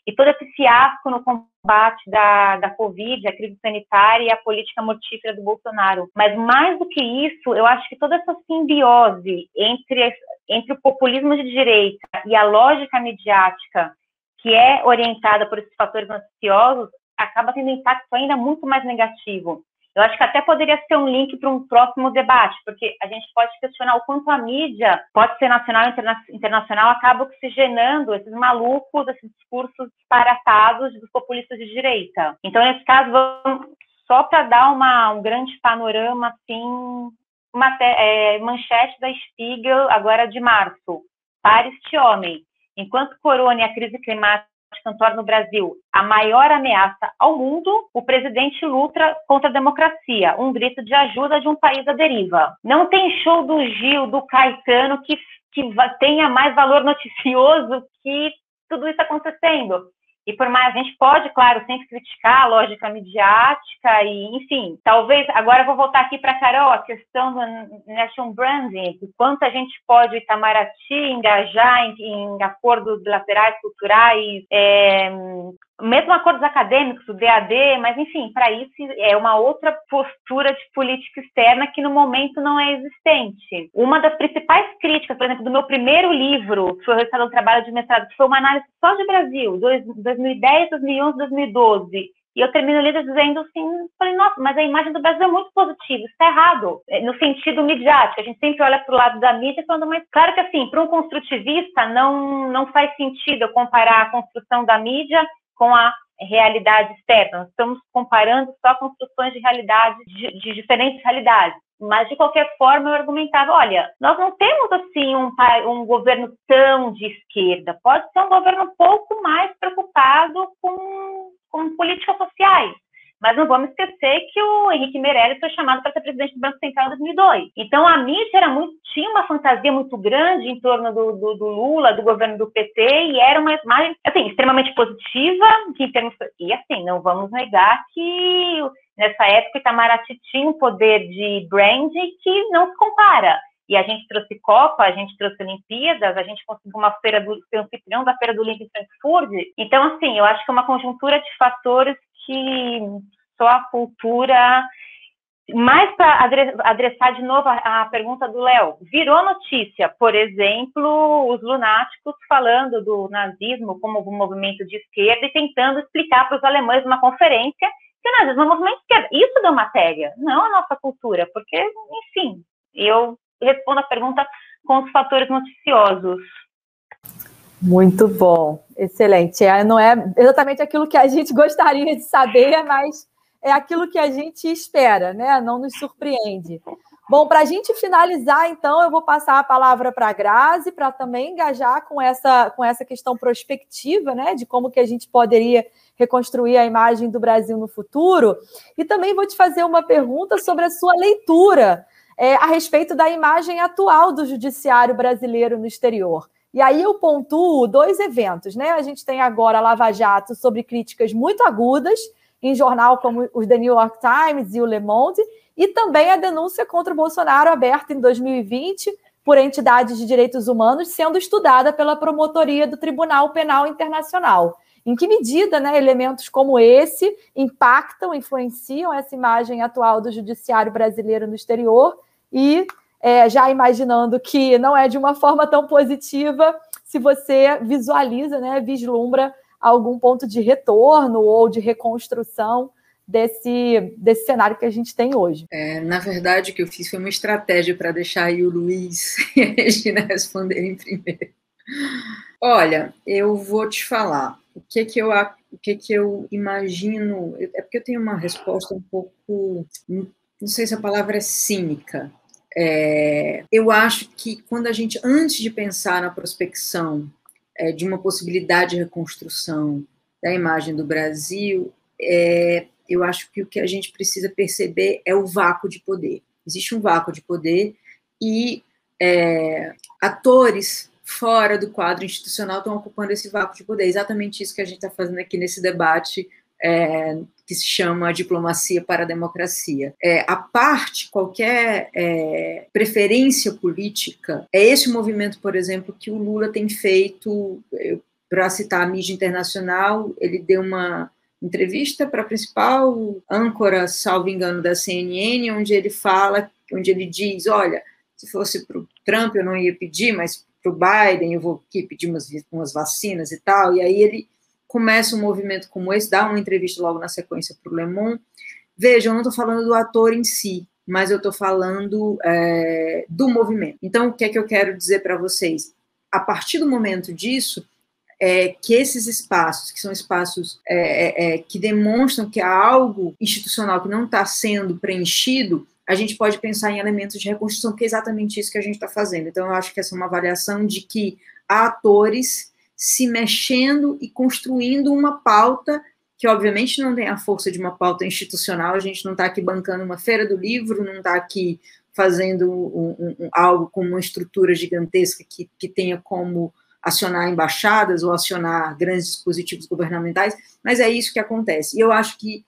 e todo esse fiasco no combate da, da Covid, a crise sanitária e a política mortífera do Bolsonaro. Mas mais do que isso, eu acho que toda essa simbiose entre, entre o populismo de direita e a lógica midiática, que é orientada por esses fatores noticiosos, acaba tendo um impacto ainda muito mais negativo. Eu acho que até poderia ser um link para um próximo debate, porque a gente pode questionar o quanto a mídia, pode ser nacional interna internacional, acaba oxigenando esses malucos, esses discursos disparatados dos populistas de direita. Então, nesse caso, vamos, só para dar uma, um grande panorama, assim, uma é, manchete da Spiegel, agora de março. Para este homem, enquanto corona e a crise climática cantor no Brasil, a maior ameaça ao mundo, o presidente luta contra a democracia, um grito de ajuda de um país à deriva. Não tem show do Gil, do Caetano que, que tenha mais valor noticioso que tudo isso acontecendo. E por mais, a gente pode, claro, sempre criticar a lógica midiática e, enfim, talvez, agora vou voltar aqui para Carol, a questão do national branding, o quanto a gente pode, Itamaraty, engajar em, em acordos bilaterais, culturais, é, mesmo acordos acadêmicos, o DAD, mas enfim, para isso é uma outra postura de política externa que no momento não é existente. Uma das principais críticas, por exemplo, do meu primeiro livro, que foi o resultado do trabalho de mestrado, que foi uma análise só de Brasil, 2010, 2011, 2012, e eu termino o livro dizendo assim, falei, nossa, mas a imagem do Brasil é muito positiva, isso está errado, é, no sentido midiático. A gente sempre olha para o lado da mídia falando, mas claro que assim, para um construtivista não, não faz sentido eu comparar a construção da mídia com a realidade externa. Nós estamos comparando só construções de realidade, de, de diferentes realidades. Mas, de qualquer forma, eu argumentava: olha, nós não temos assim um, um governo tão de esquerda, pode ser um governo um pouco mais preocupado com, com políticas sociais. Mas não vamos esquecer que o Henrique Meirelles foi chamado para ser presidente do Banco Central em 2002. Então a mídia era muito, tinha uma fantasia muito grande em torno do, do, do Lula, do governo do PT, e era uma imagem assim, extremamente positiva, que em termos, e assim, não vamos negar que nessa época Itamaraty tinha um poder de branding que não se compara. E a gente trouxe Copa, a gente trouxe Olimpíadas, a gente conseguiu uma feira do anfitrião da feira do Olímpico em Frankfurt. Então, assim, eu acho que é uma conjuntura de fatores que só a cultura. Mais para adressar de novo a, pergunta do Léo, virou notícia, por exemplo, os lunáticos falando do nazismo como um movimento de esquerda e tentando explicar para os alemães numa conferência que o nazismo é um movimento de esquerda. Isso deu matéria, não a nossa cultura, porque, enfim, eu respondo a pergunta com os fatores noticiosos. Muito bom, excelente. É, não é exatamente aquilo que a gente (laughs) gostaria de saber, mas é aquilo que a gente espera, né? Não nos surpreende. Bom, para a gente finalizar, então, eu vou passar a palavra para a Grazi para também engajar com essa, com essa questão prospectiva, né? De como que a gente poderia reconstruir a imagem do Brasil no futuro. E também vou te fazer uma pergunta sobre a sua leitura é, a respeito da imagem atual do judiciário brasileiro no exterior. E aí eu pontuo dois eventos, né? A gente tem agora a Lava Jato sobre críticas muito agudas em jornal como os The New York Times e o Le Monde, e também a denúncia contra o Bolsonaro aberta em 2020 por entidades de direitos humanos, sendo estudada pela promotoria do Tribunal Penal Internacional. Em que medida né, elementos como esse impactam, influenciam essa imagem atual do judiciário brasileiro no exterior e é, já imaginando que não é de uma forma tão positiva, se você visualiza, né, vislumbra algum ponto de retorno ou de reconstrução desse, desse cenário que a gente tem hoje. É, na verdade, o que eu fiz foi uma estratégia para deixar aí o Luiz (laughs) e a Regina responderem primeiro. Olha, eu vou te falar o que que eu o que que eu imagino é porque eu tenho uma resposta um pouco não sei se a palavra é cínica é, eu acho que quando a gente, antes de pensar na prospecção é, de uma possibilidade de reconstrução da imagem do Brasil, é, eu acho que o que a gente precisa perceber é o vácuo de poder. Existe um vácuo de poder e é, atores fora do quadro institucional estão ocupando esse vácuo de poder. É exatamente isso que a gente está fazendo aqui nesse debate é, que se chama Diplomacia para a Democracia. É, a parte, qualquer é, preferência política, é esse movimento, por exemplo, que o Lula tem feito, para citar a mídia internacional, ele deu uma entrevista para a principal âncora, salvo engano, da CNN, onde ele fala, onde ele diz, olha, se fosse para o Trump eu não ia pedir, mas para o Biden eu vou aqui pedir umas, umas vacinas e tal, e aí ele começa um movimento como esse, dá uma entrevista logo na sequência para o Le Monde. Veja, eu não estou falando do ator em si, mas eu estou falando é, do movimento. Então, o que é que eu quero dizer para vocês? A partir do momento disso, é, que esses espaços, que são espaços é, é, é que demonstram que há algo institucional que não está sendo preenchido, a gente pode pensar em elementos de reconstrução, que é exatamente isso que a gente está fazendo. Então, eu acho que essa é uma avaliação de que há atores se mexendo e construindo uma pauta que obviamente não tem a força de uma pauta institucional, a gente não está aqui bancando uma feira do livro, não está aqui fazendo um, um, algo com uma estrutura gigantesca que, que tenha como acionar embaixadas ou acionar grandes dispositivos governamentais, mas é isso que acontece. E eu acho que,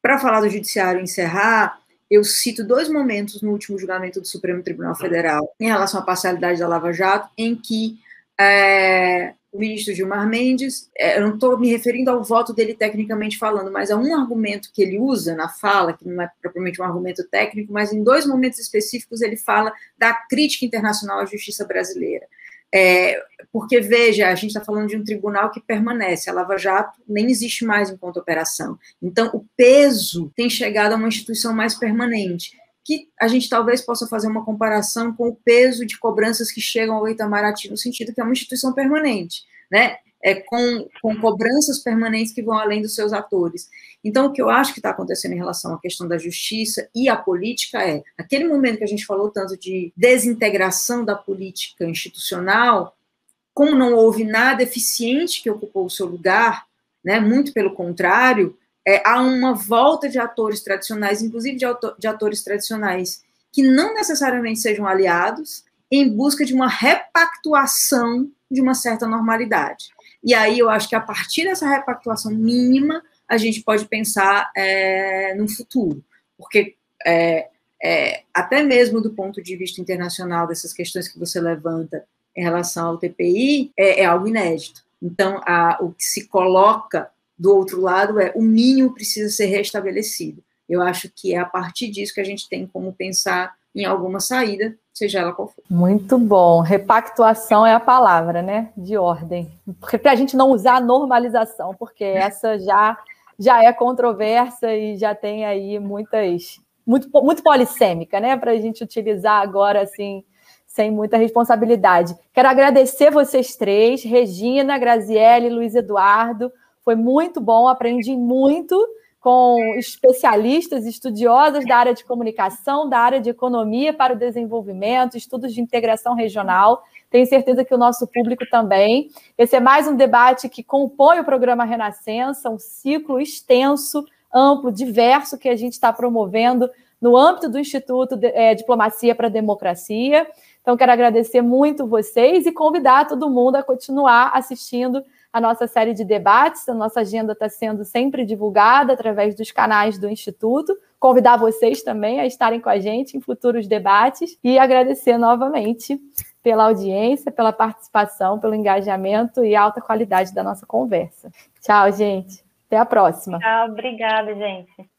para falar do judiciário encerrar, eu cito dois momentos no último julgamento do Supremo Tribunal Federal em relação à parcialidade da Lava Jato, em que é, o ministro Gilmar Mendes, é, eu não estou me referindo ao voto dele tecnicamente falando, mas a um argumento que ele usa na fala, que não é propriamente um argumento técnico, mas em dois momentos específicos ele fala da crítica internacional à justiça brasileira. É, porque, veja, a gente está falando de um tribunal que permanece, a Lava Jato nem existe mais enquanto operação. Então, o peso tem chegado a uma instituição mais permanente que a gente talvez possa fazer uma comparação com o peso de cobranças que chegam ao Itamaraty, no sentido que é uma instituição permanente, né? É, com, com cobranças permanentes que vão além dos seus atores. Então, o que eu acho que está acontecendo em relação à questão da justiça e à política é, aquele momento que a gente falou tanto de desintegração da política institucional, como não houve nada eficiente que ocupou o seu lugar, né, muito pelo contrário, é, há uma volta de atores tradicionais, inclusive de, autor, de atores tradicionais, que não necessariamente sejam aliados, em busca de uma repactuação de uma certa normalidade. E aí eu acho que a partir dessa repactuação mínima, a gente pode pensar é, no futuro, porque é, é, até mesmo do ponto de vista internacional, dessas questões que você levanta em relação ao TPI, é, é algo inédito. Então, a, o que se coloca do outro lado é o mínimo precisa ser restabelecido. Eu acho que é a partir disso que a gente tem como pensar em alguma saída, seja ela qual for. Muito bom. Repactuação é a palavra, né? De ordem. Porque para a gente não usar normalização, porque essa já já é controversa e já tem aí muitas muito muito polissêmica, né? Para a gente utilizar agora assim sem muita responsabilidade. Quero agradecer vocês três, Regina, Graziele, Luiz Eduardo. Foi muito bom, aprendi muito com especialistas, estudiosas da área de comunicação, da área de economia para o desenvolvimento, estudos de integração regional. Tenho certeza que o nosso público também. Esse é mais um debate que compõe o programa Renascença, um ciclo extenso, amplo, diverso que a gente está promovendo no âmbito do Instituto de, é, Diplomacia para a Democracia. Então, quero agradecer muito vocês e convidar todo mundo a continuar assistindo a nossa série de debates. A nossa agenda está sendo sempre divulgada através dos canais do Instituto. Convidar vocês também a estarem com a gente em futuros debates e agradecer novamente pela audiência, pela participação, pelo engajamento e alta qualidade da nossa conversa. Tchau, gente. Até a próxima. Tchau, obrigada, gente.